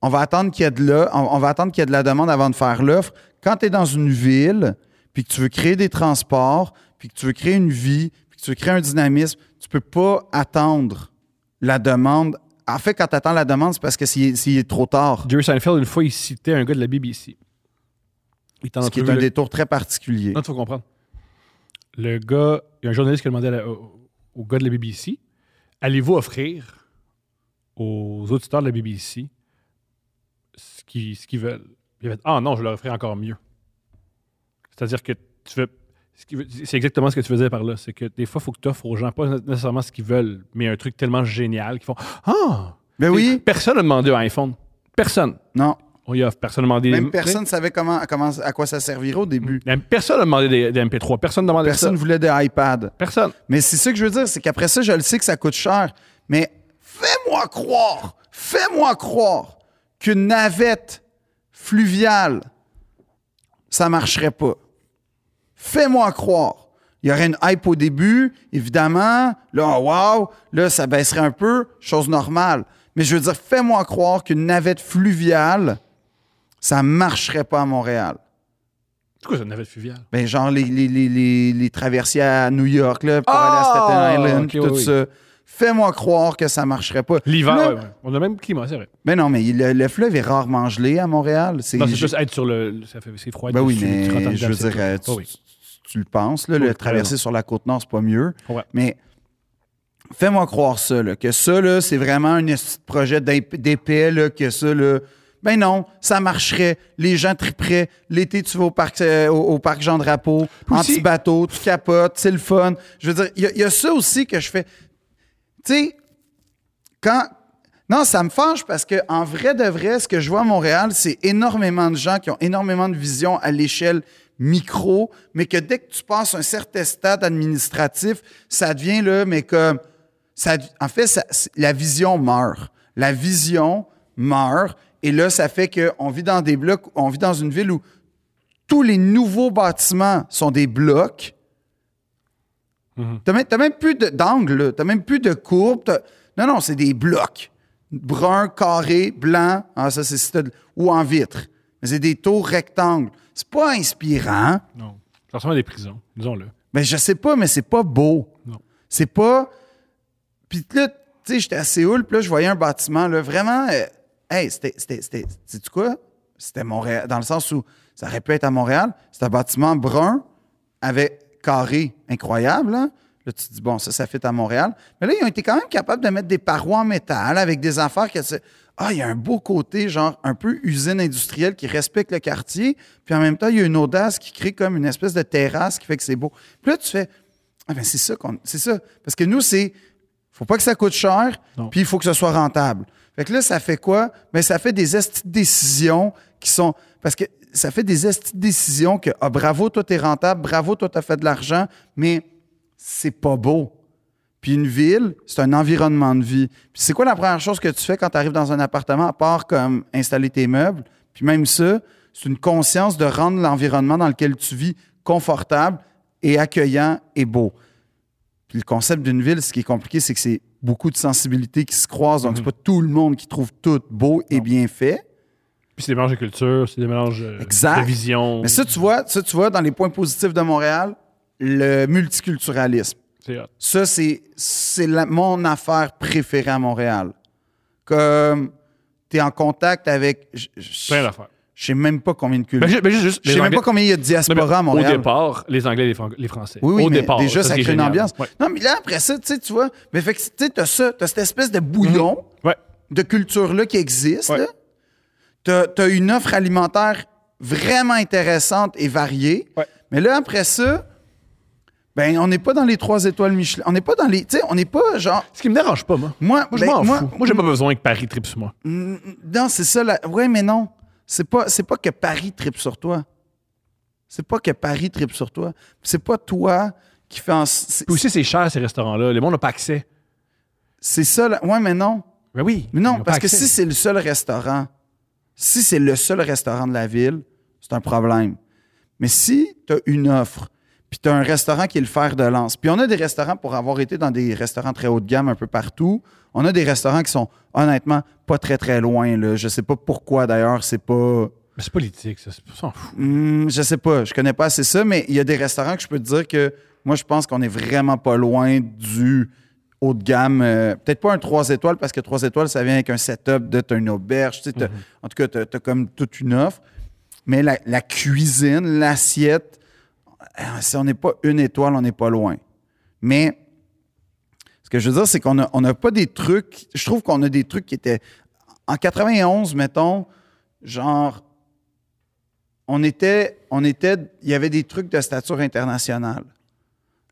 Speaker 2: on va attendre qu'il y ait de là, on, on va attendre qu'il y ait de la demande avant de faire l'offre. Quand tu es dans une ville, puis que tu veux créer des transports, puis que tu veux créer une vie, puis que tu veux créer un dynamisme, tu peux pas attendre la demande. En fait, quand tu attends la demande, c'est parce que c'est trop tard.
Speaker 1: Jerry Seinfeld, une fois, il citait un gars de la BBC. Il
Speaker 2: Ce qui est un détour très particulier.
Speaker 1: Non, il faut comprendre. Le gars, il y a un journaliste qui a demandé à la- au, au gars de la BBC Allez-vous offrir aux auditeurs de la BBC ce qu'ils veulent Il a fait Ah non, je leur offrirai encore mieux. C'est-à-dire que tu veux. C'est exactement ce que tu faisais par là. C'est que des fois, il faut que tu offres aux gens pas nécessairement ce qu'ils veulent, mais un truc tellement génial qu'ils font Ah
Speaker 2: Ben oui,
Speaker 1: Personne n'a demandé un iPhone. Personne.
Speaker 2: non.
Speaker 1: On y offre. Personne n'a demandé.
Speaker 2: Même personne ne savait comment, comment, à quoi ça servirait au début.
Speaker 1: Même Personne n'a demandé des, des MP3. Personne demandé
Speaker 2: Personne
Speaker 1: ça.
Speaker 2: voulait des iPads.
Speaker 1: Personne.
Speaker 2: Mais c'est ça que je veux dire, c'est qu'après ça, je le sais que ça coûte cher, mais fais-moi croire, fais-moi croire qu'une navette fluviale, ça marcherait pas. Fais-moi croire. Il y aurait une hype au début, évidemment. Là, wow, là, ça baisserait un peu, chose normale. Mais je veux dire, fais-moi croire qu'une navette fluviale, ça marcherait pas à Montréal.
Speaker 1: C'est quoi cette navette fluviale?
Speaker 2: Ben, genre les, les, les, traversiers à New York, là, pour
Speaker 1: Ah!
Speaker 2: aller à Staten Island,
Speaker 1: oui,
Speaker 2: tout
Speaker 1: oui.
Speaker 2: Fais-moi croire que ça marcherait pas.
Speaker 1: L'hiver,
Speaker 2: Là-
Speaker 1: ouais, ouais. On a le même climat, c'est vrai.
Speaker 2: Ben non, mais le, le fleuve est rarement gelé à Montréal. C'est
Speaker 1: Non, c'est
Speaker 2: je-
Speaker 1: juste être sur le. ça fait- C'est froid.
Speaker 2: Ben oui,
Speaker 1: dessus, tu rentres en
Speaker 2: mais je
Speaker 1: dedans,
Speaker 2: veux
Speaker 1: c'est
Speaker 2: dire, euh,
Speaker 1: tout.
Speaker 2: tu,
Speaker 1: Oh oui.
Speaker 2: tu- tu le penses, là, le traverser sur la côte nord, c'est pas mieux.
Speaker 1: Ouais.
Speaker 2: Mais fais-moi croire ça, là, que ça, là, c'est vraiment un esti de projet d'ép- d'épais, là, que ça, là. Ben non, ça marcherait. Les gens triperaient. L'été, tu vas au parc, euh, au, au parc Jean Drapeau,
Speaker 1: Puis aussi-
Speaker 2: anti-bateau, tu capotes, c'est le fun. Je veux dire, il y a- il y, a ça aussi que je fais. Tu sais, quand. Non, ça me fâche parce que en vrai de vrai, ce que je vois à Montréal, c'est énormément de gens qui ont énormément de vision à l'échelle micro, mais que dès que tu passes un certain stade administratif, ça devient là, mais comme ça, en fait, la vision meurt. La vision meurt, et là, ça fait qu'on vit dans des blocs, on vit dans une ville où tous les nouveaux bâtiments sont des blocs. T'as même, t'as même plus de- d'angle, t'as même plus de courbe. t'as- Non, non, c'est des blocs. Brun, carré, blanc, ah, ça c'est ou en vitre. Mais c'est des tours rectangles. C'est pas inspirant.
Speaker 1: Non. Ça ressemble à des prisons, disons-le.
Speaker 2: Ben, je sais pas, mais c'est pas beau.
Speaker 1: Non.
Speaker 2: C'est pas. Puis là, tu sais, j'étais à Séoul, puis là, je voyais un bâtiment, là, vraiment. euh, hey, c'était. c'était, c'était sais-tu quoi? C'était Montréal, dans le sens où ça aurait pu être à Montréal. C'était un bâtiment brun avec carré incroyable, hein? Là, tu te dis, bon, ça, ça fait à Montréal. Mais là, ils ont été quand même capables de mettre des parois en métal avec des affaires c'est. Ah, il y a un beau côté, genre, un peu usine industrielle qui respecte le quartier. Puis en même temps, il y a une audace qui crée comme une espèce de terrasse qui fait que c'est beau. Puis là, tu fais, ah, ben c'est ça qu'on. C'est ça. Parce que nous, c'est. Faut pas que ça coûte cher, puis il faut que ce soit rentable. Fait que là, ça fait quoi? Ben, ça fait des décisions qui sont. Parce que ça fait des décisions que, ah, bravo, toi, t'es rentable, bravo, toi, t'as fait de l'argent, mais c'est pas beau. Puis une ville, c'est un environnement de vie. Puis c'est quoi la première chose que tu fais quand tu arrives dans un appartement, à part comme installer tes meubles? Puis même ça, c'est une conscience de rendre l'environnement dans lequel tu vis confortable et accueillant et beau. Puis le concept d'une ville, ce qui est compliqué, c'est que c'est beaucoup de sensibilités qui se croisent. Donc, c'est pas tout le monde qui trouve tout beau et
Speaker 1: Non.
Speaker 2: bien fait.
Speaker 1: Puis c'est des mélanges de culture, c'est des mélanges euh,
Speaker 2: Exact.
Speaker 1: de vision.
Speaker 2: Mais ça, tu vois, ça, tu vois, dans les points positifs de Montréal, le multiculturalisme. Ça, c'est, c'est mon affaire préférée à Montréal. Comme tu es en contact avec. Je je-
Speaker 1: Plein d'affaires.
Speaker 2: je sais même pas combien de
Speaker 1: Ben,
Speaker 2: cultures.
Speaker 1: ben,
Speaker 2: Je
Speaker 1: les
Speaker 2: sais même
Speaker 1: Anglais-
Speaker 2: pas combien il y a de
Speaker 1: Non,
Speaker 2: diaspora
Speaker 1: mais
Speaker 2: à Montréal.
Speaker 1: Au départ, les Anglais et les, Fran- les Français.
Speaker 2: Oui, oui,
Speaker 1: au
Speaker 2: mais
Speaker 1: départ.
Speaker 2: déjà, ça crée une ambiance.
Speaker 1: Ouais.
Speaker 2: Non, mais là, après ça, tu vois, mais fait que, tu sais, t'as ça, t'as cette espèce de bouillon
Speaker 1: Ouais.
Speaker 2: de culture-là qui existe.
Speaker 1: Ouais.
Speaker 2: là. T'as, t'as une offre alimentaire vraiment intéressante et variée.
Speaker 1: Ouais.
Speaker 2: Mais là, après ça, ben, on n'est pas dans les trois étoiles Michelin. On n'est pas dans les. Tu sais, on n'est pas genre.
Speaker 1: Ce qui me dérange pas, moi.
Speaker 2: Moi,
Speaker 1: Moi, je
Speaker 2: ben,
Speaker 1: m'en
Speaker 2: moi-
Speaker 1: fous. Moi, j'ai pas besoin que Paris tripe sur moi.
Speaker 2: Non, c'est ça. La... Ouais, mais non. C'est pas, c'est pas que Paris tripe sur toi. C'est pas que Paris tripe sur toi. C'est pas toi qui fait en.
Speaker 1: Puis aussi, c'est cher, ces restaurants-là. Le monde n'a pas accès.
Speaker 2: C'est ça. là. Ouais, mais non.
Speaker 1: Ben oui.
Speaker 2: Mais non, parce que si c'est le seul restaurant, si c'est le seul restaurant de la ville, c'est un problème. Mais si tu as une offre, puis tu as un restaurant qui est le fer de lance, puis on a des restaurants, pour avoir été dans des restaurants très haut de gamme un peu partout, on a des restaurants qui sont honnêtement pas très très loin. Là. Je sais pas pourquoi d'ailleurs, c'est pas.
Speaker 1: Mais c'est politique, ça. C'est s'en fout.
Speaker 2: Hmm, je sais pas, je connais pas assez ça, mais il y a des restaurants que je peux te dire que moi, je pense qu'on est vraiment pas loin du haut de gamme. euh, Peut-être pas un 3 étoiles, parce que 3 étoiles, ça vient avec un setup de t'as une auberge. Tu sais, t'as- En tout cas, tu as, comme toute une offre. Mais la, la cuisine, l'assiette, euh, si on n'est pas une étoile, on n'est pas loin. Mais ce que je veux dire, c'est qu'on n'a on a pas des trucs. Je trouve qu'on a des trucs qui étaient. En 91, mettons, genre on était, on était, il y avait des trucs de stature internationale.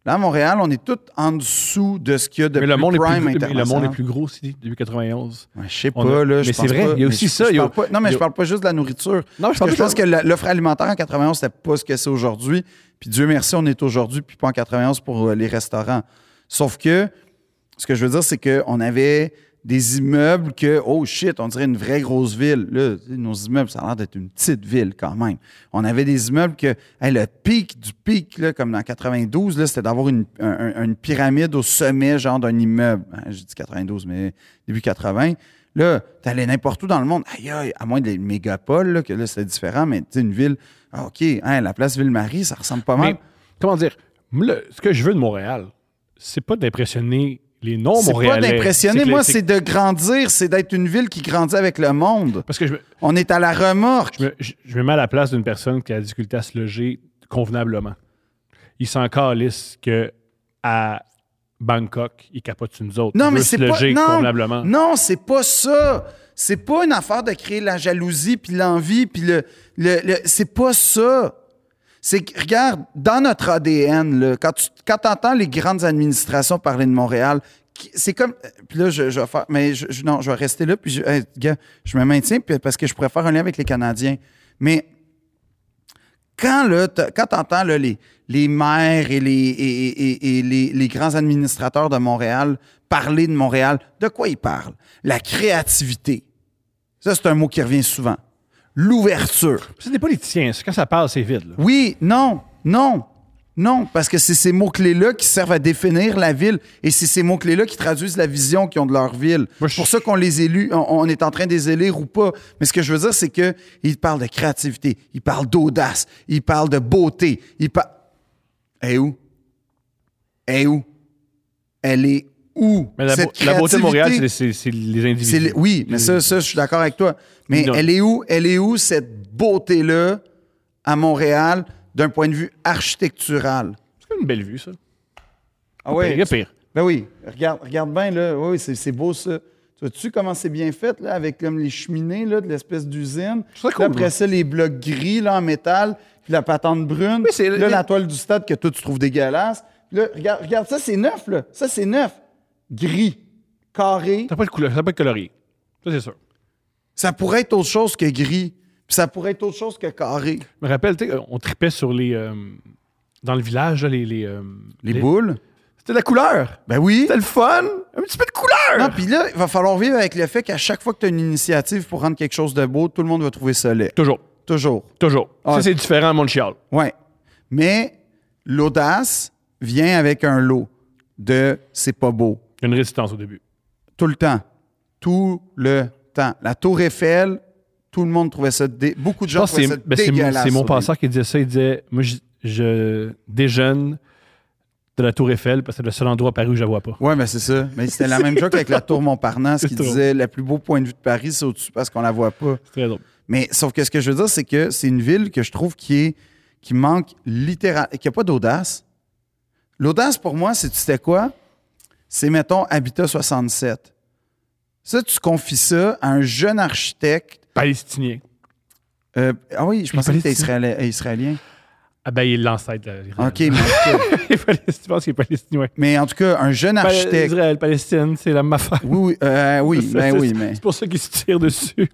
Speaker 2: Là, à Montréal, on est tout en dessous de ce qu'il y a de
Speaker 1: Mais
Speaker 2: plus
Speaker 1: le monde, est
Speaker 2: prime
Speaker 1: plus, mais le monde est plus gros aussi, depuis 91.
Speaker 2: Ouais, je sais pas,
Speaker 1: a-
Speaker 2: là.
Speaker 1: mais c'est vrai, il y a aussi ça,
Speaker 2: je
Speaker 1: a-
Speaker 2: pas- non, mais
Speaker 1: y
Speaker 2: je
Speaker 1: a-
Speaker 2: parle pas juste de la nourriture.
Speaker 1: Non, je
Speaker 2: Parce
Speaker 1: parle
Speaker 2: que je pense que l'offre alimentaire en 91, c'était pas ce que c'est aujourd'hui. Puis Dieu merci, on est aujourd'hui, puis pas en 91 pour euh, les restaurants. Sauf que, ce que je veux dire, c'est qu'on avait des immeubles que, oh shit, on dirait une vraie grosse ville. Là, nos immeubles, ça a l'air d'être une petite ville quand même. On avait des immeubles que, hey, le pic du pic, là, comme dans 92, là, c'était d'avoir une, un- un- une pyramide au sommet, genre d'un immeuble. Hein, J'ai dit 92, mais début 80. Là, t'allais n'importe où dans le monde. Aïe, aïe, à moins des mégapoles, là, que là, c'était différent, mais une ville, ah, OK, hein, la place Ville-Marie, ça ressemble pas mal.
Speaker 1: Mais, comment dire, le- ce que je veux de Montréal, c'est pas d'impressionner les non-montréalais.
Speaker 2: C'est pas d'impressionner, moi, c'est de grandir, c'est d'être une ville qui grandit avec le monde.
Speaker 1: Parce que je me,
Speaker 2: On est à la remorque.
Speaker 1: je, me, je- je me mets à la place d'une personne qui a la difficulté à se loger convenablement. Il s'en calisse que à Bangkok, il capote sur nous autres.
Speaker 2: Non, mais c'est pas. Non,
Speaker 1: convenablement.
Speaker 2: non c'est pas ça. C'est pas une affaire de créer la jalousie, puis l'envie, puis le. le, le- c'est pas ça. C'est que, regarde, dans notre ADN, là, quand tu quand entends les grandes administrations parler de Montréal, c'est comme. Puis là, je, je vais faire. Mais je, non, je vais rester là, puis je, gars, je me maintiens parce que je pourrais faire un lien avec les Canadiens. Mais quand là, quand t'entends là, les, les maires et, les, et- et- et les, les grands administrateurs de Montréal parler de Montréal, de quoi ils parlent? La créativité. Ça, c'est un mot qui revient souvent. L'ouverture.
Speaker 1: C'est des politiciens. Quand ça parle, c'est vide. là.
Speaker 2: Oui, non, non, non, parce que c'est ces mots-clés-là qui servent à définir la ville et c'est ces mots-clés-là qui traduisent la vision qu'ils ont de leur ville. C'est pour ça qu'on les élue, on, on est en train de les élire ou pas. Mais ce que je veux dire, c'est qu'ils parlent de créativité, ils parlent d'audace, ils parlent de beauté, ils parlent... Elle est où? Elle est où? Elle est où?
Speaker 1: Mais la,
Speaker 2: Cette
Speaker 1: la beauté de Montréal,
Speaker 2: créativité?
Speaker 1: c'est les, individus.
Speaker 2: les- oui, mais ça, ça, je suis d'accord avec toi. Mais
Speaker 1: Non.
Speaker 2: elle est où, elle est où cette beauté-là à Montréal d'un point de vue architectural?
Speaker 1: C'est une belle vue, ça.
Speaker 2: Ah
Speaker 1: Il y a pire.
Speaker 2: Ben oui, regarde, regarde bien, là. Oui, c'est, c'est beau, ça. Tu vois-tu comment c'est bien fait, là, avec comme les cheminées, là, de l'espèce d'usine?
Speaker 1: Cool,
Speaker 2: après ça, les blocs gris, là, en métal, puis la patente brune.
Speaker 1: Oui,
Speaker 2: là, la toile du stade que toi, tu trouves dégueulasse. Puis là, regarde, regarde, ça, c'est neuf, là. Ça, c'est neuf. Gris, carré.
Speaker 1: Ça n'a pas de couleur, ça n'a pas de colorier. Ça, c'est sûr.
Speaker 2: Ça pourrait être autre chose que gris. Puis ça pourrait être autre chose que carré.
Speaker 1: Je me rappelle, tu sais, on tripait sur les. euh, dans le village, là, les. Les, euh,
Speaker 2: Les boules.
Speaker 1: C'était de la couleur.
Speaker 2: Ben oui.
Speaker 1: C'était le fun. Un petit peu de couleur.
Speaker 2: Non, puis là, il va falloir vivre avec le fait qu'à chaque fois que tu as une initiative pour rendre quelque chose de beau, tout le monde va trouver ça laid.
Speaker 1: Toujours.
Speaker 2: Toujours.
Speaker 1: Toujours.
Speaker 2: Ah.
Speaker 1: Ça, c'est différent à Montréal.
Speaker 2: Ouais. Mais l'audace vient avec un lot de c'est pas beau.
Speaker 1: Il y a une résistance au début.
Speaker 2: Tout le temps. Tout le temps. La Tour Eiffel, tout le monde trouvait ça. dé- Beaucoup de gens trouvaient ça
Speaker 1: c'est ben, c'est mon,
Speaker 2: dégueulasse.
Speaker 1: c'est mon
Speaker 2: au début.
Speaker 1: penseur qui disait ça. Il disait Moi, je, je déjeune de la Tour Eiffel parce que c'est le seul endroit à Paris où je la vois pas.
Speaker 2: Ouais, mais c'est ça. Mais c'était la même joke avec la Tour Montparnasse qui disait le plus beau point de vue de Paris, c'est au-dessus parce qu'on la voit pas.
Speaker 1: C'est très drôle.
Speaker 2: Mais sauf que ce que je veux dire, c'est que c'est une ville que je trouve qui est qui manque littéralement, qui n'a pas d'audace. L'audace, pour moi, c'est tu sais quoi? C'est, mettons, Habitat 67. Ça, tu confies ça à un jeune architecte.
Speaker 1: Palestinien.
Speaker 2: euh, ah oui, je pensais que c'était israélien. israélien.
Speaker 1: Ah ben, il est l'ancêtre.
Speaker 2: OK, mais.
Speaker 1: Je pense qu'il est palestinien. ouais.
Speaker 2: mais en tout cas, un jeune architecte.
Speaker 1: Israël, Palestine, c'est la même.
Speaker 2: Oui, oui, euh, oui, ben oui, mais
Speaker 1: C'est pour ça qu'il se tire dessus.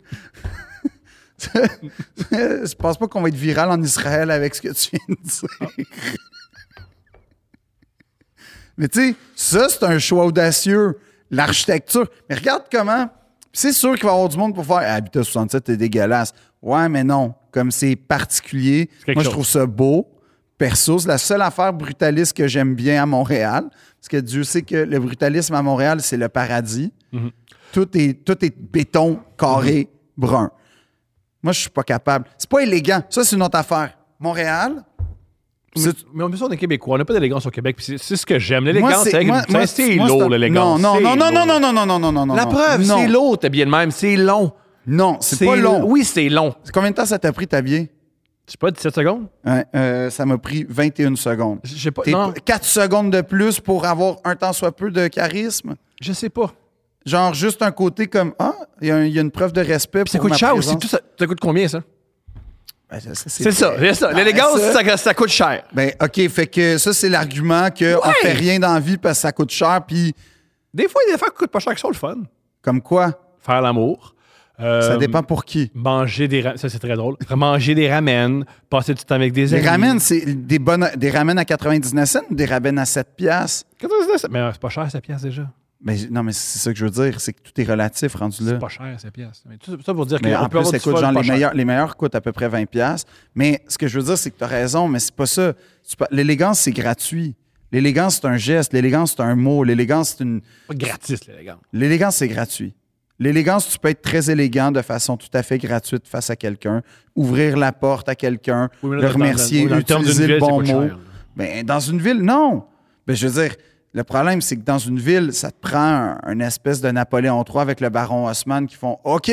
Speaker 2: je pense pas qu'on va être viral en Israël avec ce que tu viens de dire. Mais tu sais, ça, c'est un choix audacieux. l'architecture. Mais regarde comment. C'est sûr qu'il va y avoir du monde pour faire ah, Habitat 67, c'est dégueulasse. Ouais, mais non. Comme c'est particulier, moi, je trouve ça beau. Perso, c'est la seule affaire brutaliste que j'aime bien à Montréal. Parce que Dieu sait que le brutalisme à Montréal, c'est le paradis.
Speaker 1: Mhm.
Speaker 2: tout, est, tout est béton, carré, brun. Moi, je suis pas capable. C'est pas élégant. Ça, c'est une autre affaire. Montréal,
Speaker 1: Mais,
Speaker 2: c'est-
Speaker 1: mais on est on est Québécois, on n'a pas d'élégance au Québec. C'est ce que j'aime. L'élégance, c'est lourd, l'élégance.
Speaker 2: Non, non, non, non, non, non, non, non, non, non, non.
Speaker 1: La preuve,
Speaker 2: non.
Speaker 1: c'est lourd, t'habiller de même. C'est long.
Speaker 2: Non, c'est pas long.
Speaker 1: Oui, c'est long.
Speaker 2: Combien de temps ça t'a pris t'habiller?
Speaker 1: Je sais pas, 17 secondes?
Speaker 2: Ouais, euh, ça m'a pris 21 secondes.
Speaker 1: Je sais pas. Non,
Speaker 2: p- 4 secondes de plus pour avoir un temps soit peu de charisme?
Speaker 1: je sais pas.
Speaker 2: Genre juste un côté comme Ah, il y, a y une preuve de respect
Speaker 1: Puis ça
Speaker 2: pour
Speaker 1: coûte
Speaker 2: ma
Speaker 1: cher aussi.
Speaker 2: présence.
Speaker 1: Tout ça, ça coûte combien, ça?
Speaker 2: Ben, ça,
Speaker 1: C'est ça, c'est ça.
Speaker 2: Ben,
Speaker 1: L'élégance,
Speaker 2: ça-
Speaker 1: ça, ça coûte cher.
Speaker 2: Ben, OK, fait que ça, c'est l'argument qu'on
Speaker 1: Ouais.
Speaker 2: fait rien dans la vie parce que ça coûte cher, puis
Speaker 1: Des fois, il y a des affaires qui coûtent pas cher qui sont le fun.
Speaker 2: comme quoi?
Speaker 1: Faire l'amour. euh,
Speaker 2: Ça dépend pour qui.
Speaker 1: Manger des ramen. Ça, c'est très drôle. Manger des ramen. Passer du temps avec des
Speaker 2: Des
Speaker 1: amis.
Speaker 2: ramen, c'est des, bonnes, des ramen à 99 cents ou des ramen à 7 piastres?
Speaker 1: Mais euh, c'est pas cher, 7 piastres déjà.
Speaker 2: Mais non, mais c'est ça que je veux dire, c'est que tout est relatif rendu là.
Speaker 1: C'est pas cher, 7 piastres. Mais tout ça pour dire
Speaker 2: Mais
Speaker 1: qu'on
Speaker 2: en plus, écoute,
Speaker 1: fun
Speaker 2: genre, les meilleurs, les meilleurs coûtent à peu près 20$. piastres. Mais ce que je veux dire, c'est que tu as raison, mais c'est pas ça. L'élégance, c'est gratuit. L'élégance, c'est un geste. L'élégance, c'est un mot. L'élégance, c'est une.
Speaker 1: Pas gratis, l'élégance.
Speaker 2: L'élégance, c'est gratuit. L'élégance, tu peux être très élégant de façon tout à fait gratuite face à quelqu'un, ouvrir la porte à quelqu'un,
Speaker 1: Oui, mais
Speaker 2: le
Speaker 1: dans-
Speaker 2: remercier,
Speaker 1: dans- dans d'une
Speaker 2: utiliser le bon mot.
Speaker 1: cher, là.
Speaker 2: Ben, dans une ville, non. Ben, je veux dire, le problème, c'est que dans une ville, ça te prend un, un espèce de Napoléon III avec le baron Haussmann qui font OK,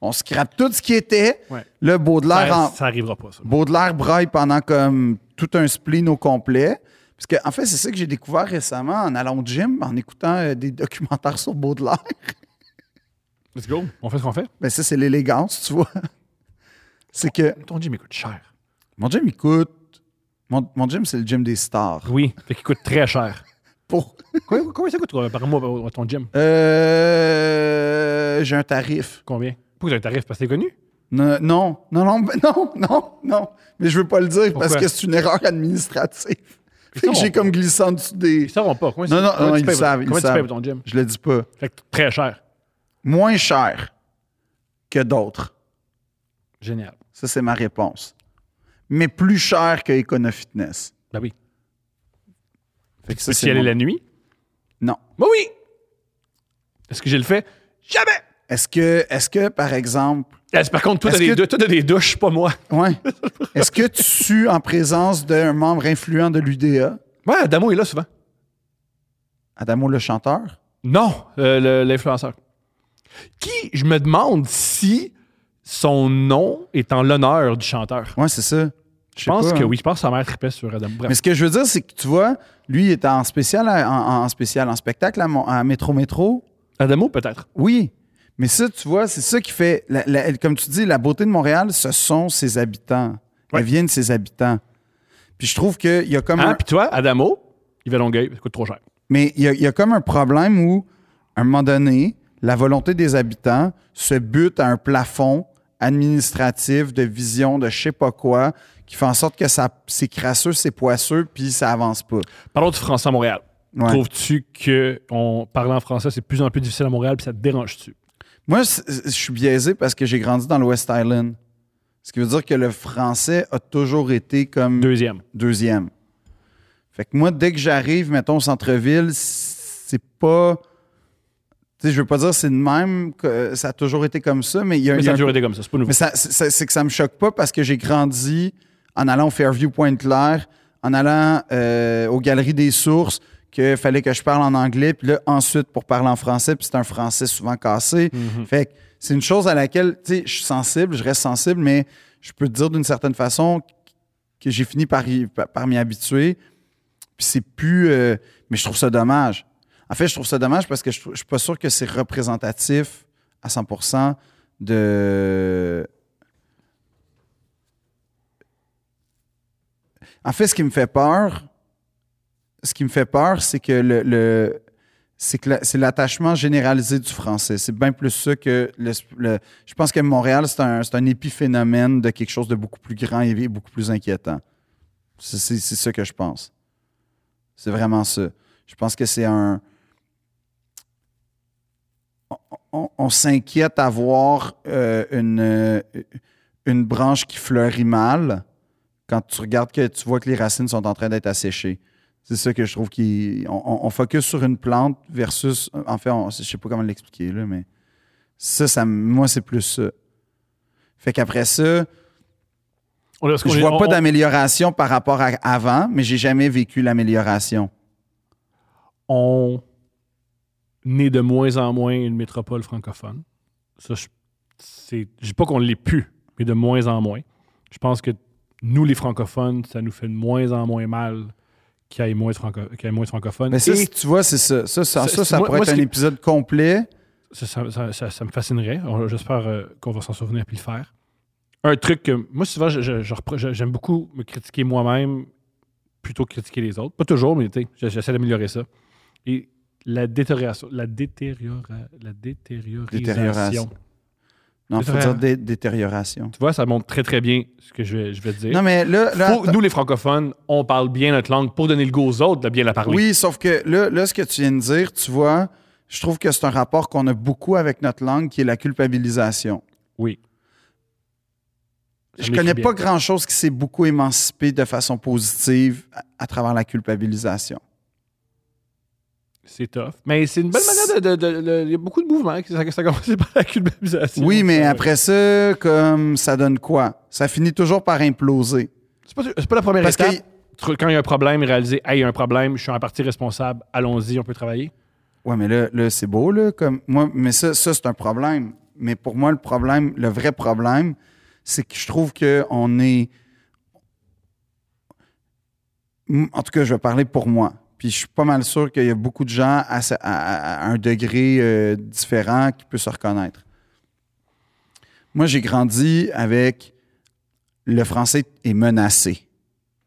Speaker 2: on scrape tout ce qui était.
Speaker 1: Ouais.
Speaker 2: Le Baudelaire,
Speaker 1: Ça,
Speaker 2: en-
Speaker 1: ça arrivera pas, ça.
Speaker 2: Baudelaire braille pendant comme tout un spleen au complet. Parce que, en fait, c'est ça que j'ai découvert récemment en allant au gym, en écoutant euh, des documentaires sur Baudelaire.
Speaker 1: Let's go. On fait ce qu'on fait?
Speaker 2: Ben, ça, c'est l'élégance, tu vois. C'est que
Speaker 1: Ton gym, il coûte cher.
Speaker 2: mon gym, il coûte. Mon, mon gym, c'est le gym des stars.
Speaker 1: Oui, fait qu'il coûte très cher.
Speaker 2: Pour.
Speaker 1: Combien, combien ça coûte par mois euh, ton gym?
Speaker 2: Euh, j'ai un tarif.
Speaker 1: Combien? Pourquoi tu as un tarif? Parce que t'es connu?
Speaker 2: Non, non, non, non, ben non, non, non. Mais je veux pas le dire parce que c'est une erreur administrative. Fait que j'ai comme glissé en dessous des.
Speaker 1: Ils sauront pas. Combien
Speaker 2: Non, non,
Speaker 1: combien
Speaker 2: non,
Speaker 1: tu
Speaker 2: ils
Speaker 1: payes
Speaker 2: savent,
Speaker 1: Combien tu payes
Speaker 2: savent.
Speaker 1: pour ton gym?
Speaker 2: Je le dis pas.
Speaker 1: Fait que très cher.
Speaker 2: Moins cher que d'autres.
Speaker 1: Génial.
Speaker 2: Ça, c'est ma réponse. Mais plus cher que Econofitness.
Speaker 1: Ben oui.
Speaker 2: Fait que ça,
Speaker 1: Peux-tu
Speaker 2: c'est
Speaker 1: y aller
Speaker 2: mon-
Speaker 1: la nuit?
Speaker 2: Non.
Speaker 1: Ben oui! Est-ce que j'ai le fait? Jamais!
Speaker 2: Est-ce que, est-ce que, par exemple,
Speaker 1: Eh, c'est Par contre, toi, t'as
Speaker 2: Est-ce
Speaker 1: des,
Speaker 2: que-
Speaker 1: dou- toi, t'as des douches, pas moi.
Speaker 2: ouais. Est-ce que tu sues en présence d'un membre influent de l'UDA,
Speaker 1: Ouais, Adamo est là souvent.
Speaker 2: Adamo le chanteur?
Speaker 1: Non, euh, le- l'influenceur. Qui, je me demande si son nom est en l'honneur du chanteur.
Speaker 2: Ouais, c'est ça.
Speaker 1: Je pense
Speaker 2: pas,
Speaker 1: que
Speaker 2: hein.
Speaker 1: oui. Je pense que sa mère tripait sur Adamo. Bref.
Speaker 2: Mais ce que je veux dire, c'est que tu vois, lui, il était en spécial, à- en, en spécial, en spectacle à, Métro Métro.
Speaker 1: Adamo, peut-être.
Speaker 2: Oui. Mais ça, tu vois, c'est ça qui fait, la- la- comme tu dis, la beauté de Montréal, ce sont ses habitants.
Speaker 1: Ouais.
Speaker 2: Elles viennent de ses habitants. Puis je trouve qu'il y a comme
Speaker 1: Ah,
Speaker 2: un,
Speaker 1: puis toi, Adamo, il va Longueuil, ça coûte trop cher.
Speaker 2: mais il y, a, il y a comme un problème où, à un moment donné, la volonté des habitants se bute à un plafond administratif de vision de je sais pas quoi qui fait en sorte que ça c'est crasseux, c'est poisseux, puis ça avance pas.
Speaker 1: Parlons du français à Montréal.
Speaker 2: Ouais.
Speaker 1: Trouves-tu que on parler en français, c'est de plus en plus difficile à Montréal, puis ça te dérange-tu?
Speaker 2: Moi, je suis biaisé parce que j'ai grandi dans le West Island. Ce qui veut dire que le français a toujours été comme
Speaker 1: Deuxième.
Speaker 2: deuxième. Fait que moi, dès que j'arrive, mettons, au centre-ville, c'est pas. Sais, je veux pas dire c'est de même, que ça a toujours été comme ça, mais il y a,
Speaker 1: Mais ça
Speaker 2: a un-
Speaker 1: toujours été comme ça, c'est pas nouveau.
Speaker 2: Mais ça- c'est que ça me choque pas parce que j'ai grandi en allant au Fairview Pointe-Claire, en allant euh, aux Galeries des Sources, qu'il fallait que je parle en anglais, puis là, ensuite, pour parler en français, puis c'est un français souvent cassé.
Speaker 1: Mhm.
Speaker 2: Fait que c'est une chose à laquelle, tu sais, je suis sensible, je reste sensible, mais je peux te dire d'une certaine façon que j'ai fini par, y- par, par m'y habituer. Puis c'est plus. euh, mais je trouve ça dommage. En fait, je trouve ça dommage parce que je, je suis pas sûr que c'est représentatif à 100% de. En fait, ce qui me fait peur, ce qui me fait peur, c'est que le, le- c'est l'attachement généralisé du français. C'est bien plus ça que le, je pense que Montréal, c'est un, un épiphénomène de quelque chose de beaucoup plus grand et beaucoup plus inquiétant. C'est ça que je pense. C'est vraiment ça. Je pense que c'est un. On, on s'inquiète à voir euh, une, euh, une branche qui fleurit mal quand tu regardes que tu vois que les racines sont en train d'être asséchées. C'est ça que je trouve qu'on on, on focus sur une plante versus. En fait, on- je sais pas comment l'expliquer, là, mais ça, ça, moi, c'est plus ça. Fait qu'après ça,
Speaker 1: On- qu'on
Speaker 2: je vois pas
Speaker 1: on-
Speaker 2: d'amélioration par rapport à avant, mais j'ai jamais vécu l'amélioration.
Speaker 1: on est de moins en moins une métropole francophone. Ça, je je dis pas qu'on l'est plus, mais de moins en moins. Je pense que nous, les francophones, ça nous fait de moins en moins mal qu'il y ait moins de, franco- qu'il y ait moins de francophones.
Speaker 2: Mais ça,
Speaker 1: Et
Speaker 2: si tu vois, c'est ça. Ça, ça,
Speaker 1: Ça,
Speaker 2: ça,
Speaker 1: moi-
Speaker 2: pourrait
Speaker 1: moi,
Speaker 2: être un épisode complet.
Speaker 1: ça, ça- ça- ça- ça me fascinerait. J'espère euh, qu'on va s'en souvenir puis le faire. Un truc que moi, souvent, j'aime beaucoup me critiquer moi-même plutôt que critiquer les autres. Pas toujours, mais tu sais, je- j'essaie d'améliorer ça. Et la détérioration, la, détériora- la détériorisation.
Speaker 2: Détérioration. Non, il faut dire dé- détérioration.
Speaker 1: Tu vois, ça montre très, très bien ce que je vais, je vais te dire.
Speaker 2: Non, mais là, là
Speaker 1: Faut- nous, les francophones, on parle bien notre langue pour donner le goût aux autres de bien la parler.
Speaker 2: Oui, sauf que là, là, ce que tu viens de dire, tu vois, je trouve que c'est un rapport qu'on a beaucoup avec notre langue, qui est la culpabilisation.
Speaker 1: Oui. Ça
Speaker 2: Je connais
Speaker 1: bien.
Speaker 2: pas grand-chose qui s'est beaucoup émancipé de façon positive à, à travers la culpabilisation.
Speaker 1: C'est tough. Mais c'est une bonne manière de. Il y a beaucoup de mouvements. qui- Ça, ça a commencé par la culpabilisation.
Speaker 2: Oui, mais après ça, comme ça donne quoi? Ça finit toujours par imploser.
Speaker 1: C'est pas, c'est pas la première
Speaker 2: Parce
Speaker 1: étape.
Speaker 2: que
Speaker 1: Quand il y a un problème, réaliser, hey, il y a un problème, je suis en partie responsable, allons-y, on peut travailler.
Speaker 2: Ouais, mais là, là c'est beau, là. Comme, moi, mais ça, ça c'est un problème. Mais pour moi, le problème, le vrai problème, c'est que je trouve qu'on est. En tout cas, je vais parler pour moi. Puis je suis pas mal sûr qu'il y a beaucoup de gens à, un degré euh, différent qui peut se reconnaître. Moi, j'ai grandi avec le français est menacé.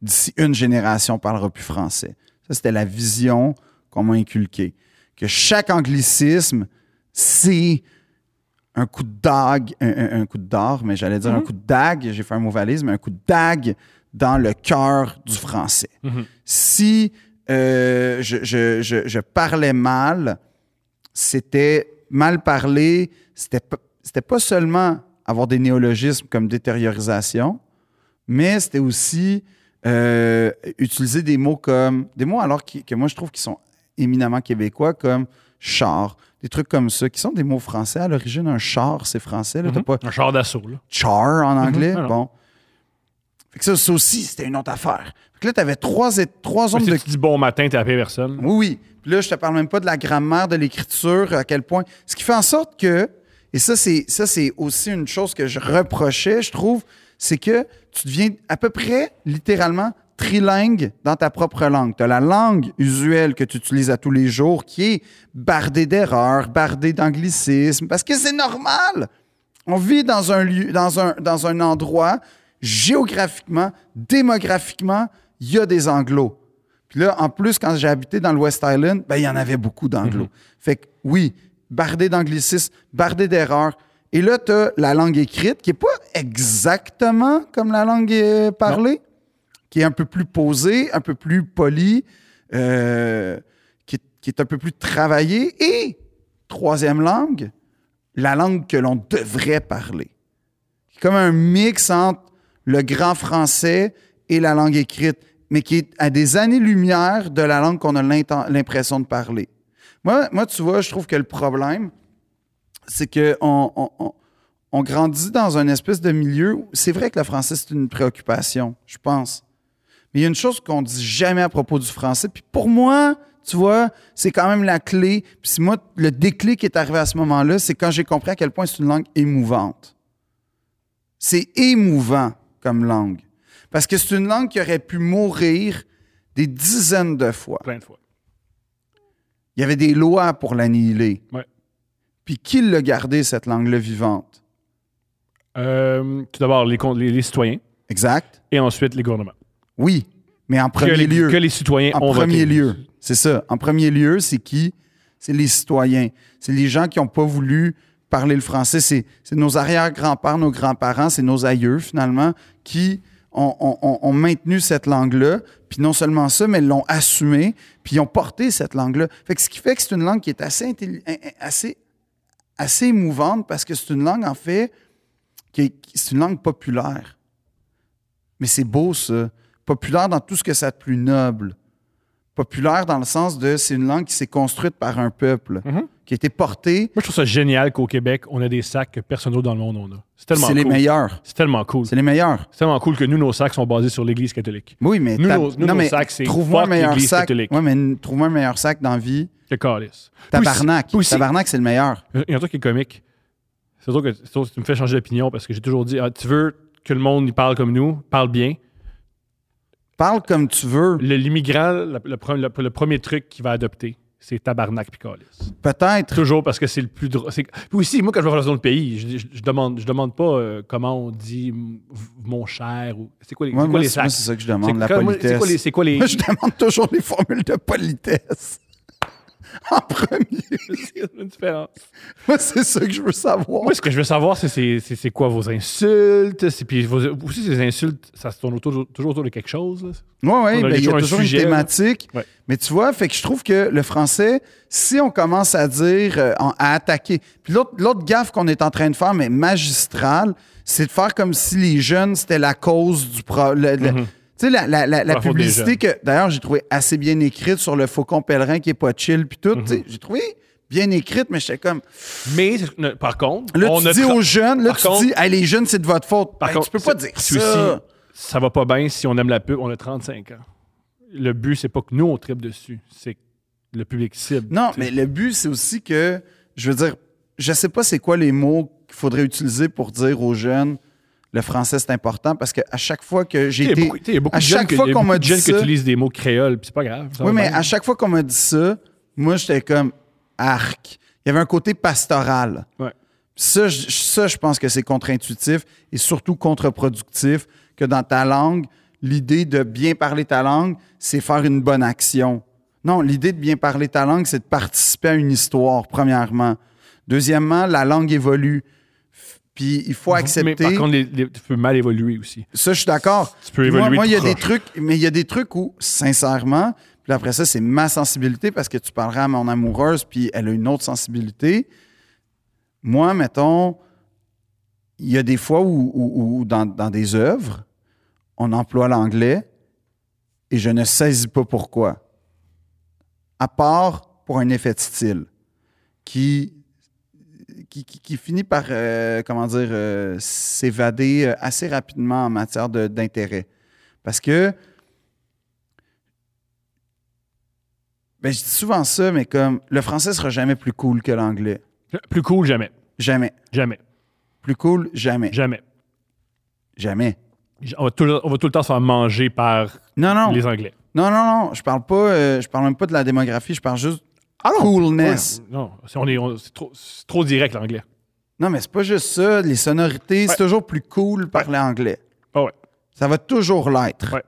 Speaker 2: D'ici une génération, on ne parlera plus français. Ça, c'était la vision qu'on m'a inculquée. Que chaque anglicisme, c'est un coup de dague, un, un- un coup de d'or, mais j'allais dire un coup de dague, j'ai fait un mot valise, mais un coup de dague dans le cœur du français.
Speaker 1: Mhm.
Speaker 2: Si euh, je, je- je- je parlais mal, c'était mal parler, c'était pas- c'était pas seulement avoir des néologismes comme détériorisation, mais c'était aussi euh, utiliser des mots comme des mots alors qui- que moi je trouve qui sont éminemment québécois comme char, des trucs comme ça qui sont des mots français à l'origine. Un char, c'est français. Là, T'as
Speaker 1: Mhm.
Speaker 2: pas
Speaker 1: Un char d'assaut, là.
Speaker 2: char en anglais?
Speaker 1: Ah non.
Speaker 2: Bon. Fait que ça, ça aussi, c'était une autre affaire. Fait que là, tu avais trois, trois zones
Speaker 1: Si
Speaker 2: de
Speaker 1: tu dis bon matin, t'es appelé personne.
Speaker 2: oui, oui. Puis là, je te parle même pas de la grammaire, de l'écriture, à quel point. Ce qui fait en sorte que, et ça, c'est, ça, c'est aussi une chose que je reprochais, je trouve, c'est que tu deviens à peu près, littéralement, trilingue dans ta propre langue. Tu as la langue usuelle que tu utilises à tous les jours qui est bardée d'erreurs, bardée d'anglicismes, parce que c'est normal. On vit dans un lieu, dans un, dans un endroit, géographiquement, démographiquement, il y a des anglos. Puis là, en plus, quand j'ai habité dans le West Island, ben, il y en avait beaucoup d'anglos. Fait que oui, bardé d'anglicisme, bardé d'erreurs. Et là, tu as la langue écrite qui n'est pas exactement comme la langue euh, parlée, qui est un peu plus posée, un peu plus polie, euh, qui, est, qui est un peu plus travaillée. Et, troisième langue, la langue que l'on devrait parler. Comme un mix entre le grand français et la langue écrite, mais qui est à des années-lumière de la langue qu'on a l'impression de parler. Moi, moi, tu vois, je trouve que le problème, c'est qu'on on, grandit dans un espèce de milieu où c'est vrai que le français, c'est une préoccupation, je pense. Mais il y a une chose qu'on dit jamais à propos du français. Puis pour moi, tu vois, c'est quand même la clé. Puis moi, le déclic qui est arrivé à ce moment-là, c'est quand j'ai compris à quel point c'est une langue émouvante. C'est émouvant comme langue. Parce que c'est une langue qui aurait pu mourir des dizaines de fois.
Speaker 1: Plein de fois.
Speaker 2: Il y avait des lois pour l'annihiler.
Speaker 1: Ouais.
Speaker 2: Puis qui l'a gardé, cette langue-là vivante?
Speaker 1: Euh, tout d'abord, les, con- les, les citoyens
Speaker 2: Exact?
Speaker 1: et ensuite les gouvernements.
Speaker 2: Oui, mais en
Speaker 1: Que
Speaker 2: premier
Speaker 1: les,
Speaker 2: lieu.
Speaker 1: que les citoyens
Speaker 2: En
Speaker 1: ont
Speaker 2: premier
Speaker 1: voté.
Speaker 2: lieu, c'est ça. En premier lieu, c'est qui? C'est les citoyens. C'est les gens qui n'ont pas voulu parler le français. C'est nos arrière-grands-pères, nos grands-parents, c'est nos aïeux, finalement, qui ont, maintenu cette langue-là. Puis non seulement ça, mais l'ont assumée, puis ils ont porté cette langue-là. Fait que ce qui fait que c'est une langue qui est assez, assez assez émouvante parce que c'est une langue, en fait, qui est- qui- c'est une langue populaire. Mais c'est beau, ça. Populaire dans tout ce que ça a de plus noble. Populaire dans le sens de c'est une langue qui s'est construite par un peuple,
Speaker 1: Mhm.
Speaker 2: qui a été portée.
Speaker 1: Moi, je trouve ça génial qu'au Québec, on a des sacs que personne d'autre dans le monde en a. C'est tellement
Speaker 2: C'est
Speaker 1: cool.
Speaker 2: les meilleurs.
Speaker 1: C'est tellement cool.
Speaker 2: C'est les meilleurs.
Speaker 1: C'est tellement cool que nous, nos sacs sont basés sur l'Église catholique.
Speaker 2: Oui, mais,
Speaker 1: Nous, nos- nous,
Speaker 2: non,
Speaker 1: nos
Speaker 2: mais
Speaker 1: sacs, c'est
Speaker 2: trouve-moi un
Speaker 1: fuck
Speaker 2: meilleur
Speaker 1: l'Église
Speaker 2: sac.
Speaker 1: catholique.
Speaker 2: Ouais, mais trouve-moi un meilleur sac dans la vie.
Speaker 1: Que calice.
Speaker 2: Tabarnak.
Speaker 1: Puis aussi-
Speaker 2: Tabarnak, c'est le meilleur.
Speaker 1: Il y a un truc qui est comique. C'est sûr que c'est tu me fais changer d'opinion parce que j'ai toujours dit ah, tu veux que le monde y parle comme nous, parle bien.
Speaker 2: Parle comme tu veux.
Speaker 1: Le- L'immigrant, le, le le- le premier truc qu'il va adopter, c'est tabarnak puis calice.
Speaker 2: Peut-être.
Speaker 1: Toujours parce que c'est le plus drôle. Puis aussi, moi, quand je vais dans autre pays, je, je- je demande, je demande pas euh, comment on dit mon cher ou. C'est quoi les,
Speaker 2: Moi,
Speaker 1: c'est quoi
Speaker 2: moi,
Speaker 1: les
Speaker 2: c'est moi,
Speaker 1: sacs?
Speaker 2: c'est ça que je demande, la
Speaker 1: c'est
Speaker 2: politesse.
Speaker 1: quoi les. C'est quoi les.
Speaker 2: Moi, je demande toujours les formules de politesse. en premier.
Speaker 1: c'est une différence.
Speaker 2: Moi, c'est ça que je veux savoir.
Speaker 1: Moi, ce que je veux savoir, c'est c'est- c'est c'est quoi vos insultes? c'est- Puis vos- aussi, ces insultes, ça se tourne autour- toujours autour de quelque chose. là.
Speaker 2: Oui, oui, ben, il y a
Speaker 1: toujours un
Speaker 2: toujours
Speaker 1: sujet,
Speaker 2: une thématique.
Speaker 1: Ouais.
Speaker 2: Mais tu vois, fait que je trouve que le français, si on commence à dire, euh, à attaquer. Puis l'autre gaffe qu'on est en train de faire, mais magistrale, c'est de faire comme si les jeunes, c'était la cause du problème. Tu sais, la, la, la, publicité que, d'ailleurs, j'ai trouvé assez bien écrite sur le faucon pèlerin qui est pas chill, puis tout.
Speaker 1: Mhm.
Speaker 2: J'ai trouvé bien écrite, mais j'étais comme.
Speaker 1: Mais, par contre,
Speaker 2: Là,
Speaker 1: on
Speaker 2: tu
Speaker 1: a
Speaker 2: dis aux jeunes, là,
Speaker 1: Par
Speaker 2: tu
Speaker 1: contre-
Speaker 2: dis, hey, les jeunes, c'est de votre faute.
Speaker 1: Par
Speaker 2: Ben,
Speaker 1: contre,
Speaker 2: tu peux pas dire ça.
Speaker 1: aussi- ça va pas bien si on aime la pub. On a 35 ans. Le but, c'est pas que nous, on tripe dessus. C'est que le public cible.
Speaker 2: Non, mais le but, c'est aussi que, je veux dire, je sais pas c'est quoi les mots qu'il faudrait utiliser pour dire aux jeunes le français, c'est important parce qu'à chaque fois que j'ai été.
Speaker 1: beaucoup, tu sais, il y a beaucoup
Speaker 2: à chaque
Speaker 1: que-
Speaker 2: fois qu'on m'a dit
Speaker 1: qui
Speaker 2: ça-
Speaker 1: utilisent des mots créoles, puis c'est pas grave.
Speaker 2: Oui, mais
Speaker 1: bien.
Speaker 2: à chaque fois qu'on m'a dit ça, moi, j'étais comme arc. Il y avait un côté pastoral.
Speaker 1: Ouais.
Speaker 2: Ça, je, ça, je pense que c'est contre-intuitif et surtout contre-productif que dans ta langue, l'idée de bien parler ta langue, c'est faire une bonne action. Non, l'idée de bien parler ta langue, c'est de participer à une histoire, premièrement. Deuxièmement, la langue évolue. Puis il faut
Speaker 1: Mais
Speaker 2: accepter.
Speaker 1: par contre, les- les- tu peux mal évoluer aussi.
Speaker 2: Ça, je suis d'accord.
Speaker 1: Tu peux
Speaker 2: Moi,
Speaker 1: évoluer
Speaker 2: moi, il y a des trucs, mais il y a des trucs où, sincèrement, puis après ça, c'est ma sensibilité parce que tu parleras à mon amoureuse, puis elle a une autre sensibilité. Moi, mettons, il y a des fois où, où- où dans, dans des œuvres, on emploie l'anglais et je ne saisis pas pourquoi. À part pour un effet de style qui, qui, qui- qui finit par, euh, comment dire, euh, s'évader euh, assez rapidement en matière d'intérêt. Parce que, ben, je dis souvent ça, mais comme le français sera jamais plus cool que l'anglais.
Speaker 1: Plus cool, jamais.
Speaker 2: Jamais.
Speaker 1: Jamais.
Speaker 2: Plus cool, jamais.
Speaker 1: Jamais.
Speaker 2: Jamais.
Speaker 1: On va, tout, le- on va tout le temps se faire manger par
Speaker 2: Non, non.
Speaker 1: les Anglais.
Speaker 2: Non, non, non. Je parle pas, euh, je parle même pas de la démographie, je parle juste
Speaker 1: Ah
Speaker 2: coolness.
Speaker 1: Ouais, non, c'est, on est, on- c'est trop, c'est trop direct l'anglais.
Speaker 2: Non, mais c'est pas juste ça. Les sonorités, c'est
Speaker 1: Ouais.
Speaker 2: toujours plus cool parler anglais.
Speaker 1: Ah ouais.
Speaker 2: Ça va toujours l'être.
Speaker 1: Ouais.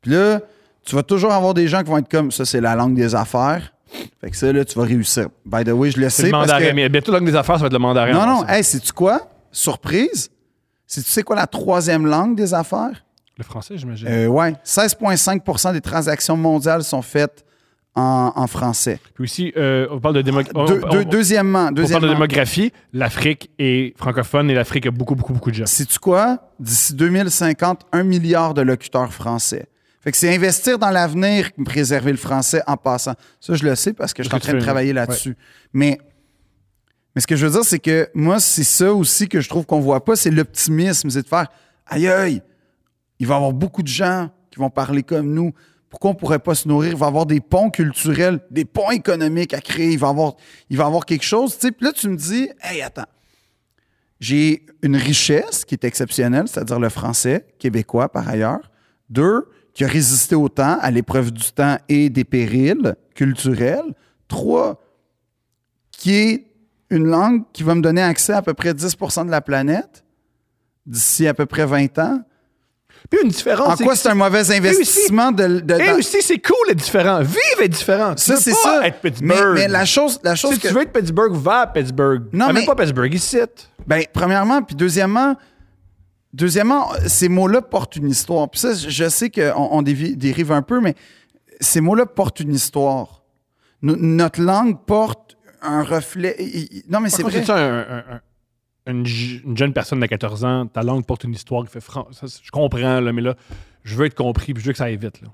Speaker 2: Puis là, tu vas toujours avoir des gens qui vont être comme ça, c'est la langue des affaires. Fait que ça, là, tu vas réussir. By the way, je le
Speaker 1: C'est
Speaker 2: sais.
Speaker 1: le
Speaker 2: parce
Speaker 1: mandarin.
Speaker 2: que-
Speaker 1: Mais bientôt, la langue des affaires, ça va être le mandarin.
Speaker 2: Non, non. Hey, sais-tu quoi? Surprise. C'est tu sais quoi la troisième langue des affaires?
Speaker 1: Le français, j'imagine.
Speaker 2: Euh, ouais. 16,5 des transactions mondiales sont faites en, en français.
Speaker 1: Puis aussi, euh, on parle de démo- on-
Speaker 2: Deux-
Speaker 1: on-
Speaker 2: deux-
Speaker 1: on-
Speaker 2: deuxièmement,
Speaker 1: on parle de
Speaker 2: deuxièmement
Speaker 1: démographie. L'Afrique est francophone et l'Afrique a beaucoup, beaucoup, beaucoup de gens.
Speaker 2: sais-tu quoi? D'ici 2050, un milliard de locuteurs français. Fait que c'est investir dans l'avenir, préserver le français en passant. Ça, je le sais parce que je suis en train de travailler là-dessus. Mais, mais ce que je veux dire, c'est que moi, c'est ça aussi que je trouve qu'on voit pas, c'est l'optimisme. C'est de faire, aïe, aïe, il va y avoir beaucoup de gens qui vont parler comme nous. Pourquoi on pourrait pas se nourrir? Il va y avoir des ponts culturels, des ponts économiques à créer. Il va y avoir, quelque chose. Puis là, tu me dis, hey, attends, j'ai une richesse qui est exceptionnelle, c'est-à-dire le français québécois par ailleurs. Deux, qui a résisté au temps, à l'épreuve du temps et des périls culturels. Trois, qui est une langue qui va me donner accès à à peu près 10% de la planète d'ici à peu près 20 ans.
Speaker 1: Puis une différence.
Speaker 2: En
Speaker 1: c'est
Speaker 2: quoi c'est un mauvais investissement de... de-
Speaker 1: Et
Speaker 2: dans-
Speaker 1: aussi, c'est cool être différent. Vive être différent.
Speaker 2: Ça, c'est ça.
Speaker 1: Être
Speaker 2: Mais,
Speaker 1: Pittsburgh.
Speaker 2: mais la chose, la chose
Speaker 1: si
Speaker 2: que...
Speaker 1: tu veux être Pittsburgh, va à Pittsburgh.
Speaker 2: Non, mais-
Speaker 1: pas Pittsburgh ici.
Speaker 2: Ben, premièrement, puis deuxièmement, deuxièmement, ces mots-là portent une histoire. Puis ça, je sais qu'on on dérive un peu, mais ces mots-là portent une histoire. No- notre langue porte un reflet. Non, mais c'est vrai.
Speaker 1: c'est un- un- une, je- une jeune personne de 14 ans, ta langue porte une histoire qui fait franc. ça, je comprends, là, mais là, je veux être compris puis je veux que ça aille vite. Là.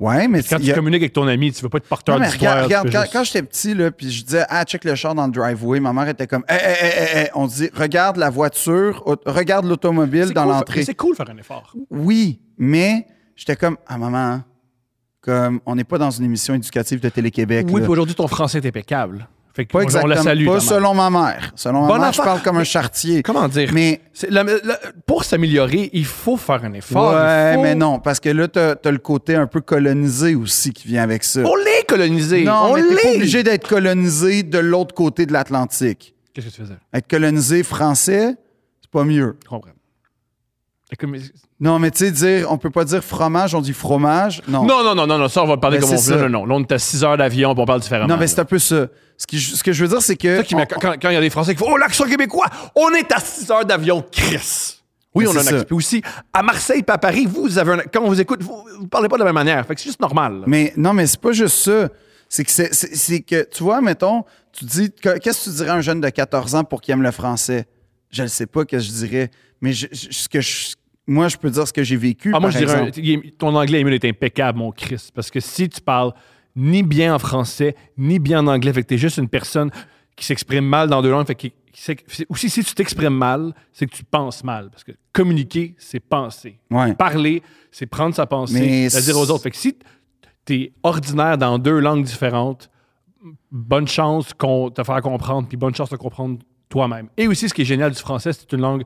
Speaker 2: Ouais, mais
Speaker 1: Quand tu
Speaker 2: a-
Speaker 1: communiques avec ton ami, tu veux pas être porteur d'histoire.
Speaker 2: regarde, quand,
Speaker 1: juste-
Speaker 2: quand j'étais petit, là, puis je disais, ah, check le char dans le driveway, ma mère était comme, hé, hé, hé, hé, hé. on dit, regarde la voiture, regarde l'automobile dans
Speaker 1: cool,
Speaker 2: l'entrée.
Speaker 1: C'est cool de faire un effort.
Speaker 2: Oui, mais j'étais comme, ah, maman, hein, comme, on n'est pas dans une émission éducative de Télé-Québec.
Speaker 1: Oui, puis aujourd'hui, ton français est impeccable. Fait que
Speaker 2: Pas
Speaker 1: on-
Speaker 2: exactement.
Speaker 1: On la salue.
Speaker 2: pas selon ma mère. Selon ma
Speaker 1: Bon
Speaker 2: mère, je parle comme un chartier.
Speaker 1: Comment dire?
Speaker 2: Mais,
Speaker 1: C'est la- la- pour s'améliorer, il faut faire un effort.
Speaker 2: ouais,
Speaker 1: faut-
Speaker 2: mais non, parce que là, t'as as le côté un peu colonisé aussi qui vient avec ça.
Speaker 1: On l'est colonisé.
Speaker 2: non,
Speaker 1: on
Speaker 2: mais t'es pas obligé d'être colonisé de l'autre côté de l'Atlantique.
Speaker 1: Qu'est-ce que tu faisais?
Speaker 2: Être colonisé français, c'est pas mieux.
Speaker 1: Je comprends. Mais-
Speaker 2: Non, mais tu sais, dire, on peut pas dire fromage, on dit fromage. Non.
Speaker 1: Non, non, non, non, non, ça, on va le parler
Speaker 2: Ben,
Speaker 1: comme on veut. Non, non, là, on est à 6 heures d'avion, on parle différemment.
Speaker 2: Non, mais c'est un peu ça. Ce, qui, ce que je veux dire, c'est que.
Speaker 1: Ça qui
Speaker 2: on-
Speaker 1: quand, il y a des Français qui font Oh, l'accent québécois, on est à 6 heures d'avion, Chris. Oui,
Speaker 2: Mais
Speaker 1: on a un accent. aussi, à Marseille puis à Paris, vous avez un. Quand on vous écoute, vous, vous parlez pas de la même manière. Fait que c'est juste normal. là.
Speaker 2: Mais non, mais c'est pas juste ça. C'est que, c'est, que, tu vois, mettons, tu dis, que- qu'est-ce que tu dirais à un jeune de 14 ans pour qu'il aime le français? Je ne sais pas que je dirais, mais je- je- ce que je- moi, je peux dire ce que j'ai vécu.
Speaker 1: Ah, moi, je dirais, un- ton anglais, Emile, est impeccable, mon Christ. Parce que si tu parles ni bien en français, ni bien en anglais, fait que t'es juste une personne qui s'exprime mal dans deux langues, fait que- aussi, si tu t'exprimes mal, c'est que tu penses mal. Parce que communiquer, c'est penser.
Speaker 2: Ouais.
Speaker 1: Parler, c'est prendre sa pensée, la dire aux autres. Fait que si t'es ordinaire dans deux langues différentes, bonne chance qu'on te faire comprendre, puis bonne chance de comprendre toi-même. Et aussi, ce qui est génial du français, c'est une langue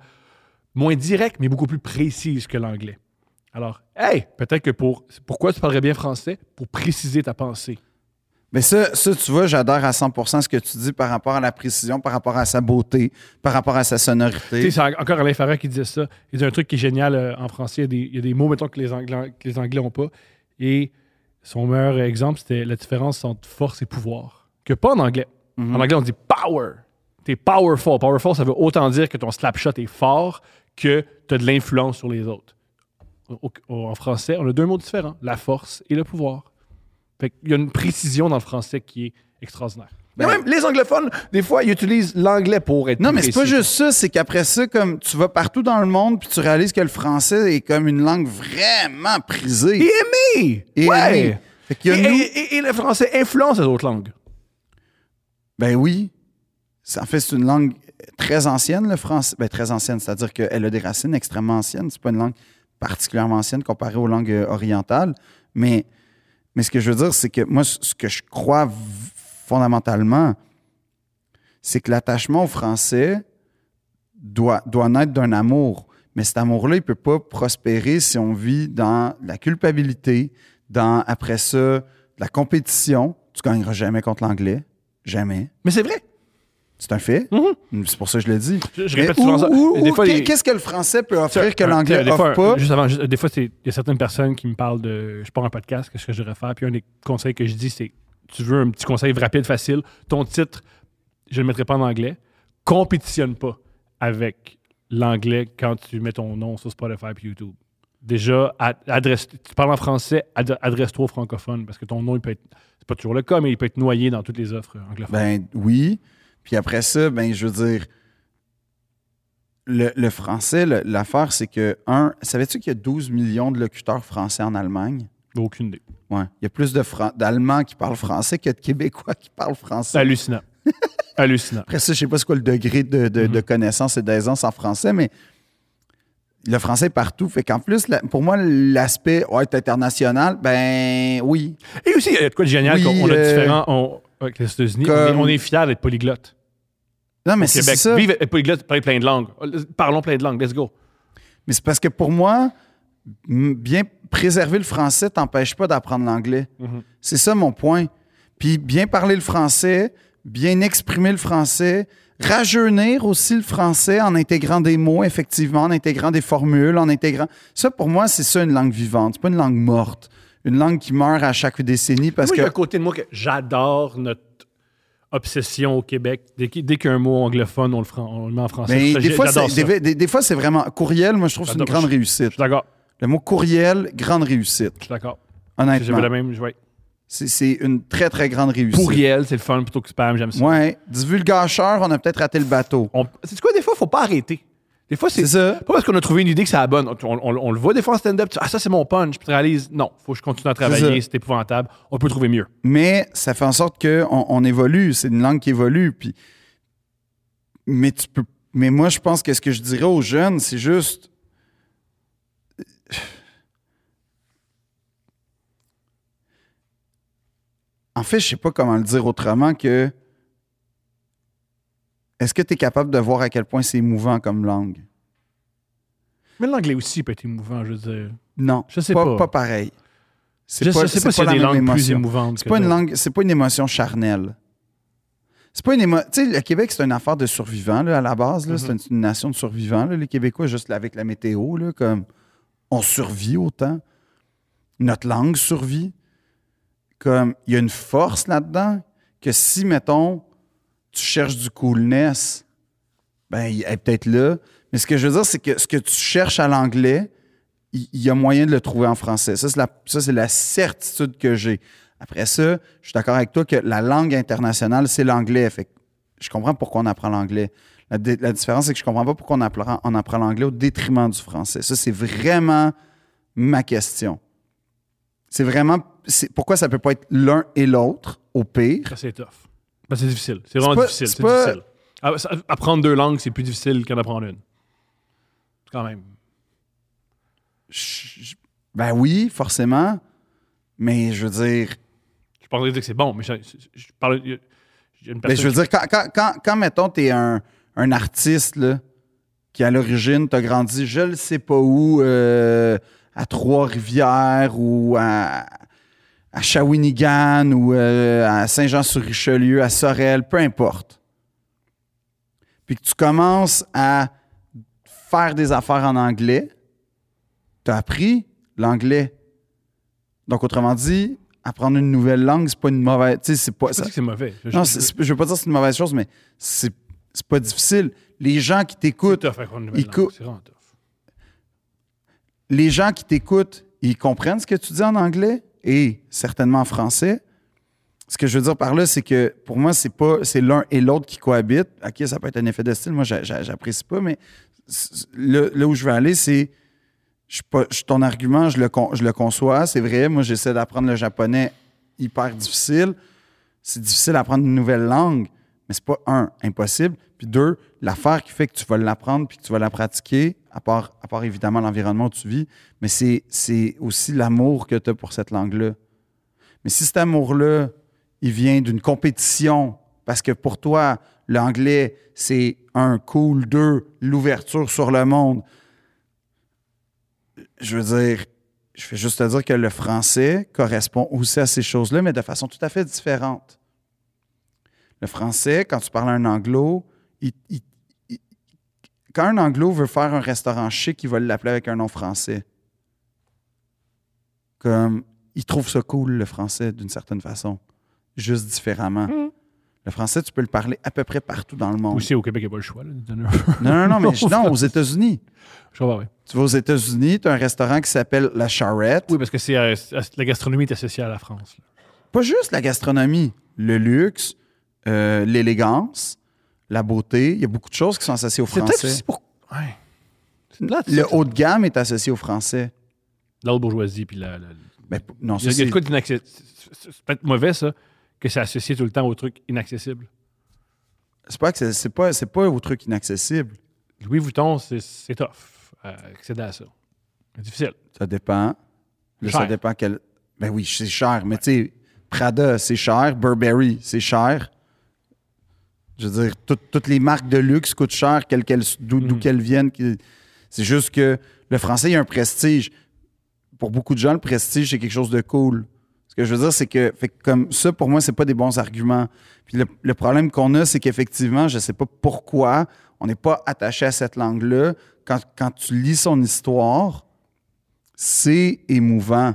Speaker 1: moins directe, mais beaucoup plus précise que l'anglais. Alors, hey, peut-être que pour. Pourquoi tu parlerais bien français? Pour préciser ta pensée.
Speaker 2: Mais ça, ça, tu vois, j'adore à 100 ce que tu dis par rapport à la précision, par rapport à sa beauté, par rapport à sa
Speaker 1: Tu sais,
Speaker 2: sonorité.
Speaker 1: c'est en- encore Alain Farah qui disait ça. Il dit un truc qui est génial euh, en français. Il y a des, il y a des mots, mettons, que les Anglais que les Anglais n'ont pas. Et son meilleur exemple, c'était la différence entre force et pouvoir. Que pas en anglais.
Speaker 2: Mhm.
Speaker 1: En anglais, on dit power. T'es powerful. Powerful, ça veut autant dire que ton slapshot est fort que tu as de l'influence sur les autres. Au- au- en français, on a deux mots différents la force et le pouvoir. Fait qu'il y a une précision dans le français qui est extraordinaire. Mais
Speaker 2: Ben-
Speaker 1: même les anglophones, des fois, ils utilisent l'anglais pour être
Speaker 2: Non,
Speaker 1: plus
Speaker 2: mais c'est pas juste ça, c'est qu'après ça, comme tu vas partout dans le monde, puis tu réalises que le français est comme une langue vraiment prisée.
Speaker 1: Et aimé!
Speaker 2: Et
Speaker 1: ouais!
Speaker 2: aimé. Fait qu'il y a
Speaker 1: et,
Speaker 2: nous-
Speaker 1: et- et- et le français influence les autres langues.
Speaker 2: Ben oui. En fait, c'est une langue très ancienne, le français. Ben, très ancienne, c'est-à-dire qu'elle a des racines extrêmement anciennes. C'est pas une langue particulièrement ancienne comparée aux langues euh, orientales. Mais, ce que je veux dire, c'est que moi, ce que je crois fondamentalement, c'est que l'attachement au français doit, doit naître d'un amour. Mais cet amour-là, il ne peut pas prospérer si on vit dans la culpabilité, dans, après ça, la compétition. Tu gagneras jamais contre l'anglais. Jamais.
Speaker 1: Mais c'est vrai.
Speaker 2: C'est un fait. C'est pour ça que je le dis.
Speaker 1: Je, répète souvent ça.
Speaker 2: Qu'est-ce que le français peut offrir que l'anglais
Speaker 1: des
Speaker 2: offre
Speaker 1: fois,
Speaker 2: pas?
Speaker 1: Juste avant, juste- des fois, il y a certaines personnes qui me parlent de. Je pars un podcast, qu'est-ce que je devrais faire? Puis un des conseils que je dis, c'est tu veux un petit conseil rapide, facile. Ton titre, je ne le mettrai pas en anglais. Compétitionne pas avec l'anglais quand tu mets ton nom sur Spotify et YouTube. Déjà, ad- adresse, tu parles en français, ad- adresse-toi aux francophones parce que ton nom, il peut être. C'est pas toujours le cas, mais il peut être noyé dans toutes les offres anglophones.
Speaker 2: Ben oui. Puis après ça, ben je veux dire, le, le français, l'affaire, c'est que, un, savais-tu qu'il y a 12 millions de locuteurs français en Allemagne?
Speaker 1: Aucune idée.
Speaker 2: Ouais. Il y a plus d'Allemands qui parlent français que de Québécois qui parlent français.
Speaker 1: C'est hallucinant. hallucinant.
Speaker 2: Après ça, je sais pas c'est quoi le degré de, de-
Speaker 1: Mhm.
Speaker 2: de connaissance et d'aisance en français, mais le français est partout. Fait qu'en plus, la- pour moi, l'aspect ouais, international, ben oui.
Speaker 1: Et aussi, il y a de quoi de génial
Speaker 2: Oui,
Speaker 1: qu'on on a
Speaker 2: euh,
Speaker 1: différents. On, avec les États-Unis, on est fiers d'être polyglotte.
Speaker 2: Non, mais c'est ça.
Speaker 1: Vive polyglotte, plein de langues. Parlons plein de langues, let's go.
Speaker 2: Mais c'est parce que pour moi, bien préserver le français t'empêche pas d'apprendre l'anglais.
Speaker 1: Mhm.
Speaker 2: C'est ça mon point. Puis bien parler le français, bien exprimer le français, rajeunir aussi le français en intégrant des mots, effectivement, en intégrant des formules, en intégrant. Ça, pour moi, c'est ça une langue vivante. C'est pas une langue morte. Une langue qui meurt à chaque décennie parce
Speaker 1: moi, il y a
Speaker 2: que.
Speaker 1: un côté de moi que j'adore notre obsession au Québec. Dès dès qu'il y a un mot anglophone, on le, fran- on le met en français.
Speaker 2: Mais
Speaker 1: Ça,
Speaker 2: des fois, c'est,
Speaker 1: ça.
Speaker 2: des, des- des fois, c'est vraiment. Courriel, moi, je trouve que c'est une grande
Speaker 1: Je
Speaker 2: réussite.
Speaker 1: suis d'accord.
Speaker 2: Le mot courriel, grande réussite.
Speaker 1: Je suis d'accord.
Speaker 2: Honnêtement.
Speaker 1: j'avais le même, je vais.
Speaker 2: C'est- une très, très grande réussite.
Speaker 1: Pourriel, c'est le fun plutôt que spam, j'aime ça.
Speaker 2: Ouais. Divulgacheur, on a peut-être raté le bateau.
Speaker 1: C'est quoi, des fois, faut pas arrêter. Des fois, c'est pas parce qu'on a trouvé une idée que c'est la bonne. On, on- on le voit des fois en stand-up. tu- Ah, ça, c'est mon punch. Puis tu réalises, non, faut que je continue à travailler. C'est épouvantable. On peut trouver mieux.
Speaker 2: Mais ça fait en sorte qu'on on évolue. C'est une langue qui évolue. Puis... Mais, tu peux... mais moi, je pense que ce que je dirais aux jeunes, c'est juste. En fait, je sais pas comment le dire autrement que. Est-ce que tu es capable de voir à quel point c'est émouvant comme langue?
Speaker 1: Mais l'anglais aussi peut être émouvant, je veux dire.
Speaker 2: Non.
Speaker 1: Je sais
Speaker 2: pas.
Speaker 1: pas.
Speaker 2: Pas pareil. C'est
Speaker 1: Je, je sais
Speaker 2: c'est
Speaker 1: pas des langues plus
Speaker 2: émotion.
Speaker 1: émouvantes.
Speaker 2: C'est pas une langue, c'est pas une émotion charnelle. C'est pas une émotion. Tu sais, le Québec, c'est une affaire de survivants, là, à la base. là.
Speaker 1: Mhm.
Speaker 2: C'est une, une nation de survivants, là, les Québécois, juste avec la météo, là, comme on survit autant. Notre langue survit. Comme il y a une force là-dedans que si, mettons, tu cherches du coolness, ben, il est peut-être là. Mais ce que je veux dire, c'est que ce que tu cherches à l'anglais, il y, a moyen de le trouver en français. Ça, c'est la, la certitude que j'ai. Après ça, je suis d'accord avec toi que la langue internationale, c'est l'anglais. Fait que je comprends pourquoi on apprend l'anglais. La, différence, c'est que je comprends pas pourquoi on apprend, on apprend l'anglais au détriment du français. Ça, c'est vraiment ma question. C'est vraiment pourquoi ça peut pas être l'un et l'autre, au pire?
Speaker 1: C'est tough. Ben, c'est difficile. C'est vraiment
Speaker 2: pas-
Speaker 1: difficile.
Speaker 2: c'est pas-
Speaker 1: difficile. Ah, Apprendre deux langues, c'est plus difficile qu'en apprendre une. Quand même.
Speaker 2: Je- ben oui, forcément. Mais je veux dire,
Speaker 1: Je pense dire que c'est bon, mais je, je- je parle. une
Speaker 2: Ben,
Speaker 1: personne
Speaker 2: je veux dire, quand, quand, quand, quand, mettons, tu es un, un artiste là, qui, à l'origine, t'as grandi, je ne sais pas où, euh, à Trois-Rivières ou à, à Shawinigan ou euh, à Saint-Jean-sur-Richelieu, à Sorel, peu importe. Puis que tu commences à faire des affaires en anglais, tu as appris l'anglais. Donc, autrement dit, apprendre une nouvelle langue, c'est pas une mauvaise. tu sais, c'est pas,
Speaker 1: Je
Speaker 2: ça-
Speaker 1: c'est mauvais. Je,
Speaker 2: non,
Speaker 1: je-
Speaker 2: je veux pas dire que c'est une mauvaise chose, mais c'est c'est pas difficile. Les gens qui t'écoutent, les gens qui t'écoutent, ils comprennent ce que tu dis en anglais? Et certainement en français. Ce que je veux dire par là, c'est que pour moi, c'est pas c'est l'un et l'autre qui cohabitent. Ok, ça peut être un effet de style. Moi, j'a- j'a- j'apprécie pas, mais là, où je veux aller, c'est je- ton argument, je le, con- je le conçois. C'est vrai. Moi, j'essaie d'apprendre le japonais hyper difficile. C'est difficile d'apprendre une nouvelle langue, mais c'est pas un impossible. Puis deux, l'affaire qui fait que tu vas l'apprendre puis que tu vas la pratiquer, à part, évidemment l'environnement où tu vis, mais c'est, aussi l'amour que tu as pour cette langue-là. Mais si cet amour-là, il vient d'une compétition, parce que pour toi, l'anglais, c'est un cool, deux, l'ouverture sur le monde, je veux dire, je vais juste te dire que le français correspond aussi à ces choses-là, mais de façon tout à fait différente. Le français, quand tu parles à un anglo, il- il- quand un anglo veut faire un restaurant chic, il va l'appeler avec un nom français. Comme, il trouve ça cool, le français, d'une certaine façon, juste différemment.
Speaker 1: Mhm.
Speaker 2: Le français, tu peux le parler à peu près partout dans le monde.
Speaker 1: Aussi, au Québec, il n'y a pas le choix. Là, de donner un-
Speaker 2: Non, non, non, mais je- non, aux États-Unis.
Speaker 1: Je vois, ouais.
Speaker 2: Tu vas aux États-Unis, tu as un restaurant qui s'appelle La Charrette.
Speaker 1: Oui, parce que c'est, euh, c'est- la gastronomie est associée à la France. là.
Speaker 2: Pas juste la gastronomie, le luxe, euh, l'élégance, la beauté. Il y a beaucoup de choses qui sont associées au
Speaker 1: C'est peut-être
Speaker 2: français.
Speaker 1: pour. Ouais.
Speaker 2: Le haut de gamme est associé au français.
Speaker 1: La haute bourgeoisie, puis la. la-
Speaker 2: Ben, non,
Speaker 1: Il y
Speaker 2: ça,
Speaker 1: a, il y a de quoi d'inaccessible. C'est peut-être mauvais, ça, que c'est associé tout le temps aux trucs inaccessibles.
Speaker 2: c'est pas, que c'est pas, c'est pas au truc inaccessible.
Speaker 1: Louis Vuitton, c'est c'est tough. euh, accéder à ça. C'est difficile.
Speaker 2: Ça dépend. Là, ça dépend quel. Ben oui, c'est cher. Mais tu sais, Prada, c'est cher. Burberry, c'est cher. Je veux dire, tout- toutes les marques de luxe coûtent cher, d'où
Speaker 1: Mhm.
Speaker 2: qu'elles viennent. C'est juste que le français, il y a un prestige. Pour beaucoup de gens, le prestige, c'est quelque chose de cool. Ce que je veux dire, c'est que, fait que comme ça, pour moi, c'est pas des bons arguments. Puis le, le problème qu'on a, c'est qu'effectivement, je sais pas pourquoi on n'est pas attaché à cette langue-là. Quand, quand tu lis son histoire, c'est émouvant.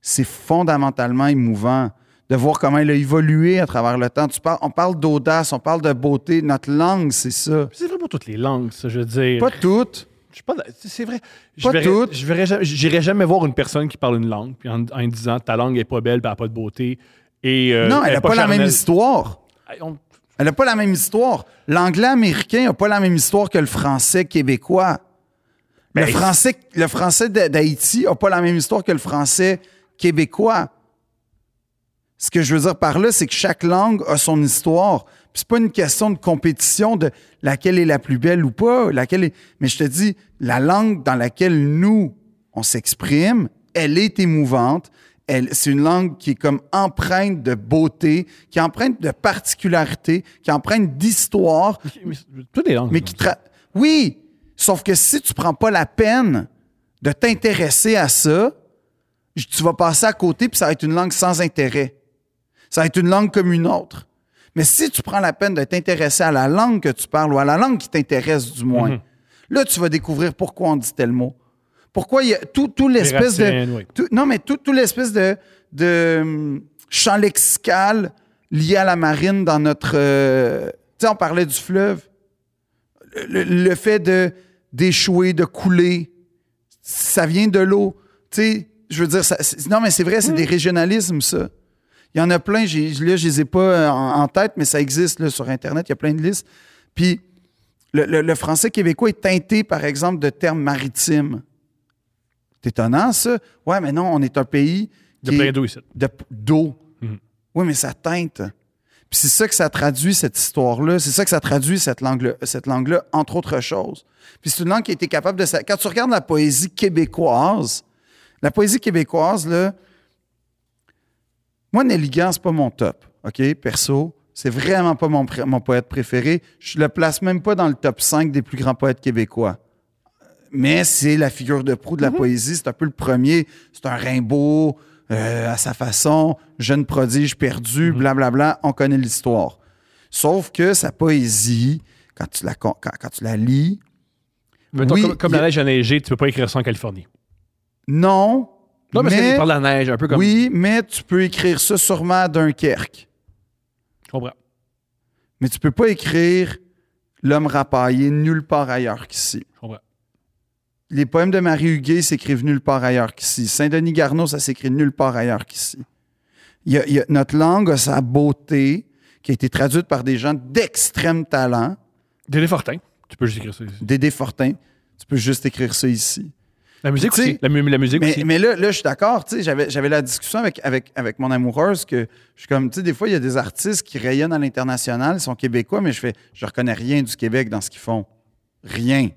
Speaker 2: C'est fondamentalement émouvant de voir comment il a évolué à travers le temps. Tu parles, on parle d'audace, on parle de beauté. Notre langue, c'est ça.
Speaker 1: C'est vrai pour toutes les langues, ça, je veux dire.
Speaker 2: Pas toutes.
Speaker 1: Je sais pas, c'est vrai. Je
Speaker 2: Pas
Speaker 1: verrais-
Speaker 2: toutes.
Speaker 1: Je verrais jamais- j'irais jamais voir une personne qui parle une langue, puis en, en disant ta langue est pas belle, elle a pas de beauté. Et, euh,
Speaker 2: non, elle n'a pas, la même histoire.
Speaker 1: On-
Speaker 2: Elle n'a pas la même histoire. L'anglais américain n'a pas la même histoire que le français québécois. Le
Speaker 1: Ben,
Speaker 2: français, le français d'Ha- d'Haïti n'a pas la même histoire que le français québécois. Ce que je veux dire par là, c'est que chaque langue a son histoire. Puis c'est pas une question de compétition de laquelle est la plus belle ou pas, laquelle est... mais je te dis, la langue dans laquelle nous, on s'exprime, elle est émouvante. Elle, c'est une langue qui est comme empreinte de beauté, qui est empreinte de particularité, qui est empreinte d'histoire,
Speaker 1: mais- Toutes les langues.
Speaker 2: mais qui tra- Oui, sauf que si tu prends pas la peine de t'intéresser à ça, tu vas passer à côté puis ça va être une langue sans intérêt. Ça va être une langue comme une autre. Mais si tu prends la peine de t'intéresser à la langue que tu parles ou à la langue qui t'intéresse du moins,
Speaker 1: Mhm.
Speaker 2: là, tu vas découvrir pourquoi on dit tel mot. Pourquoi il y a tout, tout l'espèce de.
Speaker 1: racines, oui.
Speaker 2: tout- non, mais tout, tout l'espèce de, de hum, champ lexical lié à la marine dans notre. euh, tu sais, on parlait du fleuve. Le, le fait de d'échouer, de couler, ça vient de l'eau. Tu sais, je veux dire, ça- non, mais c'est vrai, c'est des régionalismes, ça. Il y en a plein, là, je les ai pas euh, en, en tête, mais ça existe là, sur Internet, il y a plein de listes. Puis, le, le- le français québécois est teinté, par exemple, de termes maritimes. C'est étonnant, ça. Ouais, mais non, on est un pays
Speaker 1: De plein d'eau ici.
Speaker 2: de- d'eau.
Speaker 1: Mhm.
Speaker 2: Oui, mais ça teinte. Puis c'est ça que ça traduit, cette histoire-là. C'est ça que ça traduit, cette langue-là, cette langue-là, entre autres choses. Puis c'est une langue qui a été capable de... Quand tu regardes la poésie québécoise, la poésie québécoise, là, moi, Nelligan, c'est pas mon top, OK, perso. C'est vraiment pas mon, poète préféré. Je le place même pas dans le top 5 des plus grands poètes québécois. Mais c'est la figure de proue de la poésie. C'est un peu le premier. C'est un Rimbaud euh, à sa façon, jeune prodige perdu, blablabla. On connaît l'histoire. Sauf que sa poésie, quand tu la, con- quand, quand tu la lis,
Speaker 1: Mettons,
Speaker 2: Oui,
Speaker 1: comme
Speaker 2: a-
Speaker 1: la neige a neigé, tu peux pas écrire ça en Californie.
Speaker 2: non.
Speaker 1: Non, mais,
Speaker 2: mais,
Speaker 1: c'est par la neige, un peu comme.
Speaker 2: oui, mais tu peux écrire ça sûrement à Dunkerque.
Speaker 1: Je comprends.
Speaker 2: Mais tu peux pas écrire L'homme rapaillé nulle part ailleurs qu'ici.
Speaker 1: Je comprends.
Speaker 2: Les poèmes de Marie Huguet s'écrivent nulle part ailleurs qu'ici. Saint-Denis Garneau, ça s'écrit nulle part ailleurs qu'ici. Il y a- il y a- notre langue a sa beauté qui a été traduite par des gens d'extrême talent.
Speaker 1: Dédé Fortin, tu peux juste écrire ça ici.
Speaker 2: Dédé Fortin, tu peux juste écrire ça ici.
Speaker 1: La musique
Speaker 2: Tu sais,
Speaker 1: aussi. La, mu- la musique
Speaker 2: Mais,
Speaker 1: aussi.
Speaker 2: mais là, là, je suis d'accord. J'avais, la discussion avec, avec, avec mon amoureuse que je suis comme, tu sais, des fois, il y a des artistes qui rayonnent à l'international, ils sont québécois, mais je fais, je reconnais rien du Québec dans ce qu'ils font. Rien.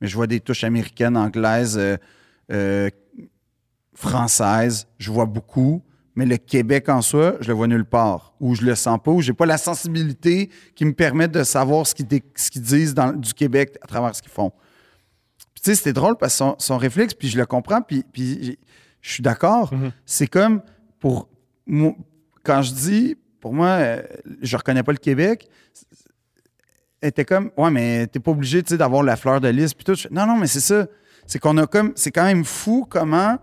Speaker 2: Mais je vois des touches américaines, anglaises, euh, euh, françaises. Je vois beaucoup. Mais le Québec en soi, je le vois nulle part. Ou je le sens pas, ou j'ai pas la sensibilité qui me permet de savoir ce qu'ils, disent dans, du Québec à travers ce qu'ils font. Puis, tu sais, c'était drôle parce que son, son réflexe, puis je le comprends, puis, puis je suis d'accord.
Speaker 1: Mhm.
Speaker 2: C'est comme pour. moi- Quand je dis, pour moi, euh, je reconnais pas le Québec, elle était comme, ouais, mais t'es pas obligé, tu sais, d'avoir la fleur de lys, puis tout. Non, non, mais c'est ça. C'est qu'on a comme. C'est quand même fou comment.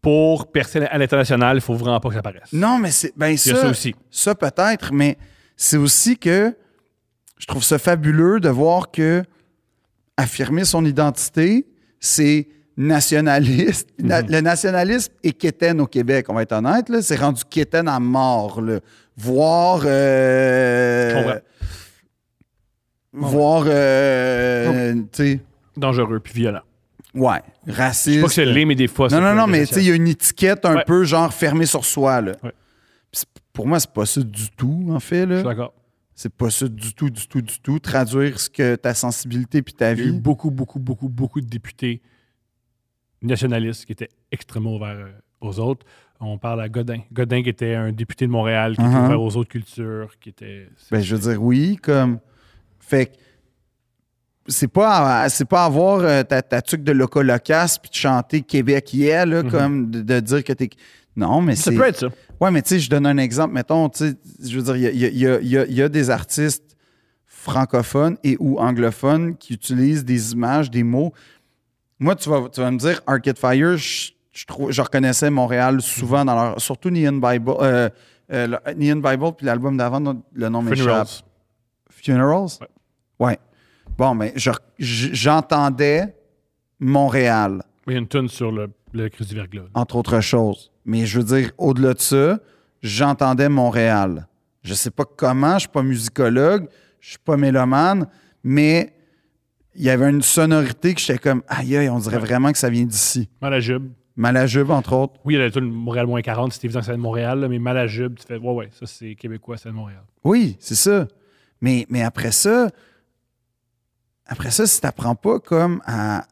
Speaker 1: Pour percer à l'international, il faut vraiment pas que ça paraisse.
Speaker 2: Non, mais c'est. Ben, ça,
Speaker 1: ça aussi.
Speaker 2: Ça, peut-être, mais c'est aussi que je trouve ça fabuleux de voir que affirmer son identité, c'est nationaliste. Na- Le nationalisme est quétaine au Québec, on va être honnête. C'est rendu quétaine à mort. Là. Voir. euh,
Speaker 1: Je
Speaker 2: voir. euh.
Speaker 1: Dangereux puis violent.
Speaker 2: Ouais.
Speaker 1: Je
Speaker 2: Raciste.
Speaker 1: sais pas que c'est l'est, mais des fois,
Speaker 2: Non, non, non, mais tu sais, il y a une étiquette un
Speaker 1: Ouais.
Speaker 2: peu genre fermée sur soi. Là.
Speaker 1: Ouais.
Speaker 2: Pour moi, c'est pas ça du tout, en fait.
Speaker 1: Je suis d'accord.
Speaker 2: C'est pas ça du tout, du tout, du tout. Traduire ce que ta sensibilité puis ta
Speaker 1: Il y a eu
Speaker 2: vie.
Speaker 1: beaucoup, beaucoup, beaucoup, beaucoup de députés nationalistes qui étaient extrêmement ouverts euh, aux autres. On parle à Godin. Godin qui était un député de Montréal, qui était
Speaker 2: Uh-huh.
Speaker 1: ouvert aux autres cultures, qui était...
Speaker 2: Ben, je veux dire, oui, comme. Fait que. C'est pas, c'est pas avoir euh, ta, ta tuque de locolocas puis de chanter Québec yeah, là,
Speaker 1: Mhm.
Speaker 2: comme de, de dire que t'es. Non, mais
Speaker 1: ça
Speaker 2: c'est.
Speaker 1: peut être ça.
Speaker 2: Ouais, mais tu sais, je donne un exemple. Mettons, tu sais, je veux dire, il y a, il y a- il y a- il y a des artistes francophones et ou anglophones qui utilisent des images, des mots. Moi, tu vas, tu vas me dire, Arcade Fire, je, je, trouve- je reconnaissais Montréal souvent dans leur. Surtout Neon Bible. Euh, euh, le- Neon Bible, puis l'album d'avant, le nom.
Speaker 1: Funerals.
Speaker 2: Funerals?
Speaker 1: Ouais.
Speaker 2: Ouais. Bon, mais je- j'entendais Montréal,
Speaker 1: Il y a une tune sur le, le Christ du Verglas.
Speaker 2: entre autres choses. Mais je veux dire, au-delà de ça, j'entendais Montréal. Je sais pas comment, je suis pas musicologue, je suis pas mélomane, mais il y avait une sonorité que j'étais comme, aïe, aïe, on dirait
Speaker 1: Ouais.
Speaker 2: vraiment que ça vient d'ici.
Speaker 1: Malajube.
Speaker 2: Malajube, entre autres.
Speaker 1: Oui, il y a la tune Montréal moins 40, c'était évident que c'est de Montréal, là, mais Malajube, tu fais, ouais, ouais, ça c'est québécois, c'est de Montréal.
Speaker 2: Oui, c'est ça. Mais, mais après ça, après ça, si tu n'apprends pas comme à,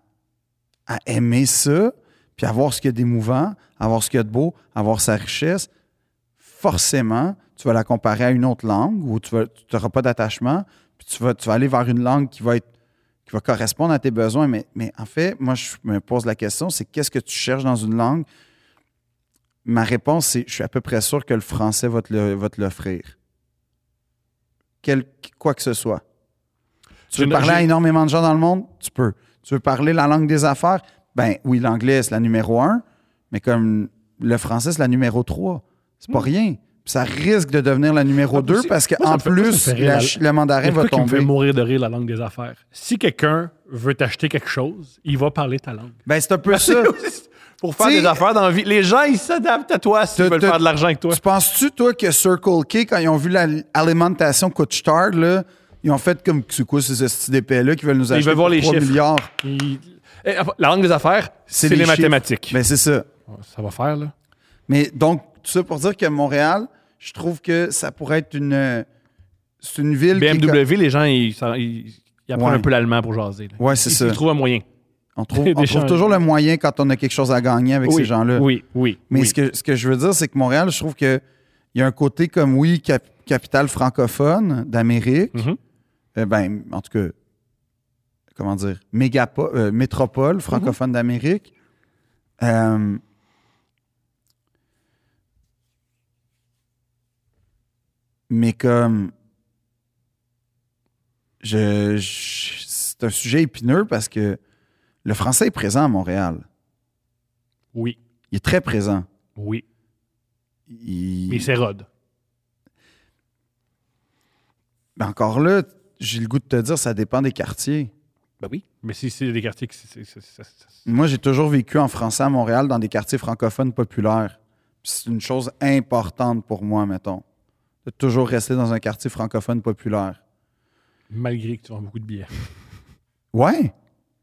Speaker 2: à aimer ça, puis à voir ce qu'il y a d'émouvant, à voir ce qu'il y a de beau, à voir sa richesse, forcément, tu vas la comparer à une autre langue où tu n'auras pas d'attachement, puis tu vas, tu vas aller vers une langue qui va être qui va correspondre à tes besoins. Mais, mais en fait, moi, je me pose la question, c'est qu'est-ce que tu cherches dans une langue? Ma réponse, c'est je suis à peu près sûr que le français va te l'offrir quel- quoi que ce soit. Tu veux parler à énormément de gens dans le monde? Tu peux. Tu veux parler la langue des affaires? Ben oui, l'anglais, c'est la numéro un, mais comme le français, c'est la numéro trois. C'est pas rien. Puis ça risque de devenir la numéro
Speaker 1: Hmm. Ah,
Speaker 2: deux
Speaker 1: c'est-
Speaker 2: parce qu'en plus,
Speaker 1: fait
Speaker 2: la le mandarin va
Speaker 1: quoi qui me fait
Speaker 2: tomber.
Speaker 1: mourir de rire la langue des affaires. Si quelqu'un veut t'acheter quelque chose, il va parler ta langue.
Speaker 2: Ben c'est un peu ça.
Speaker 1: Pour faire
Speaker 2: T'sais-
Speaker 1: des affaires dans la vie, les gens, ils s'adaptent à toi s'ils veulent faire de l'argent avec toi.
Speaker 2: Tu penses-tu, toi, que Circle K, quand ils ont vu la- l'alimentation Couche-Tard, là, ils ont fait comme, c'est quoi ces petits d'épais-là qui veulent nous acheter
Speaker 1: veulent voir
Speaker 2: pour
Speaker 1: les
Speaker 2: 3
Speaker 1: chiffres.
Speaker 2: milliards?
Speaker 1: Ils- Eh, La langue des affaires, c'est les, mathématiques.
Speaker 2: Ben c'est ça.
Speaker 1: Ça va faire, là.
Speaker 2: Mais donc, tout ça pour dire que Montréal, je trouve que ça pourrait être une. euh, C'est une ville qui.
Speaker 1: BMW, les gens, ils, ça- ils- ils apprennent
Speaker 2: Ouais.
Speaker 1: un peu l'allemand pour jaser. là.
Speaker 2: Ouais, c'est ça.
Speaker 1: Ils trouvent un moyen.
Speaker 2: On trouve, on toujours le moyen quand on a quelque chose à gagner avec
Speaker 1: oui,
Speaker 2: ces gens-là.
Speaker 1: Oui, oui.
Speaker 2: Mais
Speaker 1: oui.
Speaker 2: ce, que, ce que je veux dire, c'est que Montréal, je trouve qu'il y a un côté comme, oui, cap- capitale francophone d'Amérique.
Speaker 1: Mhm.
Speaker 2: Euh, ben, en tout cas, comment dire, mégapo- euh, métropole francophone d'Amérique. Euh, mais comme, je, je- c'est un sujet épineux parce que le français est présent à Montréal.
Speaker 1: Oui,
Speaker 2: Il est très présent.
Speaker 1: oui.
Speaker 2: Il-
Speaker 1: Mais Rod.
Speaker 2: Ben encore là, j'ai le goût de te dire, ça dépend des quartiers.
Speaker 1: Ben oui. Mais si c'est des quartiers qui. c'est- c'est- c'est- c'est-
Speaker 2: Moi, j'ai toujours vécu en français à Montréal dans des quartiers francophones populaires. Puis C'est une chose importante pour moi, mettons. De toujours rester dans un quartier francophone populaire.
Speaker 1: Malgré que tu vends beaucoup de billets.
Speaker 2: Ouais.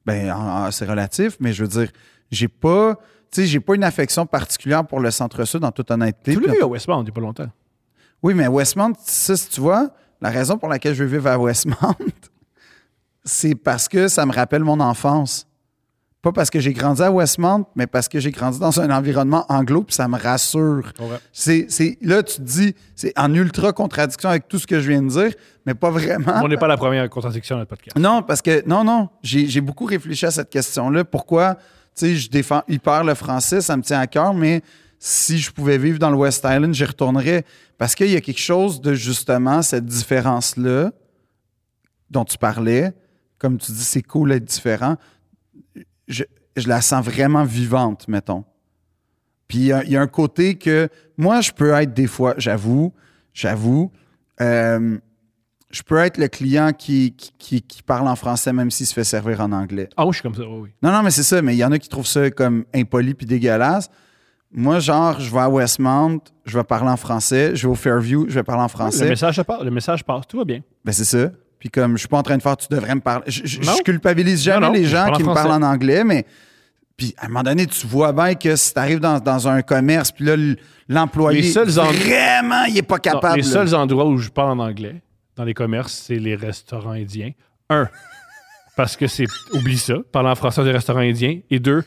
Speaker 2: Ben, en- en- c'est relatif, mais je veux dire, j'ai pas. Tu sais, j'ai pas une affection particulière pour le centre-sud, en toute honnêteté.
Speaker 1: Tu l'as vu à Westmount il n'y a pas longtemps.
Speaker 2: Oui, mais Westmount, ça, si tu vois, la raison pour laquelle je veux vivre à Westmount, c'est parce que ça me rappelle mon enfance. Pas parce que j'ai grandi à Westmount, mais parce que j'ai grandi dans un environnement anglo, puis ça me rassure.
Speaker 1: Ouais.
Speaker 2: C'est, c'est- là, tu te dis, c'est en ultra contradiction avec tout ce que je viens de dire, mais pas vraiment.
Speaker 1: On n'est pas la première contradiction de notre podcast.
Speaker 2: Non, parce que, non, non, j'ai, j'ai beaucoup réfléchi à cette question-là. Pourquoi, tu sais, je défends hyper le français, ça me tient à cœur, mais si je pouvais vivre dans le West Island, j'y retournerais. Parce qu'il y a quelque chose de justement cette différence-là dont tu parlais. Comme tu dis, c'est cool d'être différent. Je, je la sens vraiment vivante, mettons. Puis il y a- il y, a un côté que moi, je peux être des fois, j'avoue, j'avoue, euh, je peux être le client qui, qui, qui- qui parle en français même s'il se fait servir en anglais.
Speaker 1: Ah oui, je suis comme ça, oui.
Speaker 2: Non, non, mais c'est ça, mais il y en a qui trouvent ça comme impoli puis dégueulasse. Moi, genre, je vais à Westmount, je vais parler en français, je vais au Fairview, je vais parler en
Speaker 1: Le
Speaker 2: français.
Speaker 1: message, passe, le message passe, tout va bien.
Speaker 2: Ben, c'est ça. Puis comme je suis pas en train de faire, tu devrais me parler. Je, je-
Speaker 1: Non.
Speaker 2: je culpabilise jamais
Speaker 1: Non, non,
Speaker 2: les gens qui me
Speaker 1: français.
Speaker 2: parlent en anglais, mais puis à un moment donné, tu vois bien que si tu arrives dans, dans un commerce, puis là, l'employé,
Speaker 1: Les seuls en-
Speaker 2: vraiment, il est pas
Speaker 1: Non,
Speaker 2: capable.
Speaker 1: les
Speaker 2: là.
Speaker 1: seuls endroits où je parle en anglais, dans les commerces, c'est les restaurants indiens. Un, parce que c'est. Oublie ça, parler en français des restaurants indiens. Et deux,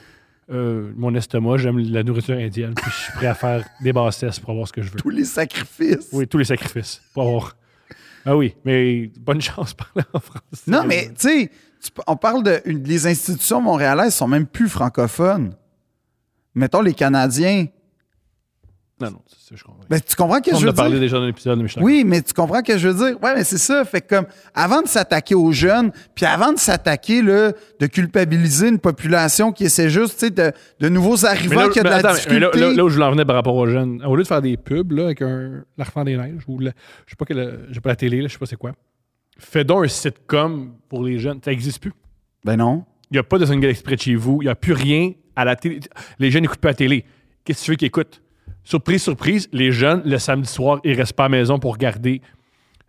Speaker 1: euh, mon estomac, j'aime la nourriture indienne, puis je suis prêt à faire des bassesses pour avoir ce que je veux.
Speaker 2: Tous les sacrifices.
Speaker 1: Oui, tous les sacrifices pour avoir. Ah oui, mais bonne chance de parler en français.
Speaker 2: Non, mais tu sais, on parle de. les institutions montréalaises sont même plus francophones. Mettons les Canadiens.
Speaker 1: Non, non, c'est je comprends.
Speaker 2: Ben, tu comprends ce que
Speaker 1: On
Speaker 2: je veux
Speaker 1: a parlé
Speaker 2: dire?
Speaker 1: déjà dans l'épisode, je suis
Speaker 2: Oui, mais tu comprends ce que je veux dire? Ouais, mais c'est ça. Fait que comme, avant de s'attaquer aux jeunes, puis avant de s'attaquer, là, de culpabiliser une population qui essaie juste, tu sais, de, de nouveaux arrivants
Speaker 1: là,
Speaker 2: qui a de la
Speaker 1: attends, mais
Speaker 2: difficulté.
Speaker 1: là, là- là où je l'en venais par rapport aux jeunes, au lieu de faire des pubs là, avec un l'enfant des neiges ou le- je sais pas quelle, j'ai pas la télé, là, je sais pas c'est quoi. Fais donc un sitcom pour les jeunes. Ça n'existe plus.
Speaker 2: Ben non.
Speaker 1: Il n'y a pas de single exprès de chez vous. Il n'y a plus rien à la télé. Les jeunes n'écoutent pas la télé. Qu'est-ce que tu veux qu'ils écoutent? Surprise, surprise, les jeunes, le samedi soir, ils restent pas à la maison pour regarder.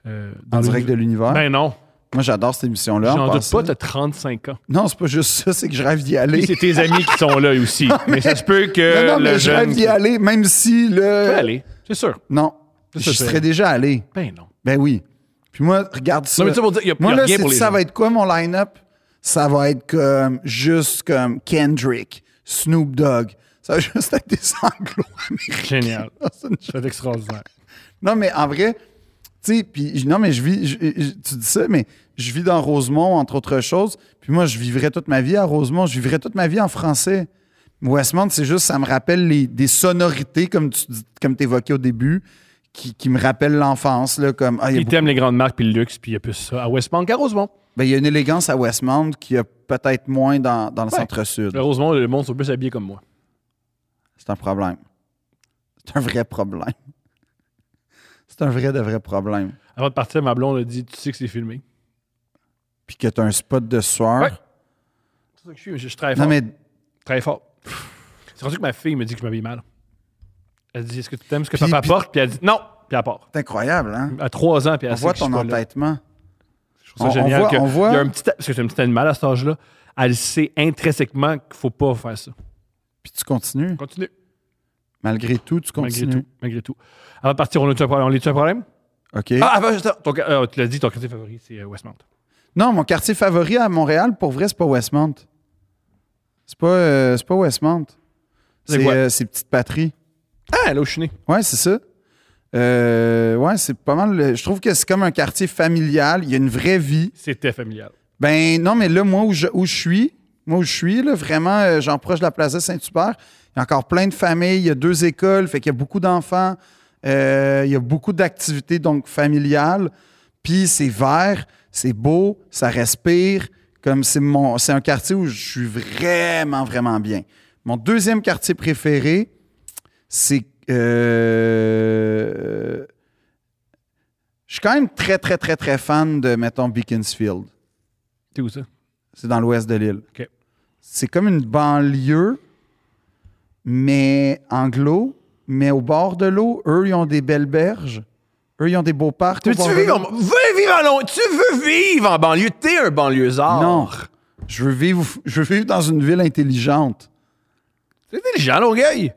Speaker 1: euh, dans
Speaker 2: En
Speaker 1: le-
Speaker 2: direct de l'univers?
Speaker 1: Ben non.
Speaker 2: Moi, j'adore cette émission-là. en
Speaker 1: J'en doute pas, t'as 35 ans.
Speaker 2: Non, c'est pas juste ça, c'est que je rêve d'y aller.
Speaker 1: C'est tes amis qui sont là aussi. mais, ça se peut que
Speaker 2: non, non, mais
Speaker 1: le
Speaker 2: je rêve
Speaker 1: jeune...
Speaker 2: d'y aller, même si
Speaker 1: Tu peux
Speaker 2: le.
Speaker 1: aller, c'est sûr.
Speaker 2: Non. Je serais déjà allé.
Speaker 1: Ben non.
Speaker 2: Ben oui. Puis moi, regarde ça.
Speaker 1: Non, mais pour dire, il y a,
Speaker 2: Moi,
Speaker 1: il y a
Speaker 2: là,
Speaker 1: rien
Speaker 2: c'est-
Speaker 1: pour les
Speaker 2: ça va être quoi mon line-up? Ça va être comme juste comme Kendrick, Snoop Dogg. Ça va juste être des anglo
Speaker 1: Génial.
Speaker 2: C'est
Speaker 1: extraordinaire.
Speaker 2: Non, mais en vrai, tu sais, puis non, mais je vis, je- je- tu dis ça, mais je vis dans Rosemont, entre autres choses. Puis moi, je vivrais toute ma vie à Rosemont. Je vivrais toute ma vie en français. Westmount, c'est juste, ça me rappelle les, des sonorités, comme tu dis- comme évoquais au début, qui, qui me rappellent l'enfance, là, comme, ah, il
Speaker 1: les grandes marques puis le luxe, puis il y a plus ça. À Westmount qu'à Rosemont.
Speaker 2: Ben, il y a une élégance à Westmount qui a peut-être moins dans, dans le
Speaker 1: Ouais.
Speaker 2: centre-sud.
Speaker 1: Rosemont, le monde sont plus habillés comme moi.
Speaker 2: C'est un problème. C'est un vrai problème. C'est un vrai de vrai problème.
Speaker 1: Avant de partir, ma blonde a dit Tu sais que c'est filmé.
Speaker 2: Puis que tu as un spot de soir.
Speaker 1: Ouais. C'est ça que je suis. Je, je travaille fort.
Speaker 2: Mais
Speaker 1: Très fort. C'est rendu que ma fille me dit que je m'habille mal. Elle dit Est-ce que tu t'aimes ce que
Speaker 2: Puis-
Speaker 1: papa
Speaker 2: puis-
Speaker 1: porte? Puis elle dit Non. Puis elle part.
Speaker 2: c'est incroyable, hein?
Speaker 1: À trois ans, puis elle
Speaker 2: On
Speaker 1: sait
Speaker 2: voit
Speaker 1: que je suis
Speaker 2: ton
Speaker 1: pas là.
Speaker 2: entêtement.
Speaker 1: Je trouve ça
Speaker 2: On- on
Speaker 1: génial.
Speaker 2: voit-
Speaker 1: que-
Speaker 2: on voit-
Speaker 1: Il y a un petit, parce que c'est un petit animal à cet âge-là. Elle sait intrinsèquement qu'il faut pas faire ça.
Speaker 2: Puis tu continues?
Speaker 1: Continue.
Speaker 2: Malgré tout, tu
Speaker 1: Malgré
Speaker 2: continues.
Speaker 1: tout. Malgré tout. Avant de partir, on a-tu un problème? On a-tu un problème?
Speaker 2: OK.
Speaker 1: Ah, avant, juste, ton, euh, tu l'as dit, ton quartier favori, c'est euh, Westmount.
Speaker 2: Non, mon quartier favori à Montréal, pour vrai, c'est pas Westmount. C'est pas, euh, c'est pas Westmount.
Speaker 1: C'est
Speaker 2: C'est
Speaker 1: quoi?
Speaker 2: euh, c'est Petite Patrie.
Speaker 1: Ah, là où je suis né.
Speaker 2: Ouais, c'est ça. Euh, ouais, c'est pas mal. le- Je trouve que c'est comme un quartier familial. Il y a une vraie vie.
Speaker 1: C'était familial.
Speaker 2: Ben non, mais là, moi, où je, où je suis, moi, où je suis, là, vraiment, euh, j'en proche de la Plaza Saint-Hubert. Il y a encore plein de familles. Il y a deux écoles, fait qu'il y a beaucoup d'enfants. Euh, il y a beaucoup d'activités, donc, familiales. Puis c'est vert, c'est beau, ça respire. Comme c'est mon, c'est un quartier où je suis vraiment, vraiment bien. Mon deuxième quartier préféré, c'est. euh, je suis quand même très, très, très, très fan de, mettons, Beaconsfield.
Speaker 1: C'est où ça?
Speaker 2: C'est dans l'ouest de l'île.
Speaker 1: OK.
Speaker 2: C'est comme une banlieue, mais anglo, mais au bord de l'eau. Eux, ils ont des belles berges. Eux, ils ont des beaux parcs.
Speaker 1: Tu veux,
Speaker 2: de
Speaker 1: vivre en, veux vivre en Long- Tu veux vivre en banlieue? T'es un banlieusard.
Speaker 2: Non. Je veux, vivre, je veux vivre dans une ville intelligente.
Speaker 1: T'es intelligent, Longueuil.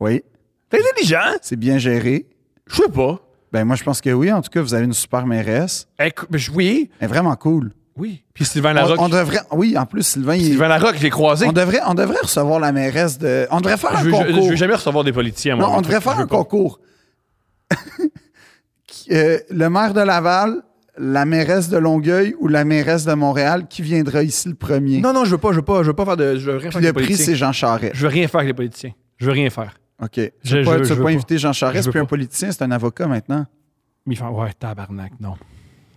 Speaker 2: Oui,
Speaker 1: T'es intelligent.
Speaker 2: c'est bien géré.
Speaker 1: Je sais pas.
Speaker 2: Ben moi, je pense que oui. En tout cas, vous avez une super mairesse.
Speaker 1: Oui.
Speaker 2: Elle est vraiment cool.
Speaker 1: Oui. Puis Sylvain
Speaker 2: On,
Speaker 1: Larocque.
Speaker 2: on devrait... Oui, en plus, Sylvain, il-
Speaker 1: Sylvain Larocque, je l'ai croisé.
Speaker 2: on, devrait, on devrait recevoir la mairesse de... On devrait faire
Speaker 1: Je
Speaker 2: un
Speaker 1: veux,
Speaker 2: concours.
Speaker 1: je veux jamais recevoir des politiciens. moi,
Speaker 2: Non, on devrait faire un concours. Euh, le maire de Laval, la mairesse de Longueuil ou la mairesse de Montréal, qui viendra ici le premier?
Speaker 1: Non, non, je veux pas, je veux pas, je veux pas faire de. Je veux rien faire
Speaker 2: Puis
Speaker 1: avec
Speaker 2: le
Speaker 1: les
Speaker 2: prix,
Speaker 1: politiciens.
Speaker 2: c'est Jean Charest.
Speaker 1: Je veux rien faire avec les politiciens. Je veux rien faire.
Speaker 2: OK. Tu
Speaker 1: Je-
Speaker 2: veux
Speaker 1: je
Speaker 2: pas,
Speaker 1: veux-
Speaker 2: tu veux pas
Speaker 1: pas.
Speaker 2: inviter Jean
Speaker 1: Je
Speaker 2: Charest, puis un politicien, c'est un avocat maintenant?
Speaker 1: Mais il fait, ouais, tabarnak, non.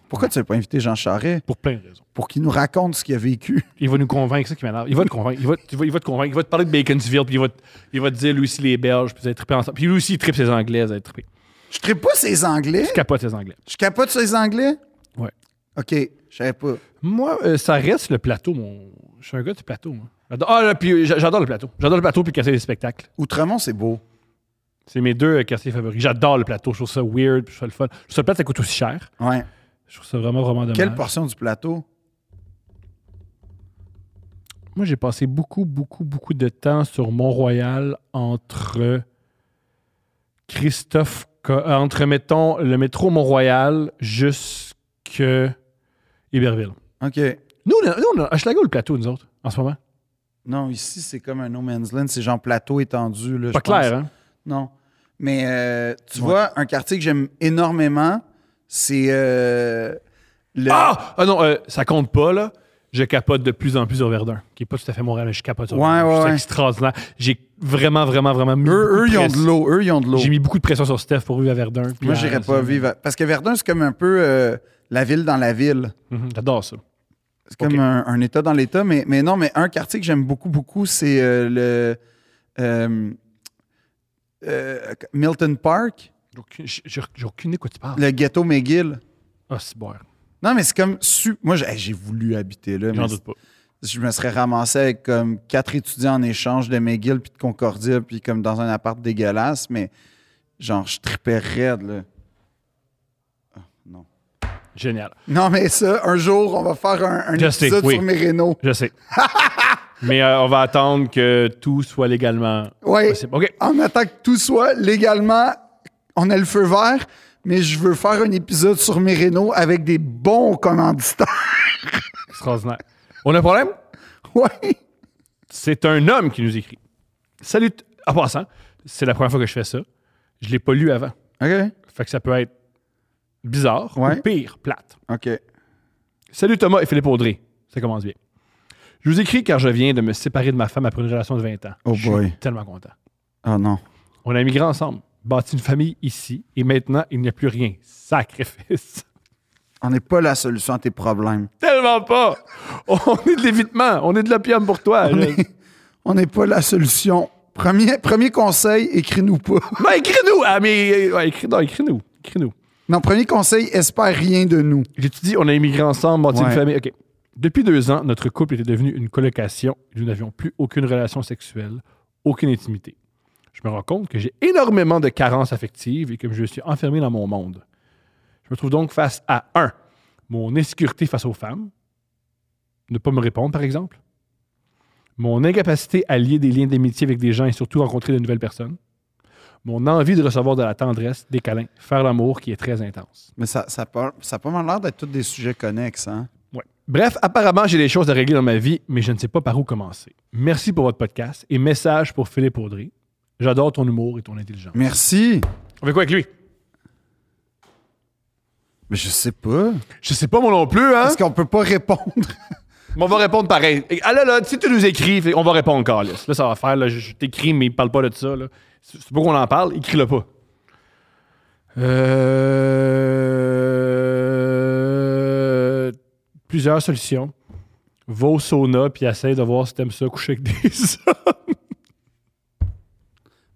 Speaker 2: Pourquoi tu veux pas inviter Jean Charest?
Speaker 1: Pour plein de raisons.
Speaker 2: Pour qu'il nous raconte ce qu'il a vécu.
Speaker 1: Il va nous convaincre, ça qui m'énerve. Il va te convaincre. Il va, il va- il va te convaincre. Il va te parler de Baconsville, puis il va, te- il va te dire lui aussi les Belges, puis vous allez triper ensemble. Puis lui aussi, il tripe ses Anglais, vous allez triper.
Speaker 2: Je ne pas ces Anglais.
Speaker 1: Je capote ses Anglais.
Speaker 2: Je capote ces Anglais?
Speaker 1: Ouais.
Speaker 2: OK, je savais pas.
Speaker 1: Moi, euh, ça reste le plateau, mon. Je suis un gars du plateau, moi. Ah, là, puis j'a- j'adore le plateau. J'adore le plateau, puis casser des spectacles.
Speaker 2: Outremont, c'est beau.
Speaker 1: C'est mes deux euh, quartiers favoris. J'adore le plateau. Je trouve ça weird, puis je trouve ça le fun. Je trouve ça plate, ça coûte aussi cher.
Speaker 2: Ouais.
Speaker 1: Je trouve ça vraiment, vraiment dommage.
Speaker 2: Quelle portion du plateau?
Speaker 1: Moi, j'ai passé beaucoup, beaucoup, beaucoup de temps sur Mont-Royal entre Christophe, euh, entre, mettons, le métro Mont-Royal jusque Iberville.
Speaker 2: OK.
Speaker 1: Nous, on a, nous, on a Hochelaga ou le plateau, nous autres, en ce moment?
Speaker 2: Non, ici, c'est comme un no man's land. C'est genre plateau étendu. Là,
Speaker 1: Pas
Speaker 2: je pense.
Speaker 1: clair, hein?
Speaker 2: Non. Mais euh, tu
Speaker 1: Ouais.
Speaker 2: vois, un quartier que j'aime énormément, c'est euh, le.
Speaker 1: Ah! Ah non, euh, ça compte pas, là. Je capote de plus en plus sur Verdun, qui est pas tout à fait Montréal, mais je capote sur
Speaker 2: Ouais,
Speaker 1: Verdun.
Speaker 2: ouais,
Speaker 1: C'est
Speaker 2: ouais.
Speaker 1: extraordinaire. J'ai vraiment, vraiment, vraiment mis
Speaker 2: eux, eux, ils ont de l'eau. Eux, ils ont de l'eau.
Speaker 1: J'ai mis beaucoup de pression sur Steph pour vivre à Verdun.
Speaker 2: Moi, j'irais pas vivre. à- Parce que Verdun, c'est comme un peu euh, la ville dans la ville.
Speaker 1: Mhm, J'adore ça.
Speaker 2: C'est comme un, un État dans l'État. Mais, mais non, mais un quartier que j'aime beaucoup, beaucoup, c'est euh, le. Milton Park,
Speaker 1: j'ai aucune idée de quoi tu parles.
Speaker 2: le ghetto McGill.
Speaker 1: Ah, c'est bon.
Speaker 2: Non, mais c'est comme. su- Moi, j'ai hey, voulu habiter là.
Speaker 1: J'en doute pas.
Speaker 2: je me serais ramassé avec comme quatre étudiants en échange de McGill puis de Concordia, puis comme dans un appart dégueulasse, mais genre, je tripais raide, là. Ah, non.
Speaker 1: Génial.
Speaker 2: Non, mais ça, un jour, on va faire un, un
Speaker 1: Je sais, oui.
Speaker 2: sur mes rénaux.
Speaker 1: Je sais. Mais euh, on va attendre que tout soit légalement
Speaker 2: Oui.
Speaker 1: OK.
Speaker 2: En attend que tout soit légalement, on a le feu vert, mais je veux faire un épisode sur mes rénaux avec des bons commanditaires.
Speaker 1: Extraordinaire. On a un problème?
Speaker 2: Oui.
Speaker 1: C'est un homme qui nous écrit. Salut. En passant, c'est la première fois que je fais ça. Je ne l'ai pas lu avant.
Speaker 2: OK.
Speaker 1: Fait que ça peut être bizarre
Speaker 2: Ouais.
Speaker 1: ou pire, plate.
Speaker 2: OK.
Speaker 1: Salut Thomas et Philippe Audrey. Ça commence bien. Je vous écris car je viens de me séparer de ma femme après une relation de 20 ans.
Speaker 2: Oh
Speaker 1: je
Speaker 2: boy.
Speaker 1: suis tellement content.
Speaker 2: Oh non.
Speaker 1: On a migré ensemble, bâti une famille ici et maintenant il n'y a plus rien. Sacrifice.
Speaker 2: On n'est pas la solution à tes problèmes.
Speaker 1: Tellement pas. On est de l'évitement. On est de l'opium pour toi.
Speaker 2: On n'est pas la solution. Premier, premier conseil, écris-nous pas.
Speaker 1: Ben, écris-nous. Ah, mais ouais, écris, non, écris-nous. Écris-nous.
Speaker 2: Non, premier conseil, espère rien de nous.
Speaker 1: J'étudie, on a immigré ensemble, bâti
Speaker 2: Ouais.
Speaker 1: une famille. OK. Depuis deux ans, notre couple était devenu une colocation nous n'avions plus aucune relation sexuelle, aucune intimité. Je me rends compte que j'ai énormément de carences affectives et que je suis enfermé dans mon monde. Je me trouve donc face à un, mon insécurité face aux femmes, ne pas me répondre par exemple, mon incapacité à lier des liens d'amitié avec des gens et surtout rencontrer de nouvelles personnes, mon envie de recevoir de la tendresse, des câlins, faire l'amour qui est très intense.
Speaker 2: Mais ça, ça, pas, ça a pas mal l'air d'être tous des sujets connexes, hein?
Speaker 1: Ouais. Bref, apparemment, j'ai des choses à régler dans ma vie, mais je ne sais pas par où commencer. Merci pour votre podcast et message pour Philippe Audrey. J'adore ton humour et ton intelligence.
Speaker 2: Merci.
Speaker 1: On fait quoi avec lui?
Speaker 2: Mais je sais pas.
Speaker 1: Je sais pas moi non plus, hein?
Speaker 2: Parce qu'on peut pas répondre.
Speaker 1: Mais on va répondre pareil. Ah là, là, si tu nous écris, on va répondre, Carlis. Là, ça va faire, là, je, t'écris, mais parle pas de ça, là. C'est pas qu'on en parle, écris-le pas. Euh... Plusieurs solutions. Va au sauna, puis essaye de voir si t'aimes ça coucher avec des hommes.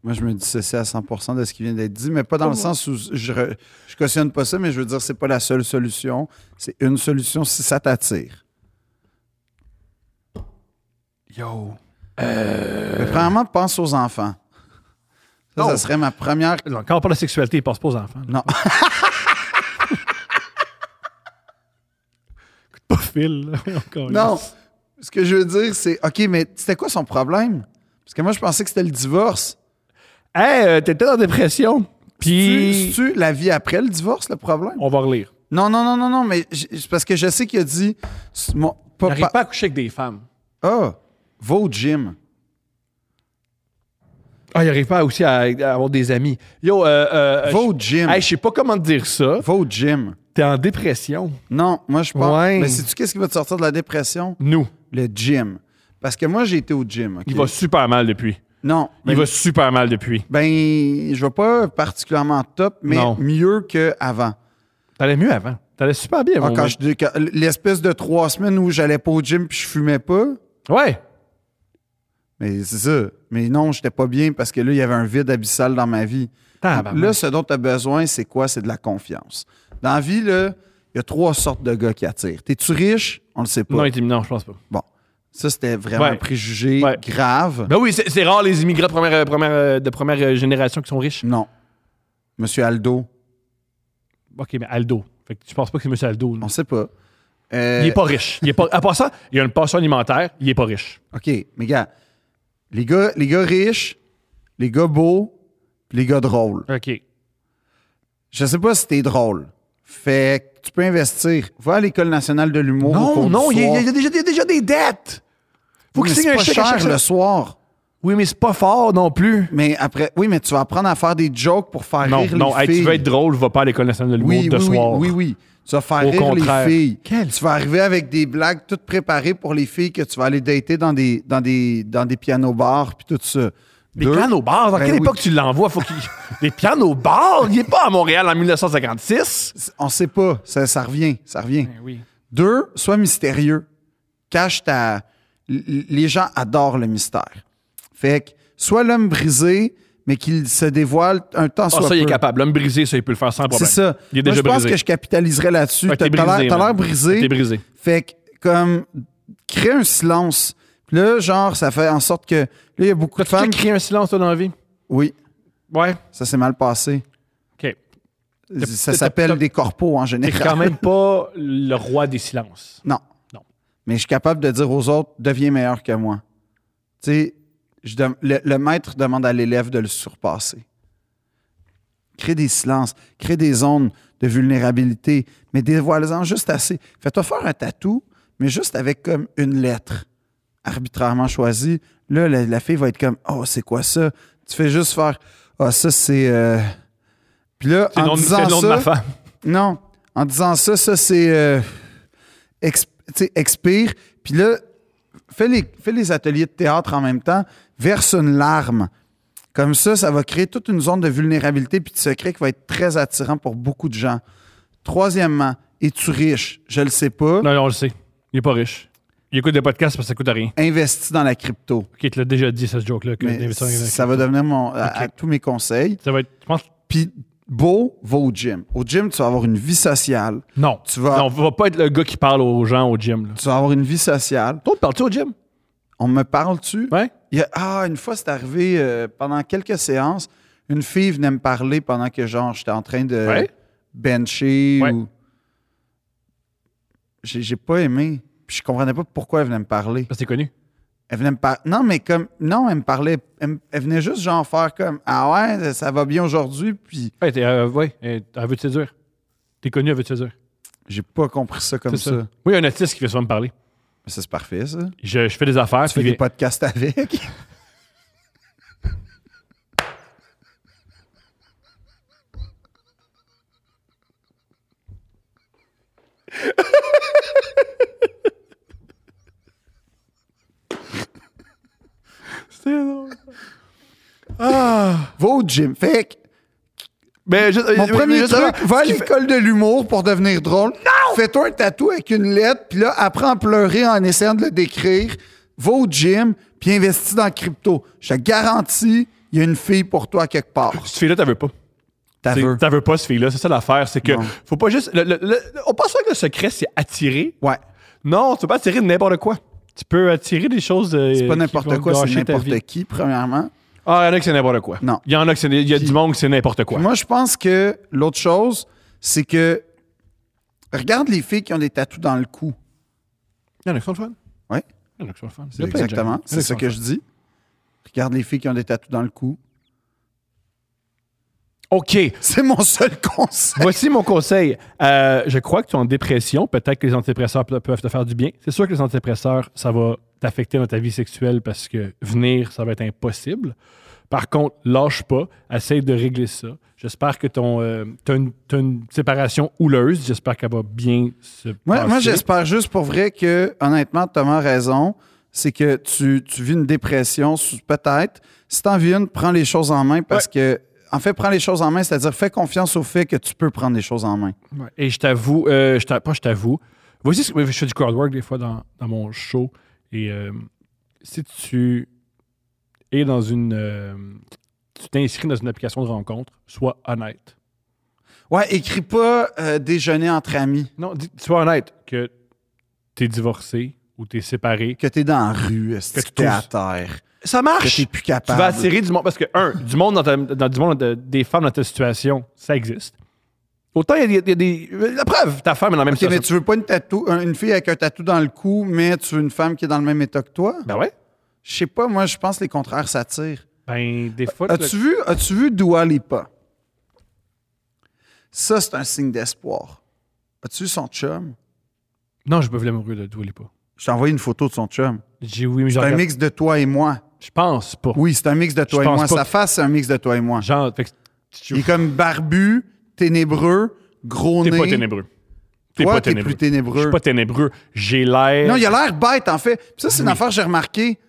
Speaker 2: Moi, je me dissocie à 100% de ce qui vient d'être dit, mais pas dans le sens où je, re- je cautionne pas ça, mais je veux dire, c'est pas la seule solution. C'est une solution si ça t'attire.
Speaker 1: Yo.
Speaker 2: Mais premièrement, pense aux enfants. Ça, ça serait ma première.
Speaker 1: Non, Quand on parle de sexualité, il passe pas aux enfants. là.
Speaker 2: Non.
Speaker 1: Écoute pas. Encore
Speaker 2: Non. Ce que je veux dire, c'est OK, mais c'était quoi son problème? Parce que moi, je pensais que c'était le divorce.
Speaker 1: Hey, euh, t'étais en dépression. Puis.
Speaker 2: C'est-tu la vie après le divorce, le problème?
Speaker 1: On va relire.
Speaker 2: Non, non, non, non, non, mais parce que je sais qu'il a dit. mon-
Speaker 1: Il
Speaker 2: pas-
Speaker 1: n'arrive
Speaker 2: pas-
Speaker 1: à coucher avec des femmes.
Speaker 2: Ah, va au gym.
Speaker 1: Ah, il n'arrive pas aussi à, à avoir des amis. Yo, euh, euh,
Speaker 2: Va
Speaker 1: je-
Speaker 2: au gym.
Speaker 1: Hey, je sais pas comment te dire ça.
Speaker 2: Va au gym.
Speaker 1: T'es en dépression.
Speaker 2: Non, moi, je pense.
Speaker 1: Ouais.
Speaker 2: Mais sais-tu qu'est-ce qui va te sortir de la dépression?
Speaker 1: Nous.
Speaker 2: Le gym. Parce que moi, j'ai été au gym.
Speaker 1: Il va super mal depuis.
Speaker 2: Non.
Speaker 1: Il
Speaker 2: ben-
Speaker 1: va super mal depuis.
Speaker 2: Ben, je vais pas particulièrement top, mais
Speaker 1: Non.
Speaker 2: mieux qu'avant.
Speaker 1: T'allais mieux avant. T'allais super bien.
Speaker 2: Ah, quand je dis L'espèce de trois semaines où j'allais pas au gym puis je fumais pas.
Speaker 1: Ouais.
Speaker 2: Mais c'est ça. Mais non, j'étais pas bien parce que là, il y avait un vide abyssal dans ma vie.
Speaker 1: Tabarnak.
Speaker 2: Là, ce dont tu as besoin, c'est quoi? C'est de la confiance. Dans la vie, là, il y a trois sortes de gars qui attirent. T'es-tu riche? On le sait pas.
Speaker 1: Non, non, je pense pas.
Speaker 2: Bon. Ça, c'était vraiment
Speaker 1: Ouais.
Speaker 2: un préjugé
Speaker 1: Ouais.
Speaker 2: grave.
Speaker 1: Ben oui, c'est c'est rare les immigrants de première, euh, première, euh, de première euh, génération qui sont riches.
Speaker 2: Non. Monsieur Aldo,
Speaker 1: OK, mais Aldo. Fait que je pense pas que c'est M. Aldo. là?
Speaker 2: on sait pas. Euh,
Speaker 1: Il est pas riche. Il est pas, à part ça, il a une pension alimentaire. Il est pas riche.
Speaker 2: OK, mais gars, les gars, les gars riches, les gars beaux, les gars drôles.
Speaker 1: OK.
Speaker 2: Je sais pas si t'es drôle. Fait que tu peux investir. Va à l'École nationale de l'humour.
Speaker 1: Non, non, il y, a, y déjà, a déjà des dettes. Faut qu'il signe
Speaker 2: c'est
Speaker 1: un
Speaker 2: pas
Speaker 1: chèque à
Speaker 2: cher le soir.
Speaker 1: Oui, mais c'est pas fort non plus.
Speaker 2: Mais après, oui, mais tu vas apprendre à faire des jokes pour faire
Speaker 1: Non,
Speaker 2: rire
Speaker 1: non,
Speaker 2: les
Speaker 1: hey,
Speaker 2: filles.
Speaker 1: tu veux être drôle, va pas à l'école nationale de l'humour
Speaker 2: oui,
Speaker 1: de
Speaker 2: oui,
Speaker 1: soir.
Speaker 2: oui, oui, oui. Tu vas faire
Speaker 1: Au
Speaker 2: rire
Speaker 1: contraire.
Speaker 2: les filles.
Speaker 1: Quel-
Speaker 2: Tu vas arriver avec des blagues toutes préparées pour les filles que tu vas aller dater dans des, dans des, dans des pianos bars puis tout ça.
Speaker 1: Des
Speaker 2: Deux,
Speaker 1: pianos bars, dans
Speaker 2: Ben
Speaker 1: quelle
Speaker 2: oui.
Speaker 1: époque tu l'envoies? Faut qu'il... Des pianos bars? Il est pas à Montréal en 1956.
Speaker 2: on sait pas. Ça, ça revient. Ça revient.
Speaker 1: oui.
Speaker 2: Deux, sois mystérieux. Cache ta. Les gens adorent le mystère. Fait que, sois l'homme brisé, mais qu'il se dévoile un temps
Speaker 1: Ah,
Speaker 2: soit
Speaker 1: ça, il est capable. L'homme brisé, ça, il peut le faire sans problème.
Speaker 2: C'est ça.
Speaker 1: Il est
Speaker 2: Moi,
Speaker 1: déjà
Speaker 2: je pense
Speaker 1: brisé.
Speaker 2: que je capitaliserais là-dessus.
Speaker 1: Ouais,
Speaker 2: T'as
Speaker 1: t'es
Speaker 2: l'air
Speaker 1: brisé,
Speaker 2: t'as
Speaker 1: man.
Speaker 2: l'air brisé.
Speaker 1: T'es brisé.
Speaker 2: Fait que, comme, créer un silence. Puis là, genre, ça fait en sorte que. Là, il y a beaucoup de femmes.
Speaker 1: déjà créé un silence, toi, dans la vie?
Speaker 2: Oui,
Speaker 1: Ouais.
Speaker 2: ça s'est mal passé.
Speaker 1: OK.
Speaker 2: Ça s'appelle des corpos en
Speaker 1: T'es
Speaker 2: général.
Speaker 1: quand même pas le roi des silences.
Speaker 2: Non. Mais je suis capable de dire aux autres, deviens meilleur que moi. Tu sais, je le, le maître demande à l'élève de le surpasser. Crée des silences, crée des zones de vulnérabilité, mais dévoile-en juste assez. Fais-toi faire un tatou, mais juste avec comme une lettre arbitrairement choisie. Là, la, la fille va être comme, oh, c'est quoi ça? Tu fais juste faire, ah, ça, c'est. euh, Puis là, en
Speaker 1: nom,
Speaker 2: disant
Speaker 1: c'est le nom de
Speaker 2: ça,
Speaker 1: ma femme.
Speaker 2: non, en disant ça, ça c'est euh, tu sais, expire. Puis là, fais les, fais les ateliers de théâtre en même temps, verse une larme. Comme ça, ça va créer toute une zone de vulnérabilité puis de secret qui va être très attirant pour beaucoup de gens. Troisièmement, es-tu riche? Je le sais pas.
Speaker 1: Non, non, on le sait. Il est pas riche. Il écoute des podcasts parce que ça coûte rien.
Speaker 2: Investis dans la crypto.
Speaker 1: OK, tu l'as déjà dit, ce joke-là.
Speaker 2: ça va devenir mon, à, à tous mes conseils.
Speaker 1: Ça va être. Je pense.
Speaker 2: Puis beau, va au gym. Au gym, tu vas avoir une vie sociale.
Speaker 1: Non.
Speaker 2: Tu vas-
Speaker 1: Non, va pas être le gars qui parle aux gens au gym. Là.
Speaker 2: Tu vas avoir une vie sociale.
Speaker 1: Toi, parles-tu au gym?
Speaker 2: On me parle-tu?
Speaker 1: Ouais.
Speaker 2: Il y a- ah, une fois, c'est arrivé euh, pendant quelques séances, une fille venait me parler pendant que, genre, j'étais en train de
Speaker 1: Ouais.
Speaker 2: bencher
Speaker 1: Ouais.
Speaker 2: ou. J'ai j'ai pas aimé. Puis je comprenais pas pourquoi elle venait me parler.
Speaker 1: Parce que c'est connu.
Speaker 2: Elle venait me parler. Non, mais comme. Non, elle me parlait. Elle, me- elle venait juste, genre, faire comme Ah ouais, ça va bien aujourd'hui. Puis
Speaker 1: Ouais, euh, ouais, euh, elle veut te séduire. T'es connu, elle veut te séduire.
Speaker 2: j'ai pas compris ça comme ça.
Speaker 1: ça. Oui, il y a un artiste qui fait souvent me parler.
Speaker 2: Mais ça, c'est parfait, ça.
Speaker 1: Je, je fais des affaires.
Speaker 2: Tu fais des podcasts avec.
Speaker 1: C'est drôle.
Speaker 2: Va au gym. Fait que
Speaker 1: Mais juste,
Speaker 2: Mon
Speaker 1: euh,
Speaker 2: premier
Speaker 1: juste
Speaker 2: truc, va à l'école de l'humour pour devenir drôle. Non! Fais-toi un tatou avec une lettre, puis là, apprends à pleurer en essayant de le décrire. Va au gym, puis investis dans le crypto. Je te garantis, il y a une fille pour toi quelque part.
Speaker 1: Cette fille-là, t'as veux pas.
Speaker 2: T'as veux.
Speaker 1: Veux pas, cette fille-là. C'est ça l'affaire. C'est que
Speaker 2: Non.
Speaker 1: faut pas juste. le- le- le- on pense pas que le secret, c'est attirer.
Speaker 2: Ouais.
Speaker 1: Non, tu peux pas attirer de n'importe quoi. Tu peux attirer des choses. euh,
Speaker 2: C'est pas n'importe quoi, c'est n'importe qui, premièrement.
Speaker 1: Ah, il y en a que c'est n'importe quoi.
Speaker 2: Non.
Speaker 1: Il y en a que c'est. Il y a
Speaker 2: Puis-
Speaker 1: du monde que c'est n'importe quoi.
Speaker 2: Moi, je pense que l'autre chose, c'est que regarde les filles qui ont des tatous dans le cou.
Speaker 1: Il y en a qui sont le fun.
Speaker 2: Ouais.
Speaker 1: Il y en a qui sont le fun.
Speaker 2: C'est exactement. C'est ça que je dis. Regarde les filles qui ont des tatous dans le cou.
Speaker 1: OK.
Speaker 2: C'est mon seul conseil.
Speaker 1: Voici mon conseil. Euh, je crois que tu es en dépression. Peut-être que les antidépresseurs pe- peuvent te faire du bien. C'est sûr que les antidépresseurs, ça va t'affecter dans ta vie sexuelle parce que venir, ça va être impossible. Par contre, lâche pas. Essaye de régler ça. J'espère que ton, euh, t'as une, séparation houleuse. J'espère qu'elle va bien se
Speaker 2: Moi,
Speaker 1: passer.
Speaker 2: moi j'espère juste pour vrai que, honnêtement, Thomas a raison. C'est que tu, tu vis une dépression, peut-être. Si t'en vis une, prends les choses en main parce que, en fait, prends les choses en main, c'est-à-dire fais confiance au fait que tu peux prendre les choses en main.
Speaker 1: Ouais. Et je t'avoue, euh, je pas je t'avoue. Voici, ce que- je fais du crowdwork des fois dans, dans mon show. Et euh, si tu es dans une. euh, tu t'inscris dans une application de rencontre, sois honnête.
Speaker 2: Ouais, écris pas euh, déjeuner entre amis,
Speaker 1: Non, dis- sois honnête que tu es divorcé ou tu es séparé.
Speaker 2: que t'es dans la rue,
Speaker 1: Que tu
Speaker 2: t'es à terre,
Speaker 1: Ça
Speaker 2: que
Speaker 1: marche!
Speaker 2: t'es plus
Speaker 1: Tu
Speaker 2: capable.
Speaker 1: vas attirer du monde. Parce que, un, du monde dans, ta- dans- du monde de- des femmes dans ta situation, ça existe. Autant il y a des. il y a des- la preuve, ta femme est dans la même
Speaker 2: Ok, mais
Speaker 1: situation.
Speaker 2: tu veux pas une, tatou, une fille avec un tatou dans le cou, mais tu veux une femme qui est dans le même état que toi?
Speaker 1: Ben ouais.
Speaker 2: Je sais pas, moi, je pense que les contraires s'attirent.
Speaker 1: Ben, des fois.
Speaker 2: As-tu vu, as-tu vu Dua Lipa? Ça, c'est un signe d'espoir. As-tu vu son chum?
Speaker 1: Non, je peux pas l'amoureux de Dua Lipa.
Speaker 2: Je t'ai envoyé une photo de son chum.
Speaker 1: J'ai oui, mais
Speaker 2: C'est un
Speaker 1: regarde-
Speaker 2: mix de toi et moi.
Speaker 1: Je pense pas.
Speaker 2: Oui, c'est un mix de toi
Speaker 1: Je
Speaker 2: et moi.
Speaker 1: pas
Speaker 2: Sa face, c'est un mix de toi et moi.
Speaker 1: Genre, fait que tu-
Speaker 2: Il est comme barbu, ténébreux, gros
Speaker 1: t'es
Speaker 2: nez.
Speaker 1: pas ténébreux. T'es
Speaker 2: Toi,
Speaker 1: pas
Speaker 2: t'es
Speaker 1: ténébreux.
Speaker 2: plus ténébreux.
Speaker 1: Je suis pas ténébreux. J'ai l'air.
Speaker 2: Non, il a l'air bête, en fait. Puis ça, c'est une
Speaker 1: Oui.
Speaker 2: affaire que j'ai remarqué.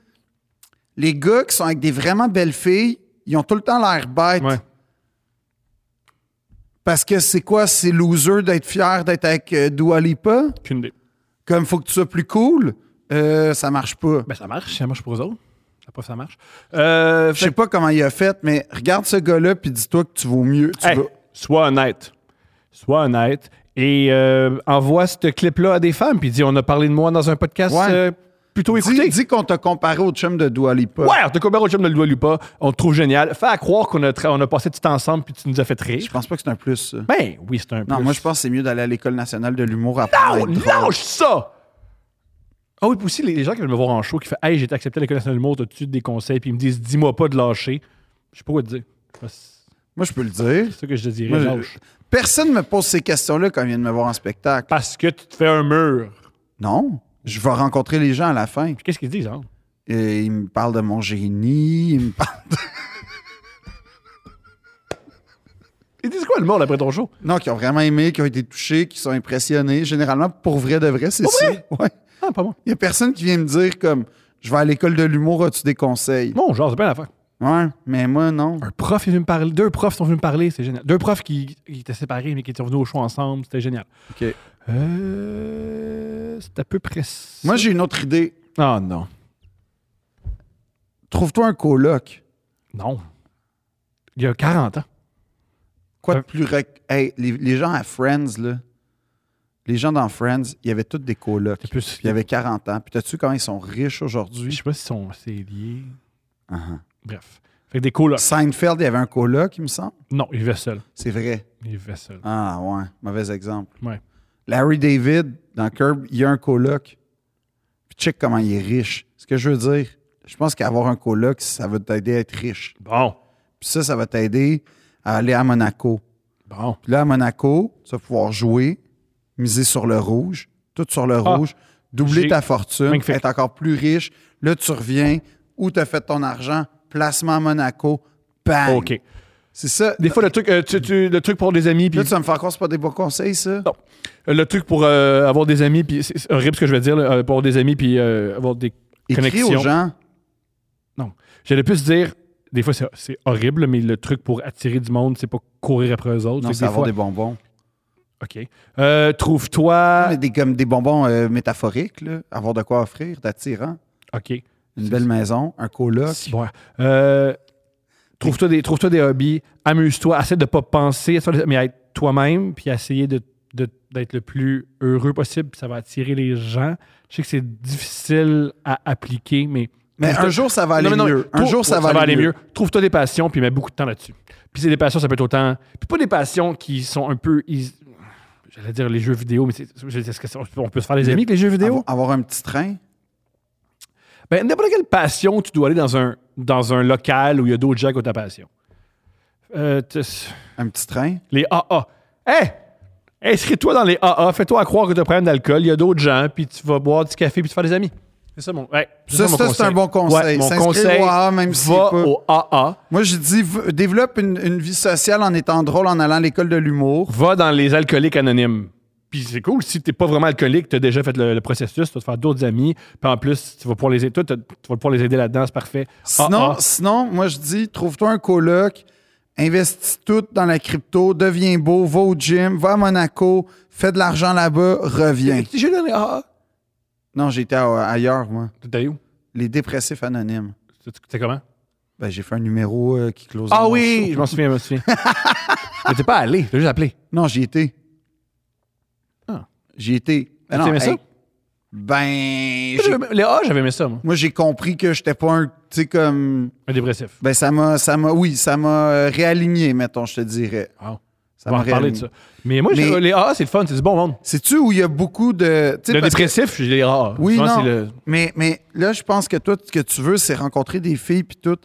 Speaker 2: Les gars qui sont avec des vraiment belles filles, ils ont tout le temps l'air bêtes.
Speaker 1: Ouais.
Speaker 2: Parce que c'est quoi? C'est loser d'être fier d'être avec euh, Dua Lipa?
Speaker 1: Aucune idée.
Speaker 2: Comme faut que tu sois plus cool? Euh, ça marche pas.
Speaker 1: Ben, ça marche. Ça marche pour eux autres. La preuve, ça marche. Euh,
Speaker 2: Je sais pas comment il a fait, mais regarde ce gars-là puis dis-toi que tu vaux mieux. Tu
Speaker 1: Hey,
Speaker 2: vas-
Speaker 1: sois honnête. Sois honnête. Et euh, envoie ce clip-là à des femmes, puis dis on a parlé de moi dans un podcast
Speaker 2: Ouais.
Speaker 1: euh, plutôt écouté.
Speaker 2: Dis, dis qu'on t'a comparé au chum de Dua Lipa.
Speaker 1: Ouais, on t'a comparé au chum de doigt pas. On te trouve génial. Fais à croire qu'on a, tra- on a passé du temps ensemble, puis tu nous as fait
Speaker 2: Je
Speaker 1: rire.
Speaker 2: pense pas que c'est un plus, ça.
Speaker 1: Ben oui, c'est un
Speaker 2: Non,
Speaker 1: plus.
Speaker 2: moi, je pense que c'est mieux d'aller à l'École nationale de l'humour après.
Speaker 1: Non, lâche ça! Ah oui, puis aussi, les gens qui veulent me voir en show, qui font Hey, j'ai été accepté à l'École nationale de l'humour, t'as-tu des conseils? Puis ils me disent Dis-moi pas de lâcher. Je sais pas quoi te dire. C'est
Speaker 2: Moi, je peux le dire.
Speaker 1: ça que je te dirais,
Speaker 2: Moi,
Speaker 1: lâche.
Speaker 2: Personne me pose ces questions-là quand il vient de me voir en spectacle.
Speaker 1: Parce que tu te fais un mur.
Speaker 2: Non. Je vais rencontrer les gens à la fin.
Speaker 1: Puis qu'est-ce qu'ils disent, hein?
Speaker 2: Et ils me parlent de mon génie. Ils me parlent de-
Speaker 1: Ils disent quoi le monde après ton show?
Speaker 2: Non, qui ont vraiment aimé, qui ont été touchés, qui sont impressionnés. Généralement, pour vrai de vrai, c'est ça. Ouais.
Speaker 1: Ah, pas moi.
Speaker 2: Il y a personne qui vient me dire comme je vais à l'école de l'humour, as-tu des conseils?
Speaker 1: Bon, genre, c'est bien l'affaire.
Speaker 2: Ouais, mais moi, non.
Speaker 1: Un prof est venu me parler. Deux profs sont venus me parler, c'est génial. Deux profs qui, qui étaient séparés, mais qui étaient venus au show ensemble, c'était génial.
Speaker 2: OK.
Speaker 1: Euh. C'est à peu près ça.
Speaker 2: Moi, j'ai une autre idée.
Speaker 1: Ah, non.
Speaker 2: Trouve-toi un coloc.
Speaker 1: Non. Il y a 40 ans.
Speaker 2: Quoi de
Speaker 1: Un-
Speaker 2: plus. rec- Hey, les, les gens à Friends, là, les gens dans Friends, il y avait tous des colocs.
Speaker 1: Plus.
Speaker 2: Il y avait 40 ans. Puis t'as-tu comment ils sont riches
Speaker 1: Je
Speaker 2: aujourd'hui?
Speaker 1: sais pas si sont- c'est lié.
Speaker 2: Uh-huh.
Speaker 1: Bref. Fait que des colocs.
Speaker 2: Seinfeld, il y avait un coloc, il me semble?
Speaker 1: Non, il vivait seul.
Speaker 2: C'est vrai.
Speaker 1: Il vivait seul.
Speaker 2: Ah, ouais. Mauvais exemple.
Speaker 1: Ouais.
Speaker 2: Larry David, dans Curb, il y a un coloc. Puis check comment il est riche. Ce que je veux dire, je pense qu'avoir un coloc, ça va t'aider à être riche.
Speaker 1: Bon.
Speaker 2: Puis ça, ça va t'aider à aller à Monaco.
Speaker 1: Bon.
Speaker 2: Puis là, à Monaco, tu vas pouvoir jouer, miser sur le rouge, tout sur le
Speaker 1: Ah,
Speaker 2: rouge, doubler ta fortune,
Speaker 1: Magnifique.
Speaker 2: être encore plus riche. Là, tu reviens, où tu as fait ton argent, placement à Monaco, bang!
Speaker 1: OK.
Speaker 2: C'est ça.
Speaker 1: Des fois, le truc, euh, tu- tu- le truc pour des amis, puis
Speaker 2: Là, tu vas me faire que c'est pas des bons conseils, ça?
Speaker 1: Non. Euh, le truc pour euh, avoir des amis, puis c'est horrible ce que je vais dire, là, euh, pour avoir des amis, puis euh, avoir des
Speaker 2: Écris
Speaker 1: connexions.
Speaker 2: aux gens.
Speaker 1: J'allais plus dire, des fois c'est- horrible, mais le truc pour attirer du monde, c'est pas courir après eux autres.
Speaker 2: Non, c'est avoir des bonbons.
Speaker 1: OK. Euh, Trouve-toi.
Speaker 2: Mais des, comme des bonbons euh, métaphoriques, là. avoir de quoi offrir, d'attirant.
Speaker 1: OK.
Speaker 2: Une belle maison, un coloc.
Speaker 1: Euh, Trouve-toi des, trouve des hobbies, amuse-toi, essaie de pas penser, à ça, mais à être toi-même, puis essayer de, de- d'être le plus heureux possible, puis ça va attirer les gens. Je sais que c'est difficile à appliquer, mais.
Speaker 2: Mais un jour, ça va aller
Speaker 1: Non, mais non,
Speaker 2: mieux. Un jour, ça,
Speaker 1: ouais,
Speaker 2: va, aller mieux.
Speaker 1: Trouve-toi des passions, puis mets beaucoup de temps là-dessus. Puis c'est des passions, ça peut être autant. Puis pas des passions qui sont un peu. is- J'allais dire les jeux vidéo, mais c'est- est-ce peut se faire des amis avec les jeux vidéo?
Speaker 2: Avoir, un petit train?
Speaker 1: Ben, n'importe quelle passion, tu dois aller dans un, dans un local où il y a d'autres gens qui ont ta passion. Euh,
Speaker 2: Un petit train?
Speaker 1: les AA. Hé! Inscris-toi dans les AA, fais-toi à croire que tu as problème d'alcool, il y a d'autres gens, puis tu vas boire du café, puis tu vas faire des amis. C'est ça mon, ouais, c'est
Speaker 2: Ça,
Speaker 1: mon
Speaker 2: ça, c'est un bon conseil.
Speaker 1: Ouais, mon conseil,
Speaker 2: au AA, même si
Speaker 1: va
Speaker 2: c'est pas-
Speaker 1: au AA,
Speaker 2: Moi, je dis, développe une, une vie sociale en étant drôle, en allant à l'école de l'humour.
Speaker 1: va dans les alcooliques anonymes. Puis c'est cool, si t'es pas vraiment alcoolique, tu as déjà fait le, le processus, tu vas te faire d'autres amis, puis en plus, tu vas pouvoir les aider, toi, t'as- tu vas pouvoir les aider là-dedans, c'est parfait.
Speaker 2: Sinon,
Speaker 1: AA.
Speaker 2: sinon, moi, je dis, trouve-toi un coloc, investis tout dans la crypto, deviens beau, va au gym, va à Monaco, fais de l'argent là-bas, reviens.
Speaker 1: J'ai donné AA.
Speaker 2: Non, j'étais ailleurs, moi.
Speaker 1: T'es allé où?
Speaker 2: Les dépressifs anonymes.
Speaker 1: C'est comment?
Speaker 2: Ben, j'ai fait un numéro euh, qui close.
Speaker 1: Ah oui, je m'en souviens, je m'en souviens. Mais t'es pas allé, t'as juste appelé.
Speaker 2: Non, j'y étais.
Speaker 1: Ah.
Speaker 2: J'y étais. Ben non,
Speaker 1: aimais ça?
Speaker 2: Ben,
Speaker 1: Les A, j'avais aimé ça, moi.
Speaker 2: moi, j'ai compris que j'étais pas un, tu sais, comme...
Speaker 1: Un dépressif.
Speaker 2: Ben, ça m'a, ça m'a, oui, ça m'a euh, réaligné, mettons, je te dirais.
Speaker 1: Wow.
Speaker 2: Ça
Speaker 1: On va en parler de ça. Mais moi,
Speaker 2: Mais-
Speaker 1: les A, c'est le fun, c'est du bon monde.
Speaker 2: Sais-tu où il y a beaucoup de...
Speaker 1: Le
Speaker 2: parce que-
Speaker 1: dépressif, j'ai les A.
Speaker 2: Oui, non.
Speaker 1: le-
Speaker 2: Mais, mais là, je pense que toi, ce que tu veux, c'est rencontrer des filles, puis tout.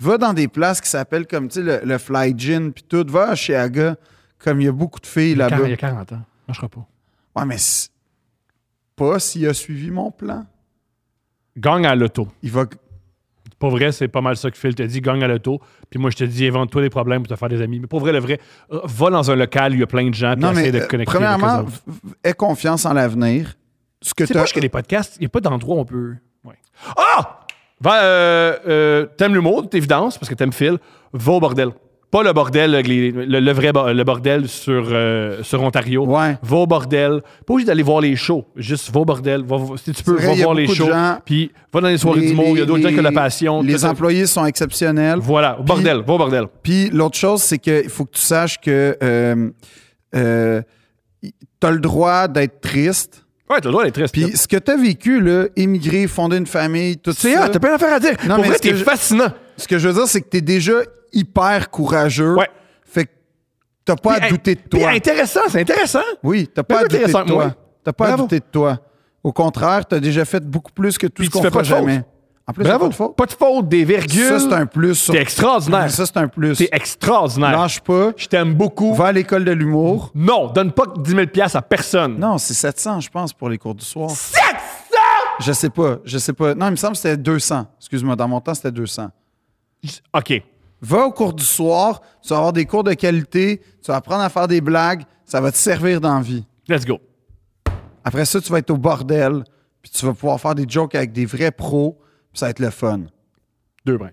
Speaker 2: Va dans des places qui s'appellent comme, tu sais, le, le Fly Gin, puis tout. Va à Chiaga, comme il y a beaucoup de filles
Speaker 1: Il y a
Speaker 2: là-bas.
Speaker 1: 40 ans. Ça marchera pas.
Speaker 2: Ouais, mais pas s'il a suivi mon plan.
Speaker 1: Gagne à l'auto.
Speaker 2: Il va...
Speaker 1: Pour vrai, c'est pas mal ça que Phil te dit. Gagne à l'auto. Puis moi, je te dis, invente-toi des problèmes pour te faire des amis. Mais pour vrai, le vrai, va dans un local où il y a plein de gens.
Speaker 2: Non, mais
Speaker 1: essaie de
Speaker 2: euh,
Speaker 1: connecter
Speaker 2: premièrement, aie confiance en l'avenir. Ce que
Speaker 1: pas que les podcasts, il n'y a pas d'endroit où on peut. Ouais. Ah! Va, euh, euh, t'aimes l'humour, d'évidence, parce que t'aimes Phil. Va au bordel. Pas le bordel, les- le, le vrai bo- le bordel sur, euh, sur Ontario.
Speaker 2: Ouais.
Speaker 1: Va au bordel. Pas obligé d'aller voir les shows. Juste va au bordel. Va, si tu peux,
Speaker 2: vrai,
Speaker 1: va voir les shows.
Speaker 2: gens-
Speaker 1: Puis va dans les soirées
Speaker 2: Les-
Speaker 1: d'humour. Il y a d'autres gens qui ont la passion.
Speaker 2: Les employés sont exceptionnels.
Speaker 1: Voilà, au bordel. Va au bordel.
Speaker 2: Puis l'autre chose, c'est qu'il faut que tu saches que euh, euh, tu as le droit d'être triste.
Speaker 1: Ouais, t'as le droit d'être triste.
Speaker 2: Puis ce que tu as vécu, là, émigrer, fonder une famille, tout
Speaker 1: c'est
Speaker 2: ça.
Speaker 1: ah, t'as plein d'affaires à dire.
Speaker 2: Non,
Speaker 1: Pour
Speaker 2: mais
Speaker 1: vrai, t'es
Speaker 2: je-
Speaker 1: fascinant.
Speaker 2: Ce que je veux dire, c'est que tu es déjà hyper courageux.
Speaker 1: Ouais.
Speaker 2: Fait que t'as pas à douter de toi.
Speaker 1: intéressant, c'est intéressant.
Speaker 2: Oui, t'as pas à douter de
Speaker 1: moi.
Speaker 2: toi. T'as pas à douter de toi. Au contraire, t'as déjà fait beaucoup plus que tout
Speaker 1: Puis
Speaker 2: ce qu'on fera
Speaker 1: faute.
Speaker 2: jamais. En plus,
Speaker 1: Bravo.
Speaker 2: pas de faute.
Speaker 1: Pas de faute, des virgules.
Speaker 2: Ça, c'est un plus. sur-
Speaker 1: T'es extraordinaire.
Speaker 2: Ça, c'est un plus.
Speaker 1: T'es extraordinaire.
Speaker 2: Lâche pas.
Speaker 1: Je t'aime beaucoup.
Speaker 2: Va à l'école de l'humour.
Speaker 1: Non, donne pas 10 000 à personne.
Speaker 2: Non, c'est 700, je pense, pour les cours du soir.
Speaker 1: 700!
Speaker 2: Je sais pas, je sais pas. Non, il me semble que c'était 200. Excuse-moi, dans mon temps, c'était 200.
Speaker 1: OK.
Speaker 2: Va au cours du soir, tu vas avoir des cours de qualité, tu vas apprendre à faire des blagues, ça va te servir dans la vie.
Speaker 1: Let's go.
Speaker 2: Après ça, tu vas être au bordel, puis tu vas pouvoir faire des jokes avec des vrais pros, puis ça va être le fun.
Speaker 1: Deux princes.